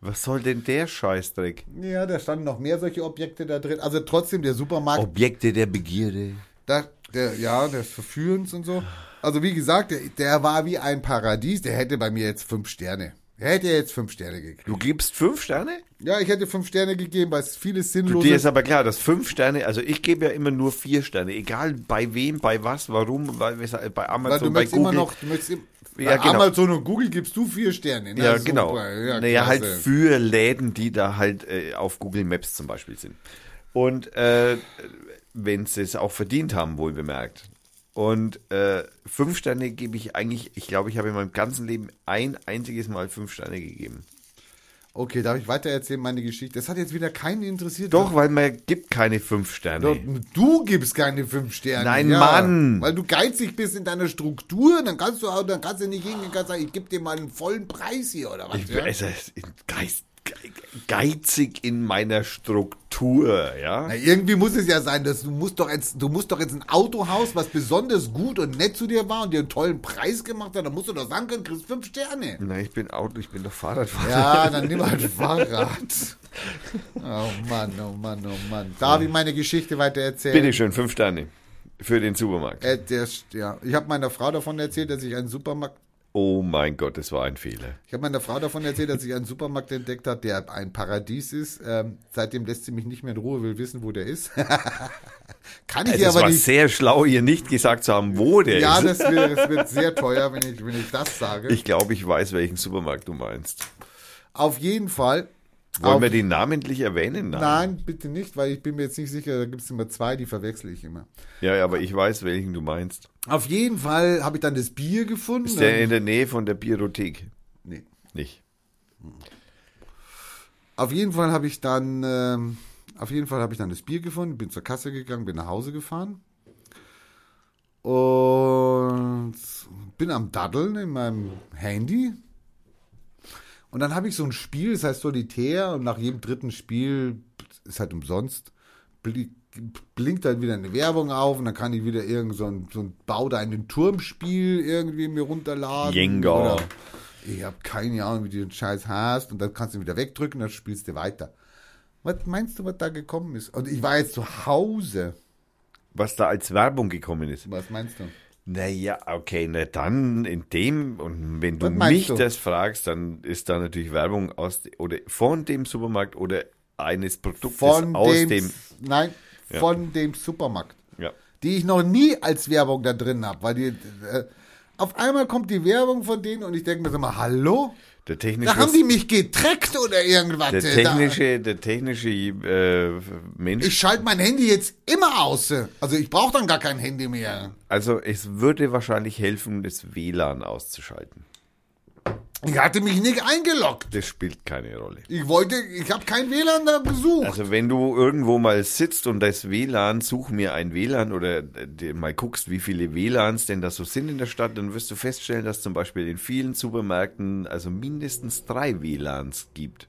Was soll denn der Scheißdreck? Ja, da standen noch mehr solche Objekte da drin. Also trotzdem der Supermarkt. Objekte der Begierde. Da, der, ja, des Verführens und so. Also wie gesagt, der, der war wie ein Paradies. Der hätte bei mir jetzt fünf Sterne. Er hätte jetzt fünf Sterne gekriegt. Du gibst fünf Sterne? Ja, ich hätte fünf Sterne gegeben, weil es vieles sinnlos ist. Dir ist aber klar, dass fünf Sterne, also ich gebe ja immer nur vier Sterne, egal bei wem, bei was, warum, bei, bei Amazon, weil du bei Google. Immer noch, du möchtest, ja, genau. Amazon und Google gibst du vier Sterne. Na, ja, genau. Ja, naja, halt für Läden, die da halt äh, auf Google Maps zum Beispiel sind. Und äh, wenn sie es auch verdient haben, wohl bemerkt. Und äh, fünf Sterne gebe ich eigentlich, ich glaube, ich habe in meinem ganzen Leben ein einziges Mal fünf Sterne gegeben. Okay, darf ich weiter erzählen, meine Geschichte? Das hat jetzt wieder keinen interessiert. Doch, weil man gibt keine fünf Sterne. Du gibst keine fünf Sterne. Nein, ja, Mann. Weil du geizig bist in deiner Struktur, dann kannst du auch, dann kannst du nicht hingehen und sagen, ich gebe dir mal einen vollen Preis hier oder was. Ich, ja? also, Geist, geizig in meiner Struktur, ja. Na, irgendwie muss es ja sein, dass du musst doch jetzt, du musst doch jetzt ein Autohaus, was besonders gut und nett zu dir war und dir einen tollen Preis gemacht hat, dann musst du doch sagen können, kriegst fünf Sterne. Na, ich bin Auto, ich bin doch Fahrradfahrer. Ja, dann nimm halt Fahrrad. Oh Mann, oh Mann, oh Mann. Darf ich meine Geschichte weiter erzählen? Bitte schön, fünf Sterne. Für den Supermarkt. Äh, der, ja. Ich habe meiner Frau davon erzählt, dass ich einen Supermarkt Oh mein Gott, das war ein Fehler. Ich habe meiner Frau davon erzählt, dass ich einen Supermarkt entdeckt habe, der ein Paradies ist. Ähm, seitdem lässt sie mich nicht mehr in Ruhe, will wissen, wo der ist. Kann ich also dir aber war nicht. sehr schlau, ihr nicht gesagt zu haben, wo der ja, ist. Ja, das, wird, das wird sehr teuer, wenn ich, wenn ich das sage. Ich glaube, ich weiß, welchen Supermarkt du meinst. Auf jeden Fall wollen wir den namentlich erwähnen? Nein. Nein, bitte nicht, weil ich bin mir jetzt nicht sicher, da gibt es immer zwei, die verwechsel ich immer. Ja, ja, aber ich weiß, welchen du meinst. Auf jeden Fall habe ich dann das Bier gefunden. Ist der in der Nähe von der Bierothek? Nee. Nicht. Auf jeden Fall habe ich dann, ähm, auf jeden Fall habe ich dann das Bier gefunden, bin zur Kasse gegangen, bin nach Hause gefahren und bin am Daddeln in meinem Handy und dann habe ich so ein Spiel, das heißt Solitär, und nach jedem dritten Spiel ist halt umsonst, blinkt halt wieder eine Werbung auf und dann kann ich wieder irgend so ein, so ein Bau da einen Turmspiel irgendwie mir runterladen. Jenga. ich habe keine Ahnung, wie du den Scheiß hast und dann kannst du ihn wieder wegdrücken, dann spielst du weiter. Was meinst du, was da gekommen ist? Und ich war jetzt zu Hause. Was da als Werbung gekommen ist. Was meinst du? Naja, okay, na dann in dem, und wenn du mich du? das fragst, dann ist da natürlich Werbung aus oder von dem Supermarkt oder eines Produktes von aus dem, dem Nein, ja. von dem Supermarkt. Ja. Die ich noch nie als Werbung da drin habe, weil die äh, auf einmal kommt die Werbung von denen und ich denke mir so mal, hallo? Der technische, da haben die mich getreckt oder irgendwas. Der technische, der technische äh, Mensch. Ich schalte mein Handy jetzt immer aus. Also ich brauche dann gar kein Handy mehr. Also es würde wahrscheinlich helfen, das WLAN auszuschalten. Ich hatte mich nicht eingeloggt. Das spielt keine Rolle. Ich wollte, ich habe kein WLAN da gesucht. Also wenn du irgendwo mal sitzt und das WLAN, such mir ein WLAN oder mal guckst, wie viele WLANs denn da so sind in der Stadt, dann wirst du feststellen, dass zum Beispiel in vielen Supermärkten also mindestens drei WLANs gibt.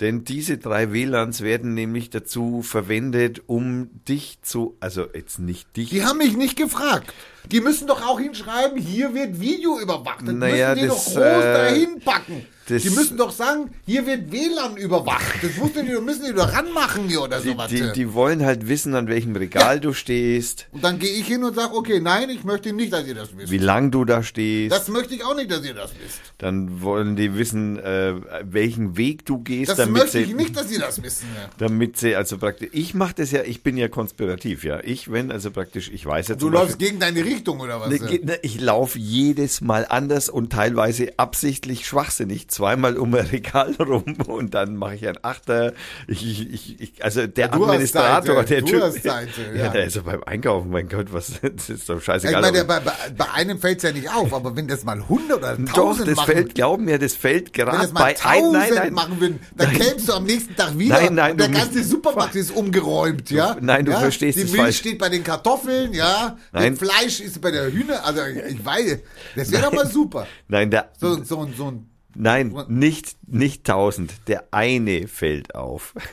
Denn diese drei WLANs werden nämlich dazu verwendet, um dich zu, also jetzt nicht dich. Die haben mich nicht gefragt. Die müssen doch auch hinschreiben, hier wird Video überwacht. Das naja, müssen die das, doch groß äh, dahin packen. Das, die müssen doch sagen, hier wird WLAN überwacht. Das musst die, müssen die doch ranmachen hier oder sowas. Die, die, die, wollen halt wissen, an welchem Regal ja. du stehst. Und dann gehe ich hin und sage, okay, nein, ich möchte nicht, dass ihr das wisst. Wie lang du da stehst. Das möchte ich auch nicht, dass ihr das wisst. Dann wollen die wissen, äh, welchen Weg du gehst. Das damit möchte sie, ich nicht, dass sie das wissen. Ja. Damit sie, also praktisch, ich mache das ja, ich bin ja konspirativ, ja. Ich, wenn, also praktisch, ich weiß jetzt. Du läufst Beispiel, gegen deine Richtung oder was? Ne, ne, ich laufe jedes Mal anders und teilweise absichtlich schwachsinnig. Zweimal um ein Regal rum und dann mache ich ein Achter. Ich, ich, ich, also der ja, Administrator, der Typ. Seite, ja. ja, der ist ja beim Einkaufen, mein Gott, was das ist doch scheißegal. Ich meine, bei, bei, einem fällt es ja nicht auf, aber wenn das mal 100 oder 1000 Doch, das machen, fällt, glauben mir, das fällt gerade bei ein, nein, nein, machen würden, dann kämst du am nächsten Tag wieder nein, nein, und der ganze Supermarkt ist umgeräumt, ja? nein, du ja? verstehst Die Milch falsch. steht bei den Kartoffeln, ja? Nein. Das Fleisch ist bei der Hühner, also ich weiß, das wäre doch mal super. Nein, der, so, so, so ein Nein, nicht, nicht tausend. Der eine fällt auf.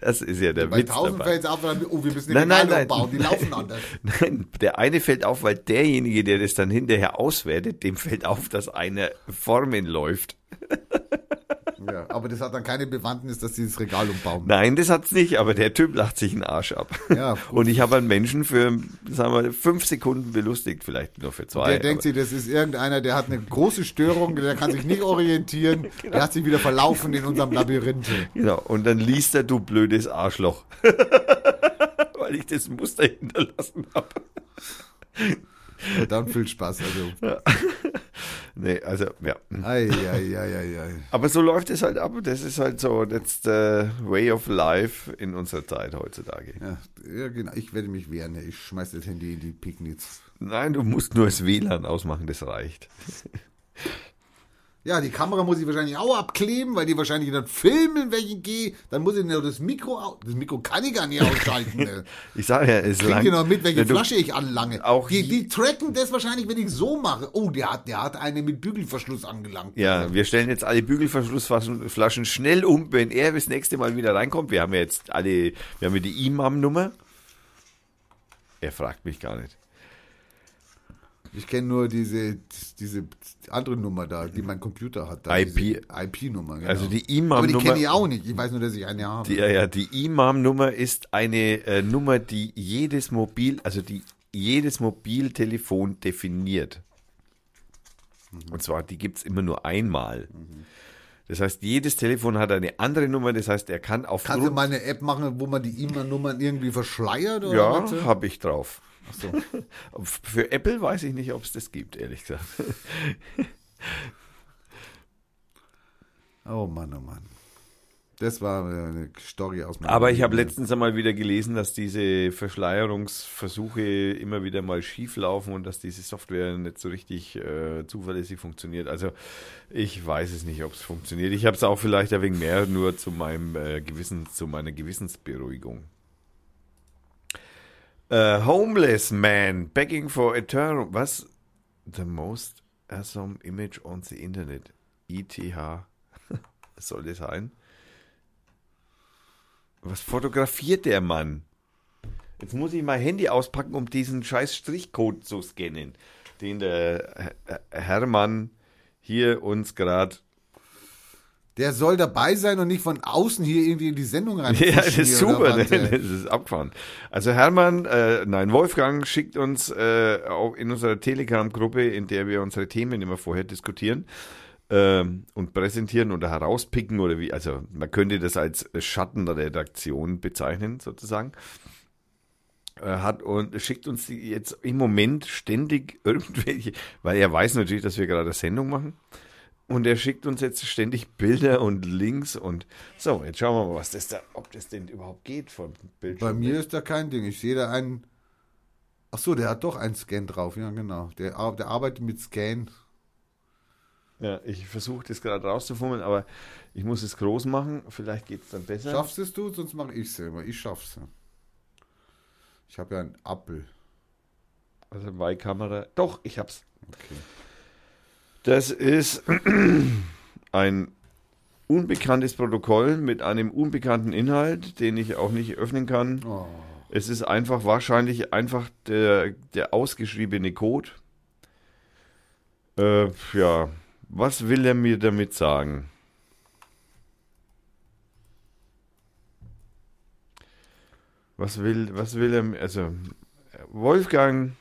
Das ist ja der Bei Witz. Bei tausend fällt es auf, oh, wir müssen nein, nein, nein, bauen, die laufen anders. Nein, der eine fällt auf, weil derjenige, der das dann hinterher auswertet, dem fällt auf, dass eine Formen läuft. Ja, aber das hat dann keine Bewandtnis, dass sie das Regal umbauen. Nein, das hat's nicht, aber der Typ lacht sich einen Arsch ab. Ja, und ich habe einen Menschen für, sagen wir, fünf Sekunden belustigt, vielleicht nur für zwei. Der denkt sich, das ist irgendeiner, der hat eine große Störung, der kann sich nicht orientieren, genau. der hat sich wieder verlaufen in unserem Labyrinth. Genau, und dann liest er, du blödes Arschloch. Weil ich das Muster hinterlassen habe. Dann viel Spaß. Also. Nee, also, ja. Ei, ei, ei, ei, ei. Aber so läuft es halt ab. Das ist halt so, that's the way of life in unserer Zeit heutzutage. Ja, ja genau. Ich werde mich wehren. Ich schmeiß das Handy in die Picknitz. Nein, du musst nur das WLAN ausmachen, das reicht. Ja, die Kamera muss ich wahrscheinlich auch abkleben, weil die wahrscheinlich dann filmen, wenn ich gehe. Dann muss ich nur das Mikro, das Mikro kann ich gar nicht ausschalten. Ne? ich sage ja, es Kriegt ihr noch mit, welche Flasche ich anlange. Auch die, die tracken das wahrscheinlich, wenn ich so mache. Oh, der hat, der hat eine mit Bügelverschluss angelangt. Ja, wir stellen jetzt alle Bügelverschlussflaschen schnell um, wenn er das nächste Mal wieder reinkommt. Wir haben ja jetzt alle, wir haben ja die Imam-Nummer. Er fragt mich gar nicht. Ich kenne nur diese, diese andere Nummer da, die mein Computer hat. Da, IP. IP-Nummer, genau. Also die Imam-Nummer. Aber die kenne ich auch nicht. Ich weiß nur, dass ich eine habe. Die, ja, ja, die Imam-Nummer ist eine äh, Nummer, die jedes Mobil, also die jedes Mobiltelefon definiert. Mhm. Und zwar, die gibt es immer nur einmal. Mhm. Das heißt, jedes Telefon hat eine andere Nummer. Das heißt, er kann auf. Kannst du mal eine App machen, wo man die IMA-Nummern irgendwie verschleiert? Oder ja, habe ich drauf. Ach so. Für Apple weiß ich nicht, ob es das gibt, ehrlich gesagt. oh Mann, oh Mann. Das war eine Story aus meinem Aber ich habe letztens einmal wieder gelesen, dass diese Verschleierungsversuche immer wieder mal schief laufen und dass diese Software nicht so richtig äh, zuverlässig funktioniert. Also ich weiß es nicht, ob es funktioniert. Ich habe es auch vielleicht ein wenig mehr nur zu meinem äh, Gewissen, zu meiner Gewissensberuhigung. Uh, homeless man begging for eternal. Was? The most awesome image on the Internet. ETH. Was soll das sein? Was fotografiert der Mann? Jetzt muss ich mein Handy auspacken, um diesen scheiß Strichcode zu scannen, den der Hermann hier uns gerade der soll dabei sein und nicht von außen hier irgendwie in die Sendung rein. Ja, das ist super, ne? das ist abgefahren. Also Hermann, äh, nein, Wolfgang schickt uns äh, auch in unserer Telegram-Gruppe, in der wir unsere Themen immer vorher diskutieren äh, und präsentieren oder herauspicken oder wie, also man könnte das als Schattenredaktion bezeichnen, sozusagen äh, hat und schickt uns jetzt im Moment ständig irgendwelche, weil er weiß natürlich, dass wir gerade eine Sendung machen. Und er schickt uns jetzt ständig Bilder und Links und so, jetzt schauen wir mal, was das da, ob das denn überhaupt geht vom Bildschirm. Bei mir ist da kein Ding. Ich sehe da einen. Ach so, der hat doch einen Scan drauf, ja, genau. Der, der arbeitet mit Scan. Ja, ich versuche das gerade rauszufummeln, aber ich muss es groß machen. Vielleicht geht es dann besser. Schaffst es du? Sonst mache ich es selber. Ich schaff's. Ich habe ja einen Apfel. Also bei Kamera. Doch, ich hab's. Okay. Das ist ein unbekanntes Protokoll mit einem unbekannten Inhalt, den ich auch nicht öffnen kann. Oh. Es ist einfach wahrscheinlich einfach der, der ausgeschriebene Code. Äh, ja, was will er mir damit sagen? Was will, was will er, also Wolfgang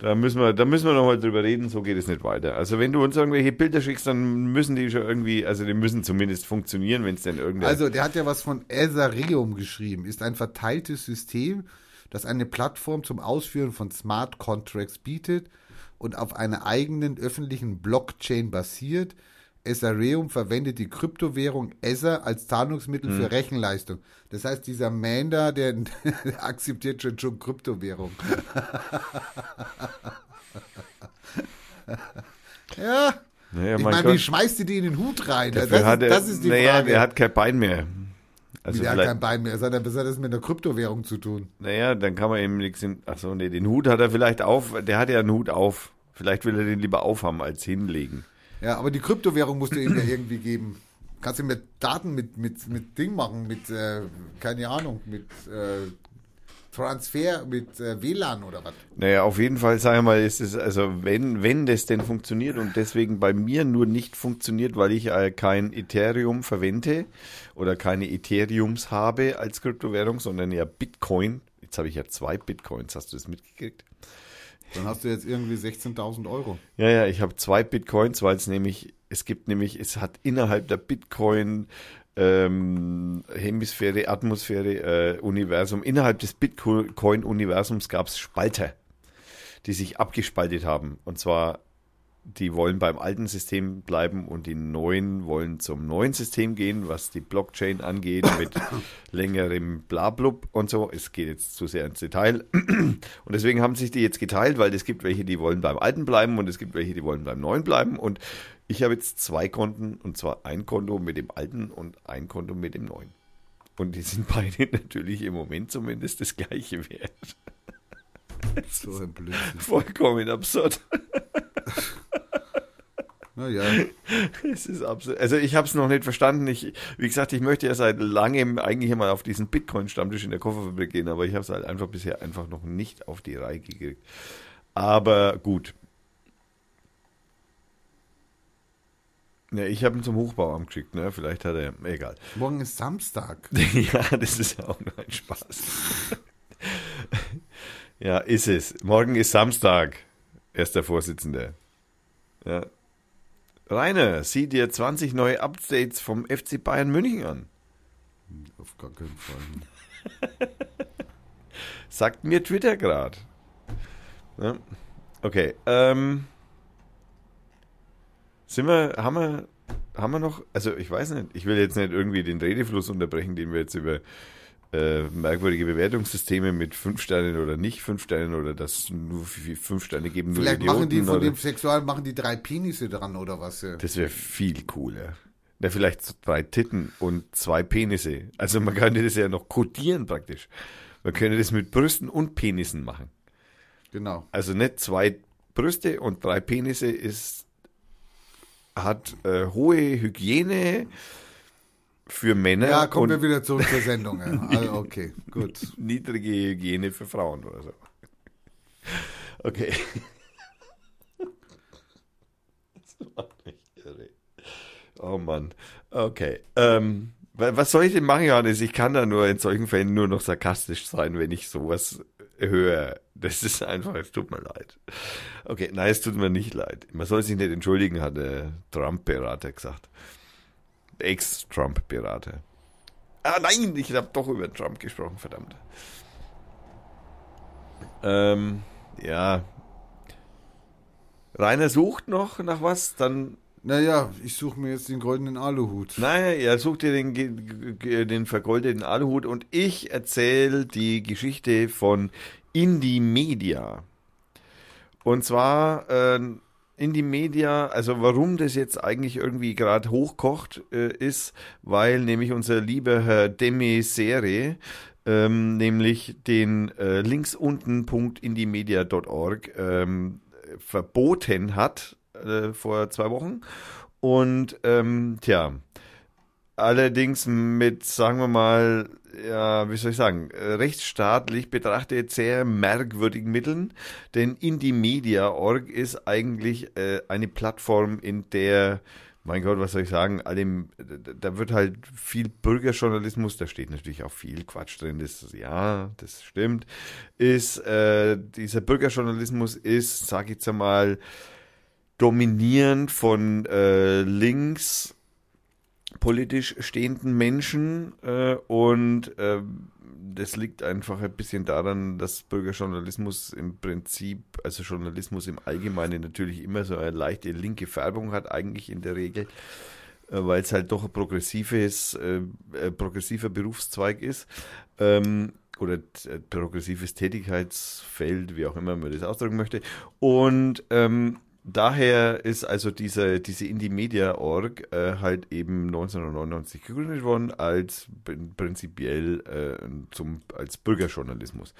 da müssen wir, da müssen wir nochmal drüber reden, so geht es nicht weiter. Also wenn du uns irgendwelche Bilder schickst, dann müssen die schon irgendwie, also die müssen zumindest funktionieren, wenn es denn irgendein... Also der hat ja was von Ethereum geschrieben, ist ein verteiltes System, das eine Plattform zum Ausführen von Smart Contracts bietet und auf einer eigenen öffentlichen Blockchain basiert, Ethereum verwendet die Kryptowährung Ether als Zahlungsmittel hm. für Rechenleistung. Das heißt, dieser Man da, der, der akzeptiert schon, schon Kryptowährung. ja. Naja, ich meine, wie schmeißt du die in den Hut rein? Das, ist, hat er, das ist die naja, Frage. er hat kein Bein mehr. Also der hat kein Bein mehr. Was hat das mit der Kryptowährung zu tun? Naja, dann kann man eben nichts. Achso, nee, den Hut hat er vielleicht auf. Der hat ja einen Hut auf. Vielleicht will er den lieber aufhaben als hinlegen. Ja, aber die Kryptowährung musst du ihm ja irgendwie geben. Kannst du mit Daten mit, mit, mit Ding machen, mit, äh, keine Ahnung, mit äh, Transfer, mit äh, WLAN oder was? Naja, auf jeden Fall, sag ich mal, ist es, also wenn, wenn das denn funktioniert und deswegen bei mir nur nicht funktioniert, weil ich äh, kein Ethereum verwende oder keine Ethereums habe als Kryptowährung, sondern ja Bitcoin. Jetzt habe ich ja zwei Bitcoins, hast du das mitgekriegt? Dann hast du jetzt irgendwie 16.000 Euro. Ja, ja, ich habe zwei Bitcoins, weil es nämlich, es gibt nämlich, es hat innerhalb der Bitcoin ähm, Hemisphäre, Atmosphäre, äh, Universum, innerhalb des Bitcoin-Universums gab es Spalter, die sich abgespaltet haben. Und zwar die wollen beim alten System bleiben und die neuen wollen zum neuen System gehen, was die Blockchain angeht, mit längerem Blablub und so. Es geht jetzt zu sehr ins Detail. Und deswegen haben sich die jetzt geteilt, weil es gibt welche, die wollen beim alten bleiben und es gibt welche, die wollen beim neuen bleiben. Und ich habe jetzt zwei Konten und zwar ein Konto mit dem alten und ein Konto mit dem neuen. Und die sind beide natürlich im Moment zumindest das gleiche Wert. So ein Blödsinn. Vollkommen absurd. Naja. Es ist absurd. Also ich habe es noch nicht verstanden. Ich, wie gesagt, ich möchte ja seit langem eigentlich mal auf diesen Bitcoin-Stammtisch in der Kofferfabrik gehen, aber ich habe es halt einfach bisher einfach noch nicht auf die Reihe gekriegt. Aber gut. Ja, ich habe ihn zum Hochbauamt geschickt, ne? Vielleicht hat er. Egal. Morgen ist Samstag. ja, das ist ja auch nur ein Spaß. ja, ist es. Morgen ist Samstag. Erster Vorsitzende. Ja. Rainer, sieh dir 20 neue Updates vom FC Bayern München an. Auf gar keinen Fall. Sagt mir Twitter gerade. Ja. Okay. Ähm, sind wir, haben wir, haben wir noch, also ich weiß nicht, ich will jetzt nicht irgendwie den Redefluss unterbrechen, den wir jetzt über äh, merkwürdige Bewertungssysteme mit fünf Sternen oder nicht fünf Sternen oder das nur fünf Sterne geben. Vielleicht machen die von oder? dem Sexual machen die drei Penisse dran oder was? Das wäre viel cooler. Ja, vielleicht drei Titten und zwei Penisse. Also man könnte das ja noch kodieren praktisch. Man könnte das mit Brüsten und Penissen machen. Genau. Also nicht zwei Brüste und drei Penisse ist hat äh, hohe Hygiene für Männer. Ja, kommen wir wieder zurück zur Sendung. Ja. Also, okay, gut. Niedrige Hygiene für Frauen oder so. Okay. Das macht mich irre. Oh Mann. Okay. Ähm, was soll ich denn machen, Johannes? Ich kann da nur in solchen Fällen nur noch sarkastisch sein, wenn ich sowas höre. Das ist einfach, es tut mir leid. Okay, nein, es tut mir nicht leid. Man soll sich nicht entschuldigen, hat der Trump-Berater gesagt. Ex-Trump-Berater. Ah nein, ich habe doch über Trump gesprochen, verdammt. Ähm, ja. Rainer sucht noch nach was, dann. Naja, ich suche mir jetzt den goldenen Aluhut. Naja, er sucht dir den, den vergoldeten Aluhut und ich erzähle die Geschichte von Indie Media. Und zwar äh, Indie Media, also warum das jetzt eigentlich irgendwie gerade hochkocht, äh, ist, weil nämlich unser lieber Herr Demi Sere ähm, nämlich den äh, links unten .indiemedia.org ähm, verboten hat äh, vor zwei Wochen. Und ähm, tja, allerdings mit, sagen wir mal, ja, wie soll ich sagen, rechtsstaatlich betrachtet sehr merkwürdigen Mitteln, denn Indie-Media.org ist eigentlich äh, eine Plattform, in der mein Gott, was soll ich sagen, allem, da wird halt viel Bürgerjournalismus, da steht natürlich auch viel Quatsch drin, das, ja, das stimmt, ist, äh, dieser Bürgerjournalismus ist, sag ich jetzt einmal, dominierend von äh, links politisch stehenden Menschen äh, und äh, das liegt einfach ein bisschen daran, dass Bürgerjournalismus im Prinzip, also Journalismus im Allgemeinen natürlich immer so eine leichte linke Färbung hat, eigentlich in der Regel, äh, weil es halt doch ein progressives, äh, progressiver Berufszweig ist. Ähm, oder äh, progressives Tätigkeitsfeld, wie auch immer man das ausdrücken möchte. Und ähm, daher ist also diese, diese Indie Media Org äh, halt eben 1999 gegründet worden als prinzipiell äh, zum, als Bürgerjournalismus.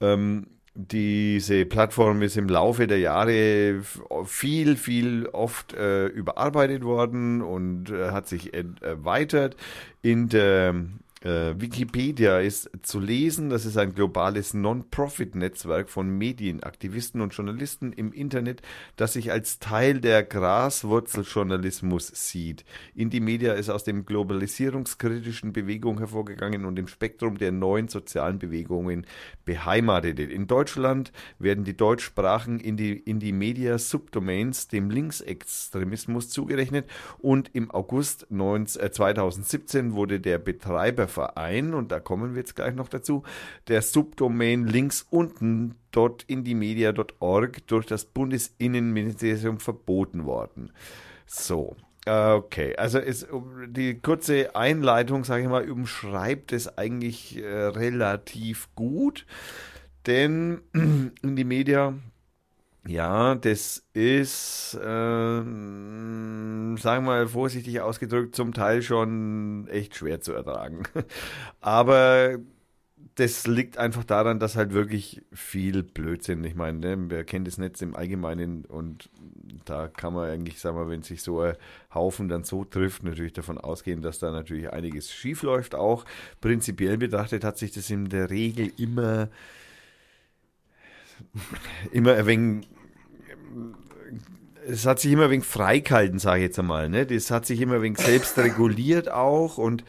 Ähm, diese Plattform ist im Laufe der Jahre viel, viel oft äh, überarbeitet worden und äh, hat sich erweitert. In der äh, Wikipedia ist zu lesen, das ist ein globales Non-Profit-Netzwerk von Medienaktivisten und Journalisten im Internet, das sich als Teil der Graswurzeljournalismus sieht. Indie Media ist aus dem globalisierungskritischen Bewegung hervorgegangen und im Spektrum der neuen sozialen Bewegungen beheimatet. In Deutschland werden die Deutschsprachen Indie, Indie Media Subdomains dem Linksextremismus zugerechnet und im August 19, äh, 2017 wurde der Betreiber Verein, und da kommen wir jetzt gleich noch dazu, der Subdomain links unten dort in die media.org durch das Bundesinnenministerium verboten worden. So, Okay, also ist, die kurze Einleitung, sage ich mal, umschreibt es eigentlich äh, relativ gut, denn in die Media, ja, das ist, äh, sagen wir mal vorsichtig ausgedrückt, zum Teil schon echt schwer zu ertragen. Aber das liegt einfach daran, dass halt wirklich viel Blödsinn, ich meine, ne, wir kennen das Netz im Allgemeinen und da kann man eigentlich, sagen wir, wenn sich so ein Haufen dann so trifft, natürlich davon ausgehen, dass da natürlich einiges schief läuft. Auch prinzipiell betrachtet hat sich das in der Regel immer, immer ein wenig es hat sich immer ein wenig freigehalten, sage ich jetzt einmal. Ne? Das hat sich immer ein wenig selbst reguliert auch und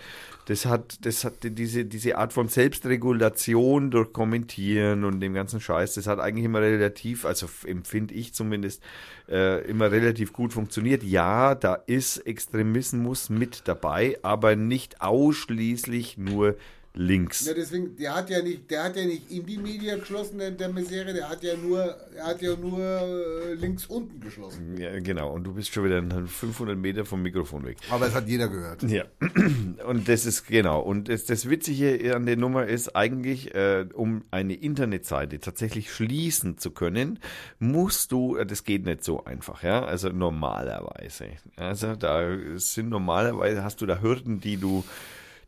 das hat, das hat diese, diese Art von Selbstregulation durch Kommentieren und dem ganzen Scheiß, das hat eigentlich immer relativ, also empfinde ich zumindest, äh, immer relativ gut funktioniert. Ja, da ist Extremismus mit dabei, aber nicht ausschließlich nur links. Ja, deswegen, der hat ja nicht, der hat ja nicht in die Media geschlossen, der, der Misere, der hat ja nur, er hat ja nur äh, links unten geschlossen. Ja, genau. Und du bist schon wieder 500 Meter vom Mikrofon weg. Aber es hat jeder gehört. Ja. Und das ist genau. Und das, das Witzige an der Nummer ist eigentlich, äh, um eine Internetseite tatsächlich schließen zu können, musst du, äh, das geht nicht so einfach, ja. Also normalerweise. Also da sind normalerweise hast du da Hürden, die du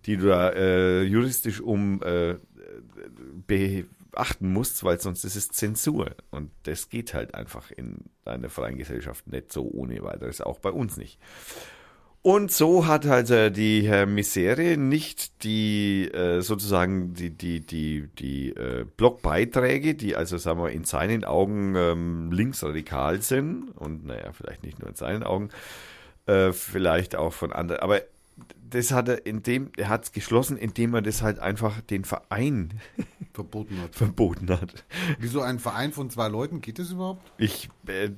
die du da äh, juristisch um äh, beachten musst, weil sonst ist es Zensur. Und das geht halt einfach in einer freien Gesellschaft nicht so ohne weiteres, auch bei uns nicht. Und so hat äh, die Herr Misere nicht die äh, sozusagen die die die die äh, Blogbeiträge, die also sagen wir in seinen Augen ähm, linksradikal sind und naja vielleicht nicht nur in seinen Augen, äh, vielleicht auch von anderen, aber das hat er in dem, er hat es geschlossen, indem er das halt einfach den Verein verboten hat. verboten hat. Wieso ein Verein von zwei Leuten geht das überhaupt? Ich, äh,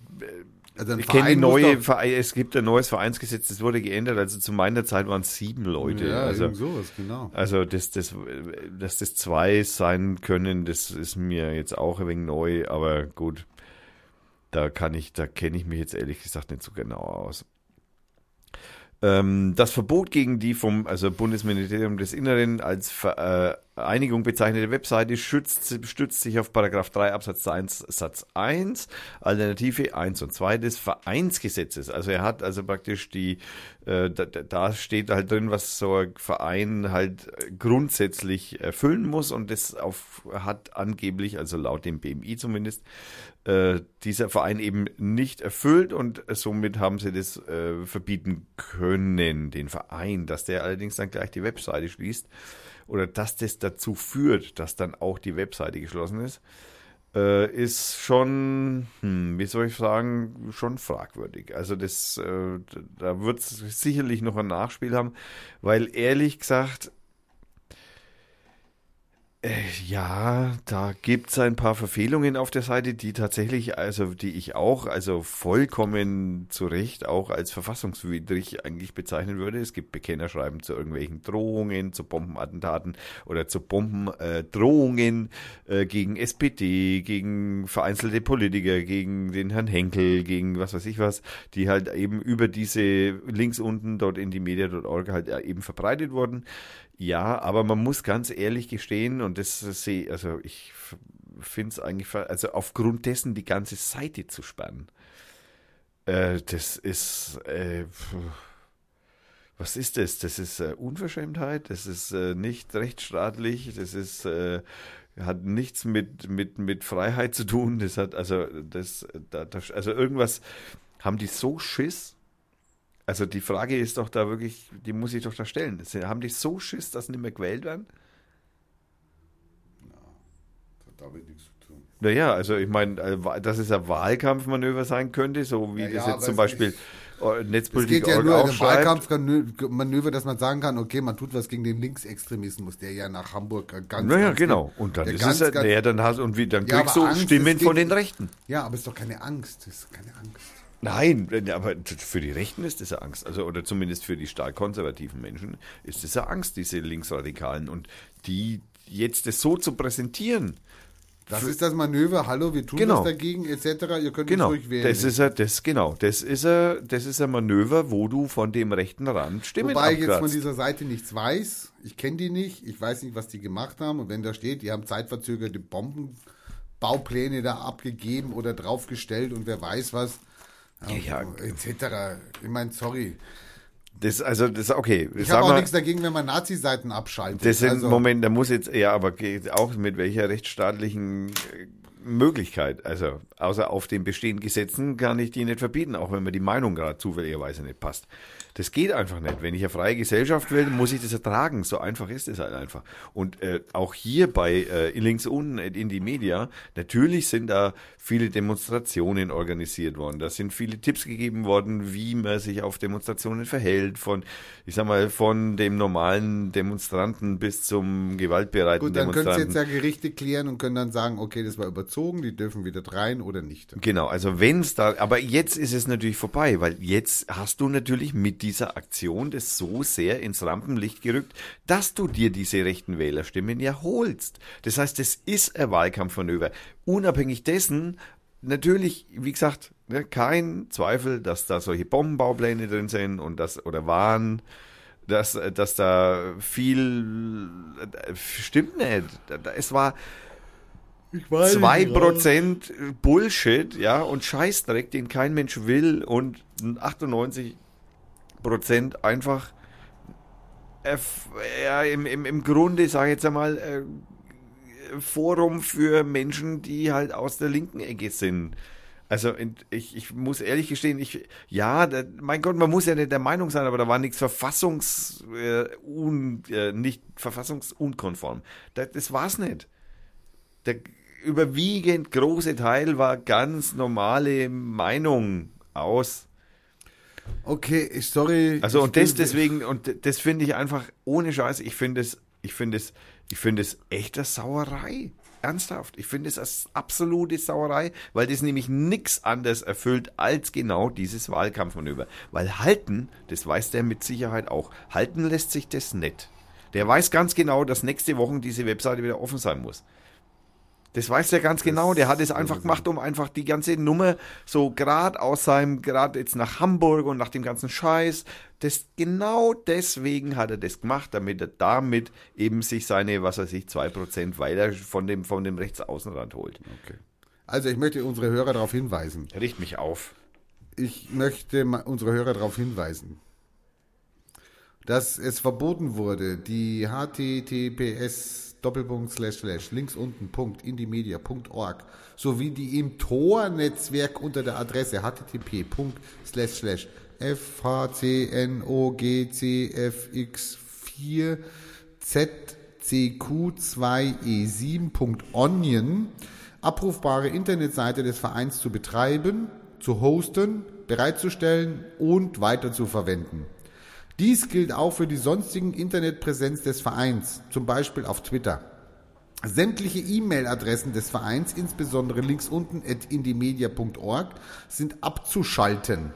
also ich kenne die neue Verein, es gibt ein neues Vereinsgesetz, das wurde geändert. Also zu meiner Zeit waren es sieben Leute. Ja, also sowas, genau. Also das, das, dass das zwei sein können, das ist mir jetzt auch ein wenig neu, aber gut. Da kann ich, da kenne ich mich jetzt ehrlich gesagt nicht so genau aus. Ähm, das Verbot gegen die vom also Bundesministerium des Inneren als Vereinigung bezeichnete Webseite schützt, stützt sich auf Paragraph 3 Absatz 1 Satz 1, Alternative 1 und 2 des Vereinsgesetzes. Also er hat also praktisch die, äh, da, da, steht halt drin, was so ein Verein halt grundsätzlich erfüllen muss. Und das auf, hat angeblich, also laut dem BMI zumindest, äh, dieser Verein eben nicht erfüllt. Und somit haben sie das äh, verbieten können, den Verein, dass der allerdings dann gleich die Webseite schließt oder dass das dazu führt, dass dann auch die Webseite geschlossen ist, äh, ist schon, hm, wie soll ich sagen, schon fragwürdig. Also das, äh, da wird es sicherlich noch ein Nachspiel haben, weil ehrlich gesagt, ja, da gibt es ein paar Verfehlungen auf der Seite, die tatsächlich, also die ich auch, also vollkommen zu Recht auch als verfassungswidrig eigentlich bezeichnen würde. Es gibt Bekennerschreiben zu irgendwelchen Drohungen, zu Bombenattentaten oder zu Bombendrohungen äh, äh, gegen SPD, gegen vereinzelte Politiker, gegen den Herrn Henkel, gegen was weiß ich was, die halt eben über diese Links unten dort in die media.org halt eben verbreitet wurden. Ja, aber man muss ganz ehrlich gestehen, und das sehe, also ich finde es eigentlich, also aufgrund dessen die ganze Seite zu sperren, äh, das ist, äh, was ist das? Das ist äh, Unverschämtheit, das ist äh, nicht rechtsstaatlich, das ist, äh, hat nichts mit, mit, mit Freiheit zu tun, das hat, also, das, da, das, also irgendwas, haben die so Schiss, also die Frage ist doch da wirklich, die muss ich doch da stellen. Haben die so Schiss, dass sie nicht mehr gewählt werden? Ja, das hat damit nichts zu tun. Naja, also ich meine, äh, dass es ein Wahlkampfmanöver sein könnte, so wie ja, das ja, jetzt zum Beispiel äh, Netzpolitik Es geht ja nur um ein Wahlkampfmanöver, dass man sagen kann, okay, man tut was gegen den Linksextremismus, der ja nach Hamburg ganz Naja, ganz genau. Und dann ist ganz, es ja, dann hast und wie, dann kriegst du Angst, Stimmen von den Rechten. Ja, aber es ist doch keine Angst. Das ist keine Angst. Nein, aber für die Rechten ist das ja Angst. Also, oder zumindest für die stark konservativen Menschen ist das ja Angst, diese Linksradikalen. Und die jetzt das so zu präsentieren, das ist das Manöver, hallo, wir tun genau. was dagegen, etc. Ihr könnt genau. uns durchwählen. Das ist, a, das, genau, das ist, a, das ist ein Manöver, wo du von dem rechten Rand Stimmen Wobei ich jetzt von dieser Seite nichts weiß. Ich kenne die nicht. Ich weiß nicht, was die gemacht haben. Und wenn da steht, die haben zeitverzögerte Bombenbaupläne da abgegeben oder draufgestellt und wer weiß was, ja, ja. etc. Ich meine, sorry. Das, also, das, okay. Ich habe auch mal, nichts dagegen, wenn man Nazi-Seiten abschaltet. Das sind, also, Moment, da muss jetzt, ja, aber geht auch mit welcher rechtsstaatlichen äh, Möglichkeit. Also, außer auf den bestehenden Gesetzen kann ich die nicht verbieten, auch wenn mir die Meinung gerade zufälligerweise nicht passt. Das geht einfach nicht. Wenn ich eine freie Gesellschaft will, muss ich das ertragen. So einfach ist es halt einfach. Und äh, auch hier bei äh, links unten in die Media, natürlich sind da viele Demonstrationen organisiert worden. Da sind viele Tipps gegeben worden, wie man sich auf Demonstrationen verhält. Von, ich sag mal, von dem normalen Demonstranten bis zum gewaltbereiten Gut, dann Demonstranten. Gut, dann können Sie jetzt ja Gerichte klären und können dann sagen, okay, das war überzogen, die dürfen wieder rein oder nicht. Genau, also wenn es da, aber jetzt ist es natürlich vorbei, weil jetzt hast du natürlich mit dieser Aktion das so sehr ins Rampenlicht gerückt, dass du dir diese rechten Wählerstimmen ja holst. Das heißt, es ist ein Wahlkampfmanöver. Unabhängig dessen, natürlich, wie gesagt, ne, kein Zweifel, dass da solche Bombenbaupläne drin sind und das oder waren, dass, dass da viel stimmt nicht. Es war zwei Prozent Bullshit, ja, und Scheißdreck, den kein Mensch will und 98 Prozent einfach äh, ja, im, im, im Grunde, sage ich jetzt einmal, äh, Forum für Menschen, die halt aus der linken Ecke sind. Also ich, ich muss ehrlich gestehen, ich ja, da, mein Gott, man muss ja nicht der Meinung sein, aber da war nichts verfassungs äh, un, äh, nicht verfassungsunkonform. Das, das war's nicht. Der überwiegend große Teil war ganz normale Meinung aus Okay, sorry. Also und das deswegen, und das finde ich einfach ohne Scheiß, ich finde es, ich finde es, ich finde es echte Sauerei. Ernsthaft. Ich finde es als absolute Sauerei, weil das nämlich nichts anderes erfüllt als genau dieses Wahlkampfmanöver. Weil halten, das weiß der mit Sicherheit auch, halten lässt sich das nicht. Der weiß ganz genau, dass nächste Woche diese Webseite wieder offen sein muss. Das weiß er ganz genau. Der hat es einfach gemacht, um einfach die ganze Nummer so gerade aus seinem, gerade jetzt nach Hamburg und nach dem ganzen Scheiß. Das, genau deswegen hat er das gemacht, damit er damit eben sich seine, was weiß ich, 2% weiter von dem, von dem Rechtsaußenrand holt. Okay. Also ich möchte unsere Hörer darauf hinweisen. Richt mich auf. Ich möchte unsere Hörer darauf hinweisen, dass es verboten wurde, die HTTPS Doppelpunkt slash slash. Links unten Punkt indimedia.org sowie die im Tor-Netzwerk unter der Adresse http Punkt slash slash. Fhcnogcfx4 zcq2e7.onion abrufbare Internetseite des Vereins zu betreiben, zu hosten, bereitzustellen und weiter zu verwenden. Dies gilt auch für die sonstigen Internetpräsenz des Vereins, zum Beispiel auf Twitter. Sämtliche E-Mail-Adressen des Vereins, insbesondere links unten at indimedia.org, sind abzuschalten.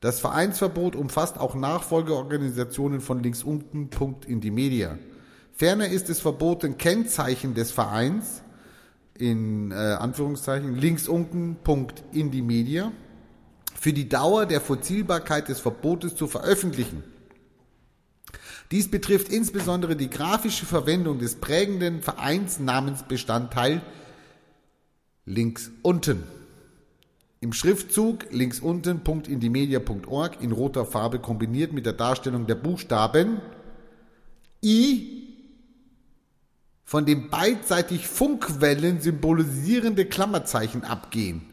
Das Vereinsverbot umfasst auch Nachfolgeorganisationen von links unten Indimedia. Ferner ist es verboten, Kennzeichen des Vereins in äh, Anführungszeichen links unten Indimedia für die Dauer der Vollziehbarkeit des Verbotes zu veröffentlichen. Dies betrifft insbesondere die grafische Verwendung des prägenden Vereinsnamensbestandteil links unten. Im Schriftzug links unten .indimedia.org in roter Farbe kombiniert mit der Darstellung der Buchstaben I von dem beidseitig Funkwellen symbolisierende Klammerzeichen abgehen.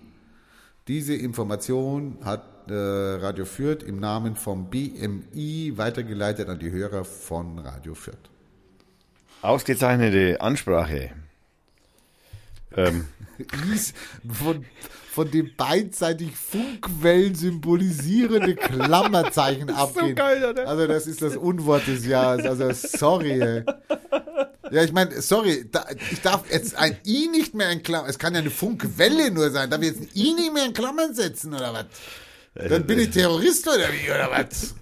Diese Information hat äh, Radio Fürth im Namen vom BMI weitergeleitet an die Hörer von Radio Fürth. Ausgezeichnete Ansprache. Ähm. von, von dem beidseitig Funkwellen symbolisierende Klammerzeichen abgehen. So geil, oder? Also das ist das Unwort des Jahres. Also sorry. Ey. Ja, ich meine, sorry, da, ich darf jetzt ein I nicht mehr in Klammern, es kann ja eine Funkwelle nur sein, darf ich jetzt ein I nicht mehr in Klammern setzen oder was? Dann bin ich Terrorist oder wie, oder was?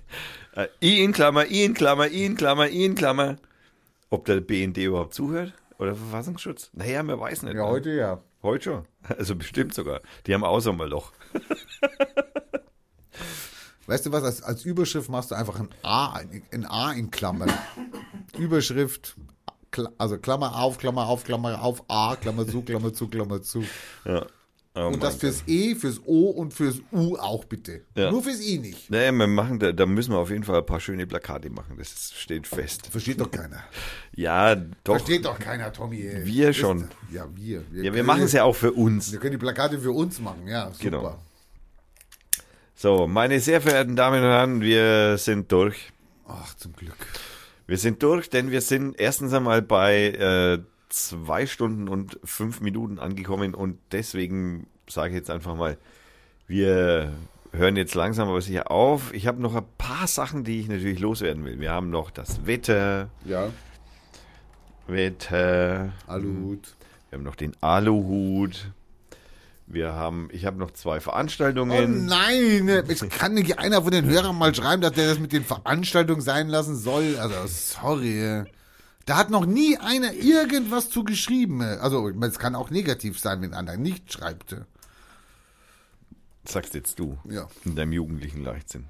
Äh, I in Klammer, I in Klammer, I in Klammer, I in Klammer. Ob der BND überhaupt zuhört? Oder Verfassungsschutz? Naja, man weiß nicht. Ja, ne? heute ja. Heute schon. Also bestimmt sogar. Die haben auch Sommerloch. Weißt du was, als, als Überschrift machst du einfach ein A, ein A in Klammern. Überschrift, also Klammer auf, Klammer auf, Klammer auf, A, Klammer zu, Klammer zu, Klammer zu. Ja. Oh und das fürs Gott. E, fürs O und fürs U auch bitte. Ja. Nur fürs I nicht. Nee, wir machen, da, da, müssen wir auf jeden Fall ein paar schöne Plakate machen. Das steht fest. Versteht doch keiner. ja, doch. Versteht doch keiner, Tommy. Ey. Wir schon. Ja, wir. wir ja, wir machen es ja auch für uns. Wir können die Plakate für uns machen, ja, super. Genau. So, meine sehr verehrten Damen und Herren, wir sind durch. Ach, zum Glück. Wir sind durch, denn wir sind erstens einmal bei äh, zwei Stunden und fünf Minuten angekommen und deswegen sage ich jetzt einfach mal, wir hören jetzt langsam aber sicher auf. Ich habe noch ein paar Sachen, die ich natürlich loswerden will. Wir haben noch das Wetter. Ja. Wetter. Aluhut. Wir haben noch den Aluhut. Wir haben, ich habe noch zwei Veranstaltungen. Oh nein, es kann nicht einer von den Hörern mal schreiben, dass der das mit den Veranstaltungen sein lassen soll. Also sorry. Da hat noch nie einer irgendwas zu geschrieben. Also es kann auch negativ sein, wenn einer nicht schreibt. Sagst jetzt du. Ja. In deinem jugendlichen Leichtsinn.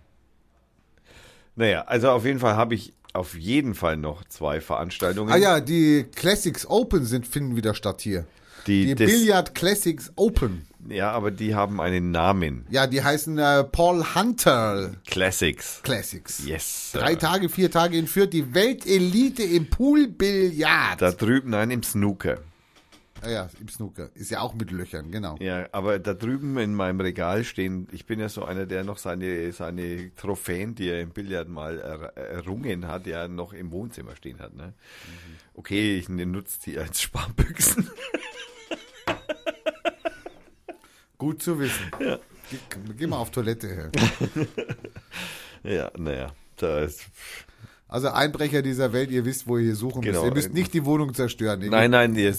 Naja, also auf jeden Fall habe ich auf jeden Fall noch zwei Veranstaltungen. Ah ja, die Classics Open sind, finden wieder statt hier. Die, die Billiard Classics Open. Ja, aber die haben einen Namen. Ja, die heißen äh, Paul Hunter. Classics. Classics. Yes. Drei Tage, vier Tage in Fürth, die Weltelite im Poolbillard. Da drüben, nein, im Snooker. Ah ja, im Snooker. Ist ja auch mit Löchern, genau. Ja, aber da drüben in meinem Regal stehen, ich bin ja so einer, der noch seine, seine Trophäen, die er im Billard mal er, errungen hat, ja noch im Wohnzimmer stehen hat. Ne? Mhm. Okay, ich nutze die als Sparbüchsen. Gut zu wissen. Ja. Geh, geh mal auf Toilette her. ja, naja, da ist. Also Einbrecher dieser Welt, ihr wisst, wo ihr hier suchen genau. müsst. Ihr müsst nicht die Wohnung zerstören. Ihr nein, nein, ihr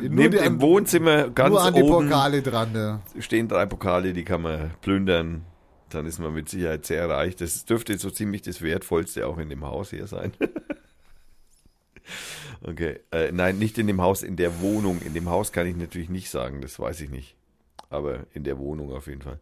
nehmt im Wohnzimmer ganz nur an die oben Pokale dran. Ne? Stehen drei Pokale, die kann man plündern. Dann ist man mit Sicherheit sehr reich. Das dürfte so ziemlich das Wertvollste auch in dem Haus hier sein. okay, äh, nein, nicht in dem Haus, in der Wohnung. In dem Haus kann ich natürlich nicht sagen, das weiß ich nicht aber in der Wohnung auf jeden Fall.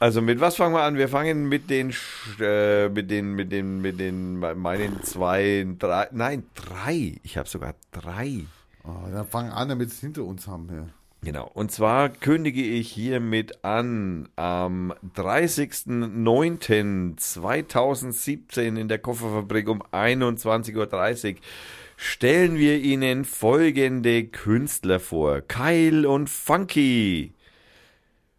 Also mit was fangen wir an? Wir fangen mit den äh, mit den mit den mit den meinen zwei drei nein drei. Ich habe sogar drei. Oh, dann fangen an, damit es hinter uns haben. Ja. Genau. Und zwar kündige ich hiermit an am 30.09.2017 in der Kofferfabrik um 21.30 Uhr stellen wir Ihnen folgende Künstler vor. Kyle und Funky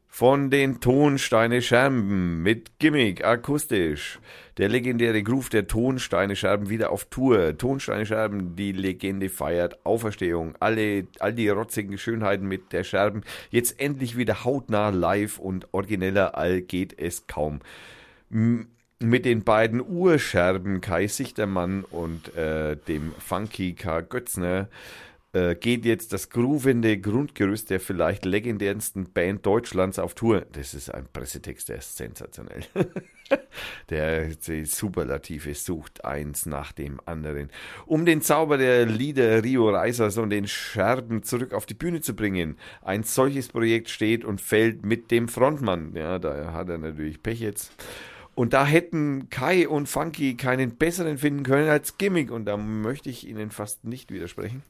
von den Tonsteine Scherben mit Gimmick akustisch. Der legendäre Groove der Tonsteine Scherben wieder auf Tour. Tonsteine Scherben, die Legende feiert Auferstehung. Alle, all die rotzigen Schönheiten mit der Scherben. Jetzt endlich wieder hautnah live und origineller all geht es kaum mit den beiden Urscherben Kai Sichtermann und äh, dem Funky K. Götzner äh, geht jetzt das groovende Grundgerüst der vielleicht legendärsten Band Deutschlands auf Tour. Das ist ein Pressetext, der ist sensationell. der Superlative sucht eins nach dem anderen. Um den Zauber der Lieder Rio Reisers und den Scherben zurück auf die Bühne zu bringen. Ein solches Projekt steht und fällt mit dem Frontmann. Ja, da hat er natürlich Pech jetzt. Und da hätten Kai und Funky keinen besseren finden können als Gimmick. Und da möchte ich Ihnen fast nicht widersprechen.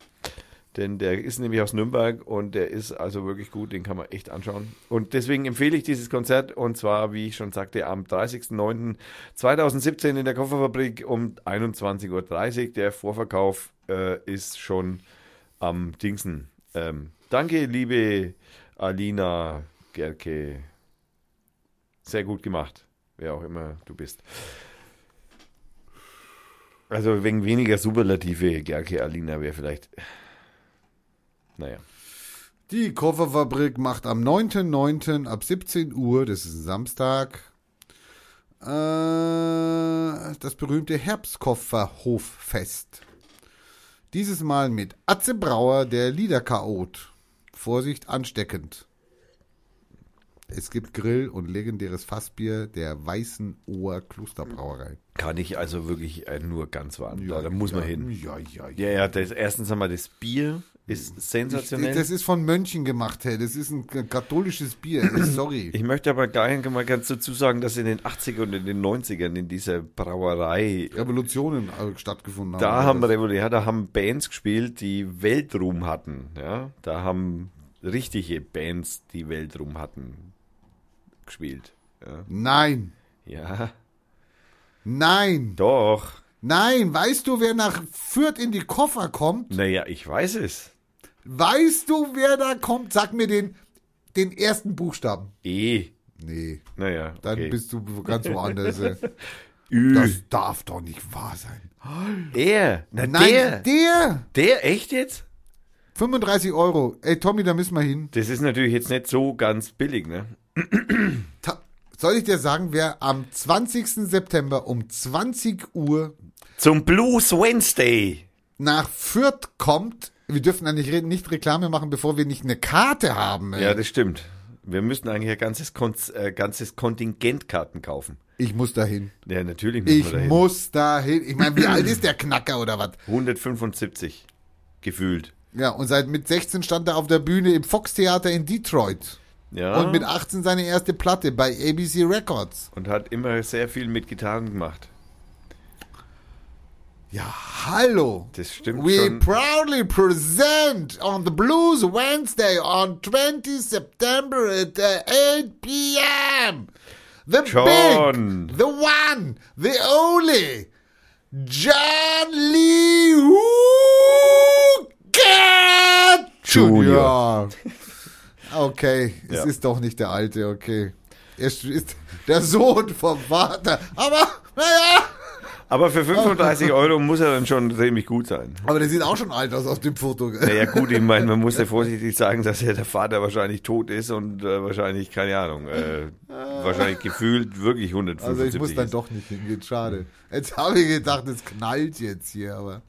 Denn der ist nämlich aus Nürnberg und der ist also wirklich gut, den kann man echt anschauen. Und deswegen empfehle ich dieses Konzert und zwar, wie ich schon sagte, am 30.09.2017 in der Kofferfabrik um 21.30 Uhr. Der Vorverkauf äh, ist schon am Dingsen. Ähm, danke, liebe Alina Gerke. Sehr gut gemacht wer auch immer du bist. Also wegen weniger Superlative, Gerke Alina wäre vielleicht. Naja. Die Kofferfabrik macht am 9.9. ab 17 Uhr, das ist ein Samstag, Äh, das berühmte Herbstkofferhoffest. Dieses Mal mit Atze Brauer, der Liederchaot. Vorsicht, ansteckend. Es gibt Grill und legendäres Fassbier der Weißen Ohr Klosterbrauerei. Kann ich also wirklich äh, nur ganz warm. Ja, da muss ja, man hin. Ja, ja, ja. Ja, ja, das, erstens einmal das Bier ist sensationell. Ich, das ist von Mönchen gemacht, hey. Das ist ein katholisches Bier. Sorry. Ich möchte aber gar nicht mal ganz dazu sagen, dass in den 80er und in den 90ern in dieser Brauerei Revolutionen äh, stattgefunden haben. Da haben wir ja, da haben Bands gespielt, die Weltruhm hatten. Ja, da haben richtige Bands, die Weltruhm hatten, gespielt. Ja. Nein. Ja. Nein. Doch. Nein, weißt du, wer nach Fürth in die Koffer kommt? Naja, ich weiß es. Weißt du, wer da kommt? Sag mir den, den ersten Buchstaben. E. Nee. Naja. Okay. Dann bist du ganz woanders. Ü. Das darf doch nicht wahr sein. Er. Na, Nein, der. Der. Der, echt jetzt? 35 Euro. Ey, Tommy, da müssen wir hin. Das ist natürlich jetzt nicht so ganz billig, ne? Soll ich dir sagen, wer am 20. September um 20 Uhr zum Blues Wednesday nach Fürth kommt? Wir dürfen eigentlich nicht Reklame machen, bevor wir nicht eine Karte haben. Ey. Ja, das stimmt. Wir müssten eigentlich ein ganzes, Kon äh, ganzes Kontingent Karten kaufen. Ich muss dahin. Ja, natürlich muss ich dahin. muss dahin. Ich meine, wie alt ist der Knacker oder was? 175 gefühlt. Ja, und seit mit 16 stand er auf der Bühne im Fox Theater in Detroit. Ja. Und mit 18 seine erste Platte bei ABC Records. Und hat immer sehr viel mit Gitarren gemacht. Ja, hallo. Das stimmt We schon. proudly present on the Blues Wednesday on 20 September at 8 p.m. The John. big, the one, the only, John Lee Hooker Junior. Okay, ja. es ist doch nicht der Alte, okay. Er ist der Sohn vom Vater. Aber, naja. Aber für 35 Euro muss er dann schon ziemlich gut sein. Aber der sieht auch schon alt aus auf dem Foto. Naja gut, ich meine, man muss ja vorsichtig sagen, dass ja der Vater wahrscheinlich tot ist und äh, wahrscheinlich, keine Ahnung, äh, wahrscheinlich gefühlt wirklich 150 Also ich muss dann ist. doch nicht hingehen, schade. Jetzt habe ich gedacht, es knallt jetzt hier, aber...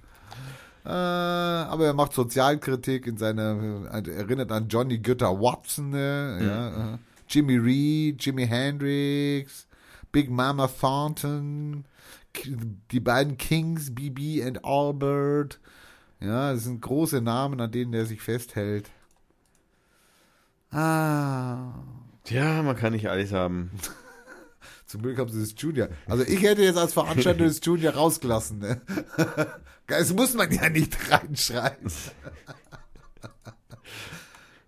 Äh, aber er macht Sozialkritik in seiner, äh, erinnert an Johnny Gütter Watson, ne? mhm. ja, äh, Jimmy Reed, Jimi Hendrix, Big Mama Thornton, die beiden Kings, BB und Albert. Ja, das sind große Namen, an denen er sich festhält. Ah. Tja, man kann nicht alles haben. Zum Glück haben sie das Junior. Also ich hätte jetzt als Veranstalter das Junior rausgelassen. Ne? Das muss man ja nicht reinschreiben.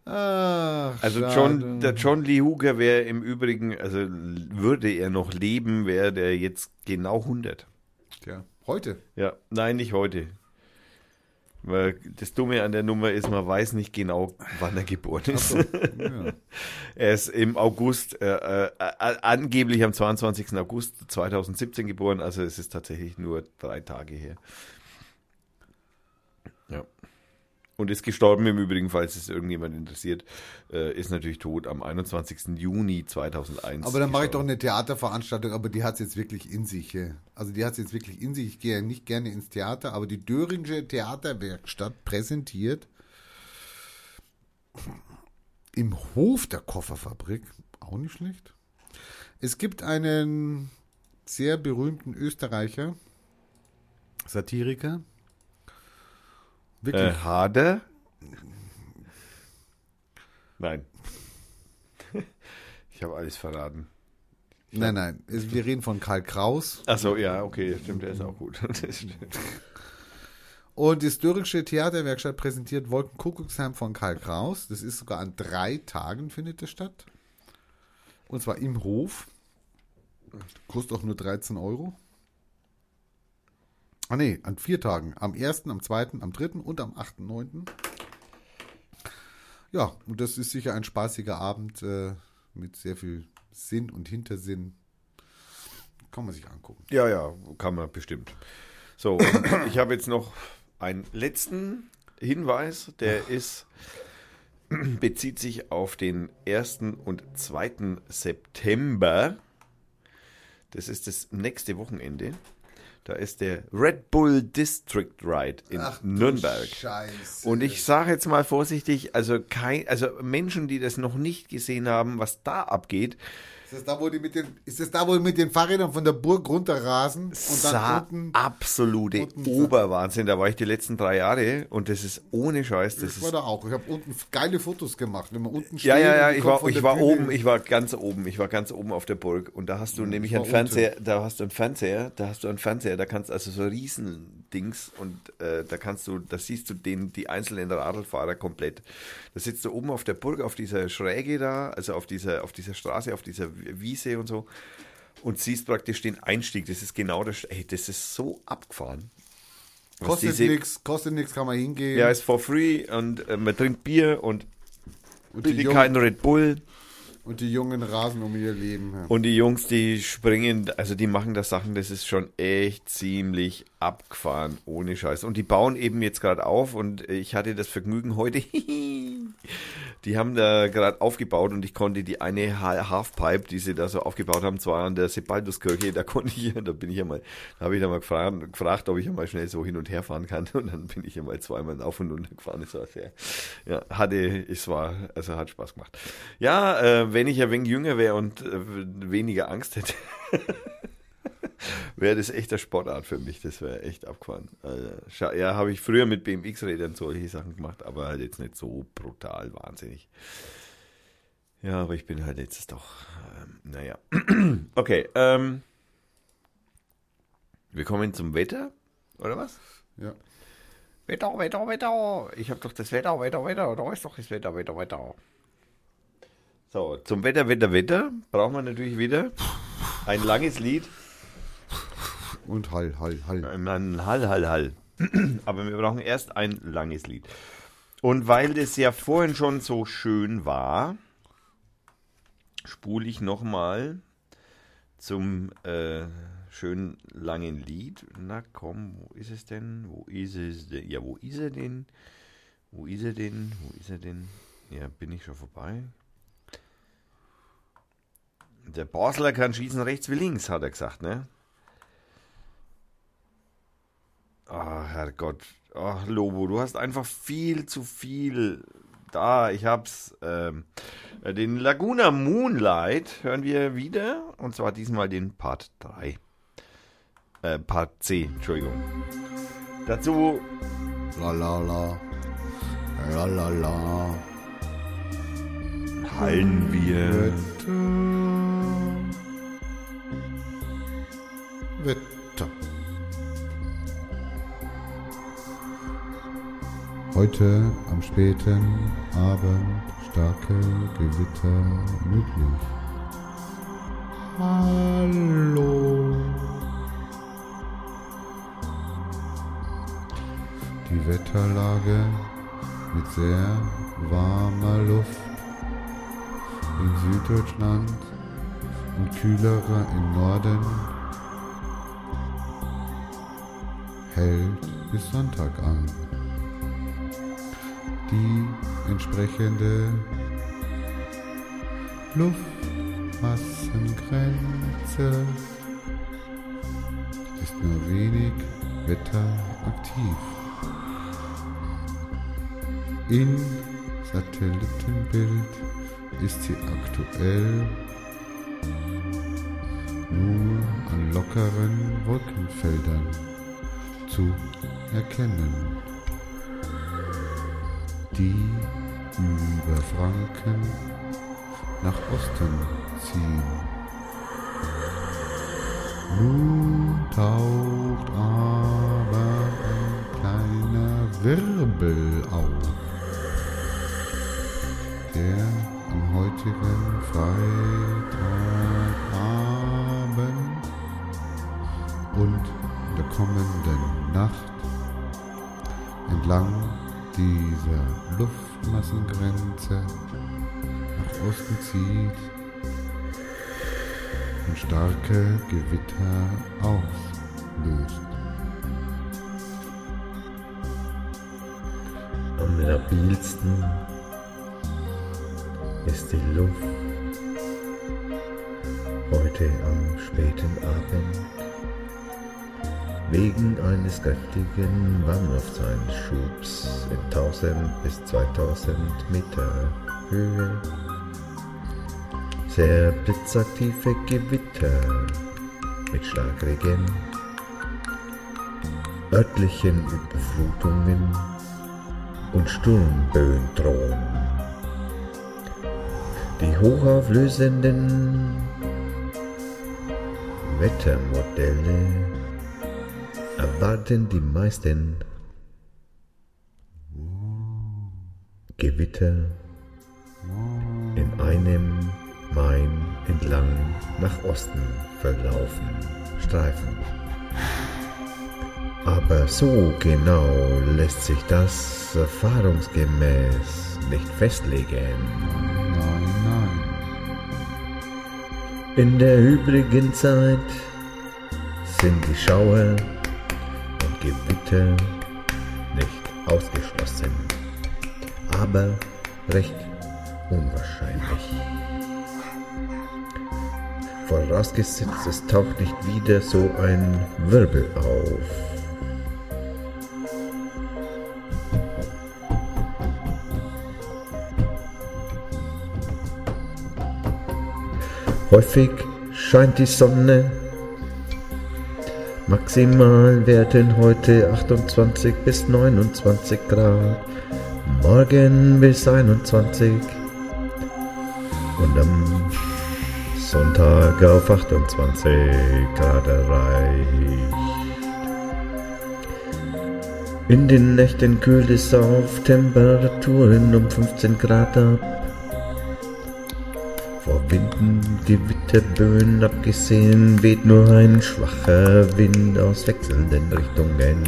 Ach, also John, der John Lee Hooker wäre im Übrigen, also würde er noch leben, wäre der jetzt genau 100. Tja, heute? Ja, nein, nicht heute. Weil das Dumme an der Nummer ist, man weiß nicht genau, wann er geboren ist. So, ja. er ist im August, äh, äh, angeblich am 22. August 2017 geboren, also es ist tatsächlich nur drei Tage her. Ja. Und ist gestorben im Übrigen, falls es irgendjemand interessiert, äh, ist natürlich tot am 21. Juni 2001. Aber dann mache ich doch eine Theaterveranstaltung, aber die hat es jetzt wirklich in sich. Also die hat es jetzt wirklich in sich. Ich gehe ja nicht gerne ins Theater, aber die Döringe Theaterwerkstatt präsentiert im Hof der Kofferfabrik, auch nicht schlecht. Es gibt einen sehr berühmten Österreicher, Satiriker, Wirklich? Äh, Hade? Nein. ich habe alles verraten. Ich nein, nein. Wir reden von Karl Kraus. Achso, ja, okay, stimmt, der ist auch gut. Und die Historische Theaterwerkstatt präsentiert Wolkenkuckucksheim von Karl Kraus. Das ist sogar an drei Tagen findet das statt. Und zwar im Hof. Kostet auch nur 13 Euro. Ah nee, an vier Tagen. Am 1., am 2., am 3. und am 8.9. Ja, und das ist sicher ein spaßiger Abend äh, mit sehr viel Sinn und Hintersinn. Kann man sich angucken. Ja, ja, kann man bestimmt. So, ich habe jetzt noch einen letzten Hinweis, der ist bezieht sich auf den 1. und 2. September. Das ist das nächste Wochenende. Da ist der Red Bull District Ride in Ach, Nürnberg. Scheiße. Und ich sage jetzt mal vorsichtig, also kein, also Menschen, die das noch nicht gesehen haben, was da abgeht, ist das da, wo die mit den, ist das da, wo die mit den Fahrrädern von der Burg runterrasen? Und dann unten, absolute unten Oberwahnsinn. Da war ich die letzten drei Jahre und das ist ohne Scheiß. Das ich war da auch. Ich habe unten geile Fotos gemacht, wenn man unten steht. Ja, ja, ja. Ich war, ich war oben. Ich war ganz oben. Ich war ganz oben auf der Burg und da hast du ja, nämlich einen Fernseher. Unten. Da hast du einen Fernseher. Da hast du einen Fernseher. Da kannst also so Riesendings und äh, da kannst du, da siehst du den, die einzelnen Radlfahrer komplett. Da sitzt du oben auf der Burg auf dieser Schräge da, also auf dieser, auf dieser Straße, auf dieser Wiese und so und siehst praktisch den Einstieg. Das ist genau das. Ey, das ist so abgefahren. Kostet nichts, kostet nichts, kann man hingehen. Ja, ist for free und äh, man trinkt Bier und, und bitte keinen Red Bull. Und die Jungen rasen um ihr Leben. Ja. Und die Jungs, die springen, also die machen da Sachen, das ist schon echt ziemlich abgefahren, ohne Scheiß. Und die bauen eben jetzt gerade auf und ich hatte das Vergnügen heute Die haben da gerade aufgebaut und ich konnte die eine Halfpipe, die sie da so aufgebaut haben, zwar an der Sebalduskirche, da konnte ich, da bin ich ja mal, da habe ich da mal gefragt, gefragt, ob ich ja mal schnell so hin und her fahren kann und dann bin ich ja mal zweimal auf und runter gefahren. Das war sehr, ja, hatte, es war, also hat Spaß gemacht. Ja, äh, wenn ich ja wenig jünger wäre und äh, weniger Angst hätte. Wäre das echt eine Sportart für mich. Das wäre echt abgefahren. Also, ja, habe ich früher mit BMX-Rädern solche Sachen gemacht, aber halt jetzt nicht so brutal wahnsinnig. Ja, aber ich bin halt jetzt doch, ähm, naja. okay, ähm, wir kommen zum Wetter, oder was? Ja. Wetter, Wetter, Wetter. Ich habe doch das Wetter, Wetter, Wetter. Da ist doch das Wetter, Wetter, Wetter. So, zum Wetter, Wetter, Wetter brauchen wir natürlich wieder ein langes Lied. Und Hall, Hall, Hall. Ein Hall, Hall, Hall. Aber wir brauchen erst ein langes Lied. Und weil das ja vorhin schon so schön war, spule ich nochmal zum äh, schönen langen Lied. Na komm, wo ist es denn? Wo ist es denn? Ja, wo ist er denn? Wo ist er denn? Wo ist er denn? Ja, bin ich schon vorbei. Der Basler kann schießen rechts wie links, hat er gesagt, ne? Oh, Herrgott. Oh, Lobo, du hast einfach viel zu viel da. Ich hab's. Ähm, den Laguna Moonlight hören wir wieder. Und zwar diesmal den Part 3. Äh, Part C, Entschuldigung. Dazu. La la la. La la la. Hallen wir. Wetter. Heute am späten Abend starke Gewitter möglich. Hallo. Die Wetterlage mit sehr warmer Luft in Süddeutschland und kühlerer im Norden hält bis Sonntag an die entsprechende Luftmassengrenze ist nur wenig wetteraktiv. In Satellitenbild ist sie aktuell nur an lockeren Wolkenfeldern zu erkennen die über Franken nach Osten ziehen. Nun taucht aber ein kleiner Wirbel auf, der am heutigen Freitagabend und der kommenden Nacht entlang dieser Luftmassengrenze nach Osten zieht und starke Gewitter auslöst. Am labilsten ist die Luft heute am späten Abend wegen eines kräftigen Warmaufseinschubs in 1000 bis 2000 Meter Höhe sehr blitzaktive Gewitter mit Schlagregen, örtlichen Überflutungen und Sturmböen drohen. Die hochauflösenden Wettermodelle erwarten die meisten Gewitter in einem Main entlang nach Osten verlaufen Streifen. Aber so genau lässt sich das erfahrungsgemäß nicht festlegen. Nein, nein. In der übrigen Zeit sind die Schauer Gewitter nicht ausgeschlossen, aber recht unwahrscheinlich. Vorausgesetzt, es taucht nicht wieder so ein Wirbel auf. Häufig scheint die Sonne. Maximal werden heute 28 bis 29 Grad, morgen bis 21 und am Sonntag auf 28 Grad erreicht. In den Nächten kühlt es auf Temperaturen um 15 Grad ab. Vor Winden, Gewitterböen abgesehen weht nur ein schwacher Wind aus wechselnden Richtungen.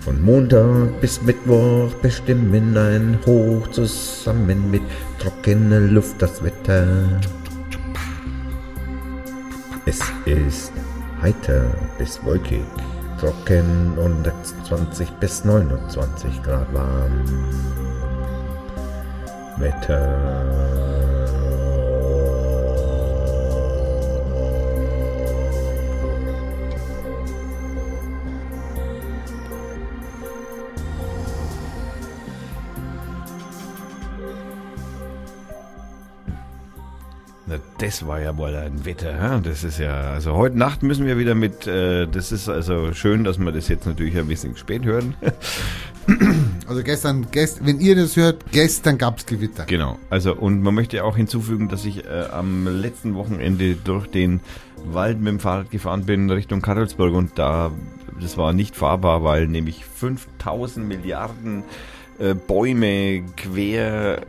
Von Montag bis Mittwoch bestimmen ein Hoch zusammen mit trockener Luft das Wetter. Es ist heiter bis wolkig, trocken und 26 bis 29 Grad warm. Wetter. Das war ja wohl ein Wetter. Das ist ja, also heute Nacht müssen wir wieder mit, äh, das ist also schön, dass wir das jetzt natürlich ein bisschen spät hören. Also gestern, gest, wenn ihr das hört, gestern gab es Gewitter. Genau, also und man möchte auch hinzufügen, dass ich äh, am letzten Wochenende durch den Wald mit dem Fahrrad gefahren bin Richtung Karlsburg und da, das war nicht fahrbar, weil nämlich 5000 Milliarden äh, Bäume quer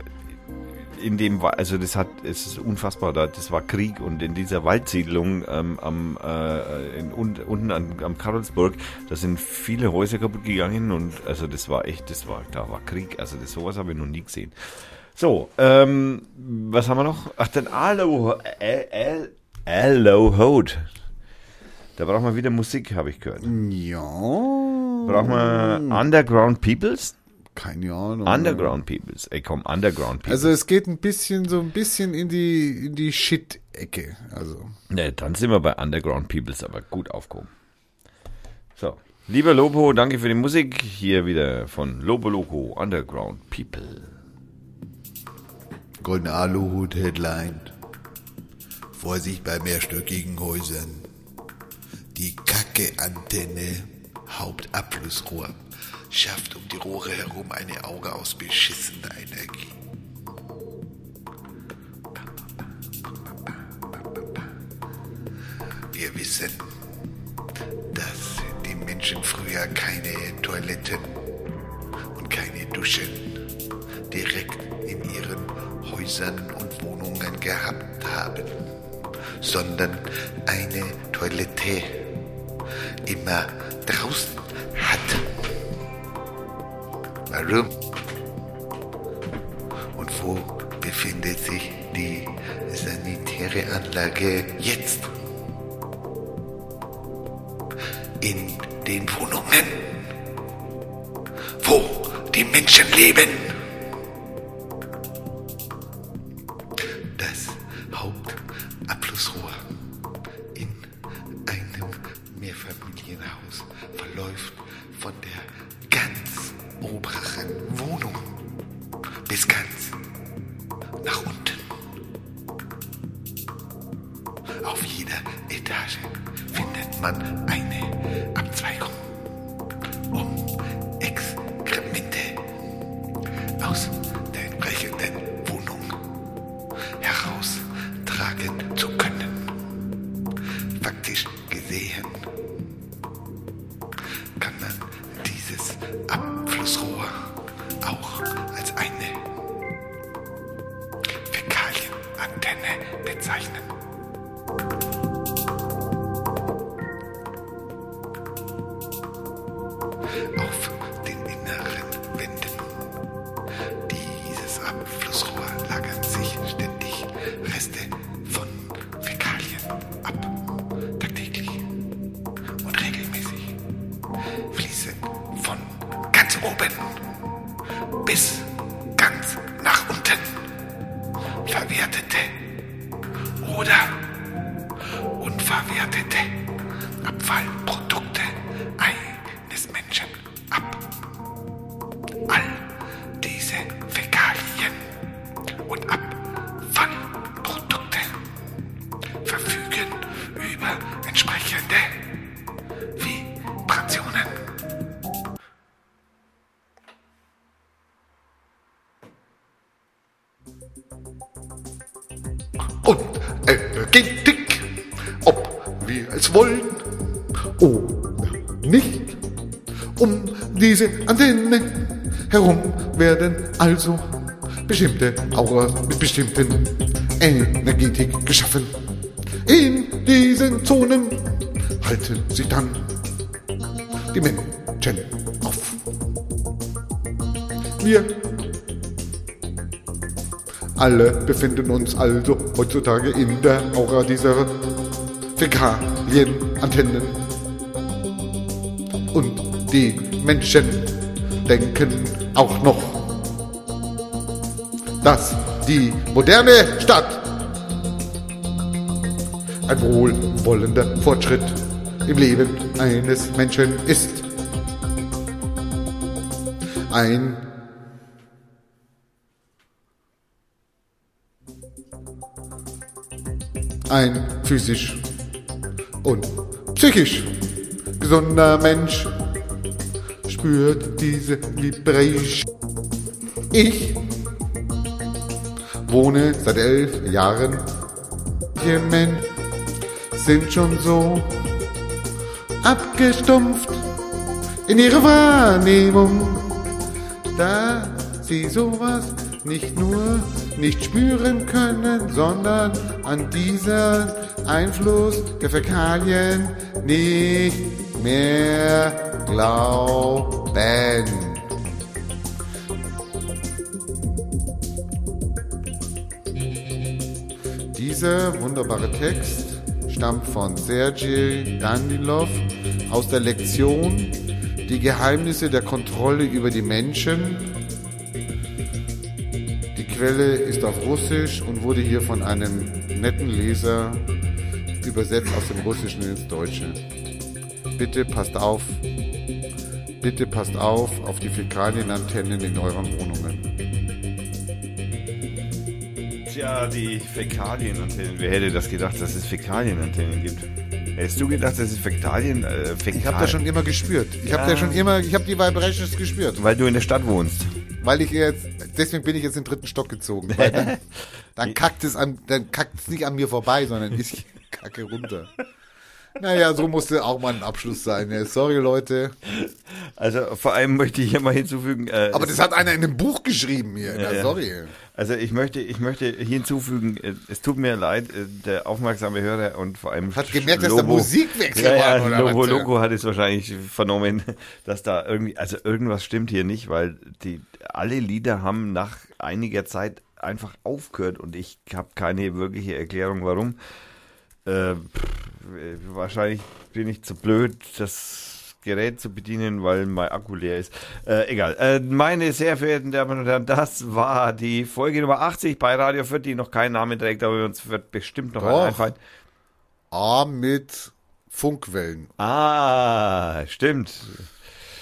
in dem, also das hat, es ist unfassbar, da, das war Krieg und in dieser Waldsiedlung ähm, am, äh, in, un, unten an, am Karlsburg, da sind viele Häuser kaputt gegangen und also das war echt, das war, da war Krieg, also das sowas habe ich noch nie gesehen. So, ähm, was haben wir noch? Ach, den Alo, Alo Hode. Da brauchen wir wieder Musik, habe ich gehört. Ja. Brauchen wir Underground Peoples? Keine Ahnung. Underground Peoples. Ey, komm, Underground Peoples. Also es geht ein bisschen, so ein bisschen in die, in die Shit-Ecke. Also. Ne, dann sind wir bei Underground Peoples aber gut aufgehoben. So. Lieber Lobo, danke für die Musik. Hier wieder von Lobo Loco, Underground People. Goldene Aluhut Headline. Vorsicht bei mehrstöckigen Häusern. Die Kacke-Antenne, Hauptabflussrohr schafft um die Rohre herum eine Auge aus beschissener Energie. Wir wissen, dass die Menschen früher keine Toiletten und keine Duschen direkt in ihren Häusern und Wohnungen gehabt haben, sondern eine Toilette immer draußen hatten. Warum? Und wo befindet sich die sanitäre Anlage jetzt? In den Wohnungen, wo die Menschen leben. Diese Antenne herum werden also bestimmte Auras mit bestimmten Energetik geschaffen. In diesen Zonen halten sich dann die Menschen auf. Wir alle befinden uns also heutzutage in der Aura dieser Fäkalienantennen. Und die Menschen denken auch noch, dass die moderne Stadt ein wohlwollender Fortschritt im Leben eines Menschen ist. Ein ein physisch und psychisch gesunder Mensch spürt diese Vibration. Ich wohne seit elf Jahren hier Menschen sind schon so abgestumpft in ihrer Wahrnehmung, da sie sowas nicht nur nicht spüren können, sondern an diesen Einfluss der Fäkalien nicht mehr glauben. Dieser wunderbare Text stammt von Sergei Danilov aus der Lektion Die Geheimnisse der Kontrolle über die Menschen. Die Quelle ist auf Russisch und wurde hier von einem netten Leser übersetzt aus dem Russischen ins Deutsche. Bitte passt auf, bitte passt auf auf die Fäkalienantennen in euren Wohnungen. Tja, die Fäkalienantennen. Wer hätte das gedacht, dass es Fäkalienantennen gibt? Hättest du gedacht, dass es Fäkalien, äh, Fäkalien... Ich habe das schon immer gespürt. Ich Ja. habe schon immer, ich habe die Vibrations gespürt. Weil du in der Stadt wohnst. Weil ich jetzt, deswegen bin ich jetzt in den dritten Stock gezogen. Weil dann, dann kackt es an, dann kackt es nicht an mir vorbei, sondern ich kacke runter. Naja, so musste auch mal ein Abschluss sein. Ja, sorry, Leute. Also vor allem möchte ich hier mal hinzufügen. Äh, Aber das hat einer in einem Buch geschrieben hier. Ja, ja. sorry. Also ich möchte, ich möchte hier hinzufügen, äh, es tut mir leid, äh, der aufmerksame Hörer und vor allem Hat gemerkt, dass da Musikwechsel ja, war, ja, oder Logo, was? Logo hat es wahrscheinlich vernommen, dass da irgendwie, also irgendwas stimmt hier nicht, weil die alle Lieder haben nach einiger Zeit einfach aufgehört und ich habe keine wirkliche Erklärung, warum. Äh, pff, wahrscheinlich bin ich zu blöd, das Gerät zu bedienen, weil mein Akku leer ist. Äh, egal. Äh, meine sehr verehrten Damen und Herren, das war die Folge Nummer 80 bei Radio Fürth, die noch keinen Namen trägt, aber uns wird bestimmt noch Doch. ein einfallen. A mit Funkwellen. Ah, stimmt.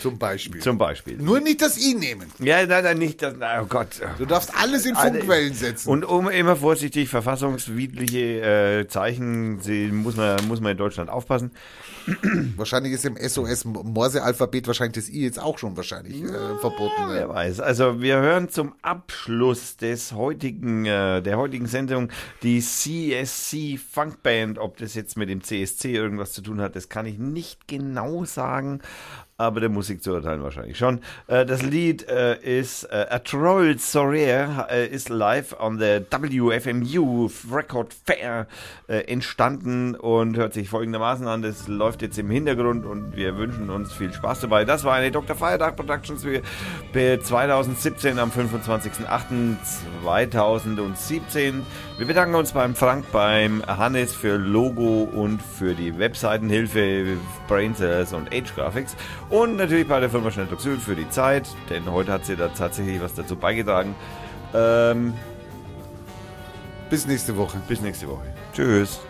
Zum Beispiel. Zum Beispiel. Nur nicht das I nehmen. Ja, nein, nein, nicht das. Oh Gott. Du darfst alles in Funkwellen setzen. Und um immer vorsichtig, verfassungswidrige äh, Zeichen sie, muss, man, muss man in Deutschland aufpassen. Wahrscheinlich ist im SOS-Morse-Alphabet wahrscheinlich das I jetzt auch schon wahrscheinlich äh, verboten. Ja, wer weiß. Also wir hören zum Abschluss des heutigen, äh, der heutigen Sendung die CSC Funkband. Ob das jetzt mit dem CSC irgendwas zu tun hat, das kann ich nicht genau sagen aber der Musik zu urteilen wahrscheinlich schon. Äh, das Lied äh, ist äh, A Troll Sorare ist live on the WFMU Record Fair entstanden und hört sich folgendermaßen an. Das läuft jetzt im Hintergrund und wir wünschen uns viel Spaß dabei. Das war eine Dr. Feiertag Productions für 2017 am 25.08.2017. Wir bedanken uns beim Frank, beim Hannes für Logo und für die Webseitenhilfe, Braincells und Age Graphics. Und natürlich bei der Firma Schnelltoxil für die Zeit, denn heute hat sie da tatsächlich was dazu beigetragen. Ähm, bis nächste Woche. Bis nächste Woche. Tschüss.